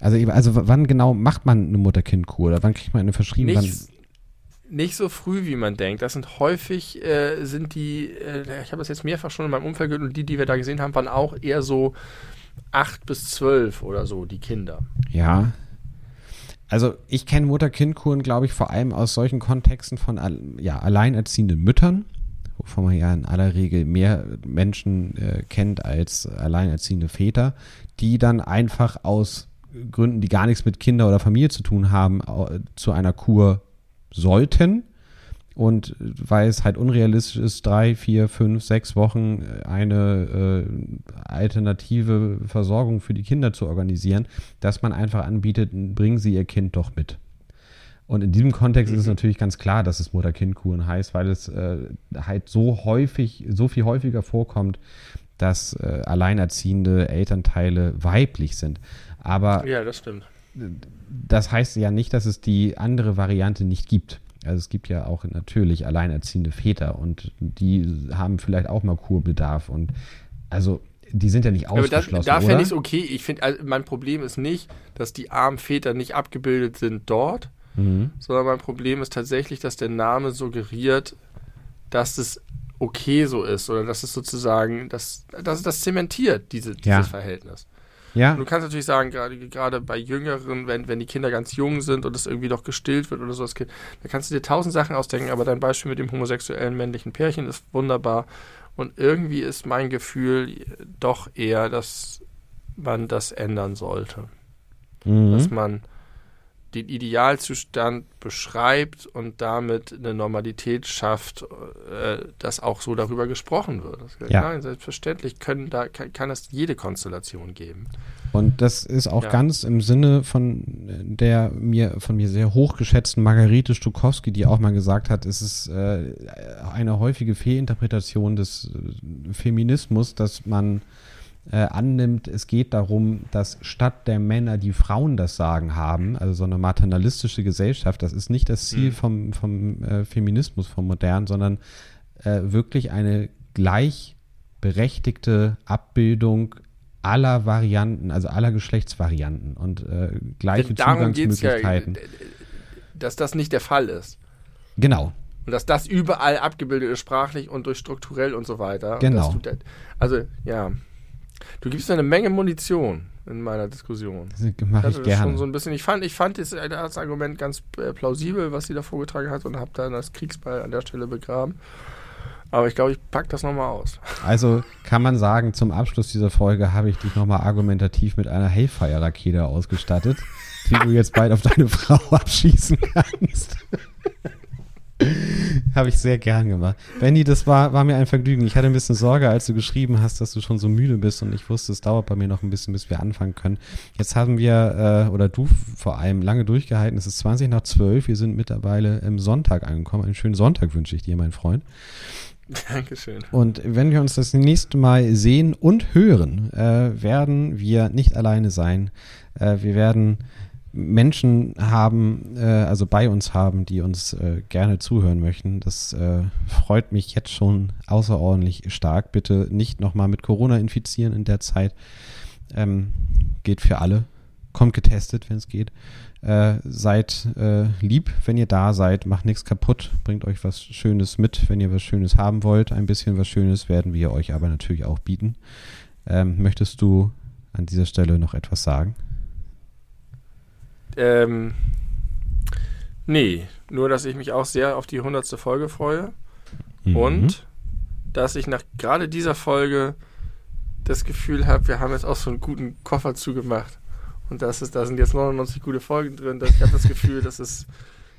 Speaker 1: also, also wann genau macht man eine Mutter-Kind-Kur oder wann kriegt man eine verschrieben?
Speaker 2: Nichts, nicht so früh, wie man denkt. Das sind häufig, äh, sind die, äh, ich habe das jetzt mehrfach schon in meinem Umfeld gehört und die, die wir da gesehen haben, waren auch eher so acht bis zwölf oder so, die Kinder.
Speaker 1: Ja. Also ich kenne Mutter-Kind-Kuren, glaube ich, vor allem aus solchen Kontexten von ja, alleinerziehenden Müttern, wovon man ja in aller Regel mehr Menschen äh, kennt als alleinerziehende Väter, die dann einfach aus Gründen, die gar nichts mit Kinder oder Familie zu tun haben, zu einer Kur sollten. Und weil es halt unrealistisch ist, drei, vier, fünf, sechs Wochen eine äh, alternative Versorgung für die Kinder zu organisieren, dass man einfach anbietet, bringen Sie Ihr Kind doch mit. Und in diesem Kontext mhm. ist es mhm. natürlich ganz klar, dass es Mutter-Kind-Kuren heißt, weil es äh, halt so häufig, so viel häufiger vorkommt, dass äh, alleinerziehende Elternteile weiblich sind. Aber
Speaker 2: ja, das stimmt
Speaker 1: das heißt ja nicht, dass es die andere Variante nicht gibt. Also es gibt ja auch natürlich alleinerziehende Väter und die haben vielleicht auch mal Kurbedarf und also die sind ja nicht ausgeschlossen. Aber
Speaker 2: da, da fände ich es okay. Ich finde, also mein Problem ist nicht, dass die armen Väter nicht abgebildet sind dort, mhm. sondern mein Problem ist tatsächlich, dass der Name suggeriert, dass es okay so ist oder dass es sozusagen, dass, dass das zementiert, diese, dieses ja. Verhältnis. Ja. Und du kannst natürlich sagen, gerade, gerade bei Jüngeren, wenn, wenn die Kinder ganz jung sind und es irgendwie doch gestillt wird oder so, da kannst du dir tausend Sachen ausdenken, aber dein Beispiel mit dem homosexuellen männlichen Pärchen ist wunderbar. Und irgendwie ist mein Gefühl doch eher, dass man das ändern sollte. Mhm. Dass man den Idealzustand beschreibt und damit eine Normalität schafft, äh, dass auch so darüber gesprochen wird. Ja. Nein, selbstverständlich können da, kann, kann es jede Konstellation geben.
Speaker 1: Und das ist auch ja. ganz im Sinne von der mir von mir sehr hochgeschätzten Margarete Stukowski, die auch mal gesagt hat, es ist äh, eine häufige Fehlinterpretation des äh, Feminismus, dass man äh, annimmt, es geht darum, dass statt der Männer die Frauen das Sagen haben, also so eine maternalistische Gesellschaft, das ist nicht das Ziel mhm. vom, vom äh, Feminismus, vom Modernen, sondern äh, wirklich eine gleichberechtigte Abbildung aller Varianten, also aller Geschlechtsvarianten und äh, gleiche Zugangsmöglichkeiten. Ja,
Speaker 2: dass das nicht der Fall ist.
Speaker 1: Genau.
Speaker 2: Und dass das überall abgebildet ist, sprachlich und durch strukturell und so weiter.
Speaker 1: Genau.
Speaker 2: also, ja. Du gibst mir eine Menge Munition in meiner Diskussion.
Speaker 1: Das mache ich, ich gerne.
Speaker 2: so ein bisschen, ich fand, ich fand das, das Argument ganz äh, plausibel, was sie da vorgetragen hat und habe dann das Kriegsball an der Stelle begraben. Aber ich glaube, ich packe das nochmal aus.
Speaker 1: Also kann man sagen, zum Abschluss dieser Folge habe ich dich nochmal argumentativ mit einer Hellfire-Rakete ausgestattet, die du jetzt bald auf deine Frau abschießen kannst. Habe ich sehr gern gemacht. Benny, das war, war mir ein Vergnügen. Ich hatte ein bisschen Sorge, als du geschrieben hast, dass du schon so müde bist und ich wusste, es dauert bei mir noch ein bisschen, bis wir anfangen können. Jetzt haben wir, äh, oder du vor allem, lange durchgehalten. Es ist 20 nach 12. Wir sind mittlerweile im Sonntag angekommen. Einen schönen Sonntag wünsche ich dir, mein Freund.
Speaker 2: Dankeschön.
Speaker 1: Und wenn wir uns das nächste Mal sehen und hören, äh, werden wir nicht alleine sein. Äh, wir werden Menschen haben, äh, also bei uns haben, die uns äh, gerne zuhören möchten. Das äh, freut mich jetzt schon außerordentlich stark. Bitte nicht nochmal mit Corona infizieren in der Zeit. Ähm, geht für alle. kommt getestet, wenn es geht. Äh, seid äh, lieb, wenn ihr da seid, macht nichts kaputt, bringt euch was Schönes mit, wenn ihr was Schönes haben wollt. Ein bisschen was Schönes werden wir euch aber natürlich auch bieten. Ähm, möchtest du an dieser Stelle noch etwas sagen?
Speaker 2: Ähm, nee, nur dass ich mich auch sehr auf die hundertste Folge freue mhm. und dass ich nach gerade dieser Folge das Gefühl habe, wir haben jetzt auch so einen guten Koffer zugemacht. Und das ist, da sind jetzt 99 gute Folgen drin. Ich habe das Gefühl, das ist,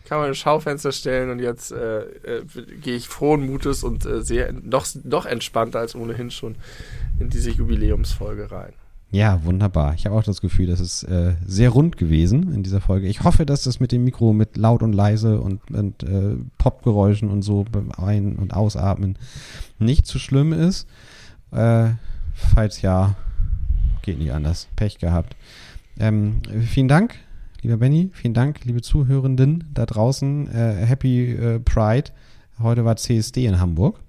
Speaker 2: kann man ein Schaufenster stellen und jetzt äh, äh, gehe ich frohen Mutes und äh, sehr noch, noch entspannter als ohnehin schon in diese Jubiläumsfolge rein.
Speaker 1: Ja, wunderbar. Ich habe auch das Gefühl, das ist äh, sehr rund gewesen in dieser Folge. Ich hoffe, dass das mit dem Mikro mit laut und leise und, und äh, Popgeräuschen und so ein- und ausatmen nicht zu schlimm ist. Äh, falls ja, geht nicht anders. Pech gehabt. Ähm, vielen Dank, lieber Benny. Vielen Dank, liebe Zuhörenden da draußen. Äh, Happy äh, Pride. Heute war CSD in Hamburg.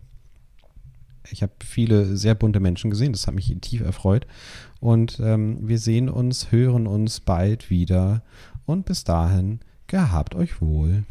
Speaker 1: Ich habe viele sehr bunte Menschen gesehen. Das hat mich tief erfreut. Und ähm, wir sehen uns, hören uns bald wieder. Und bis dahin, gehabt euch wohl.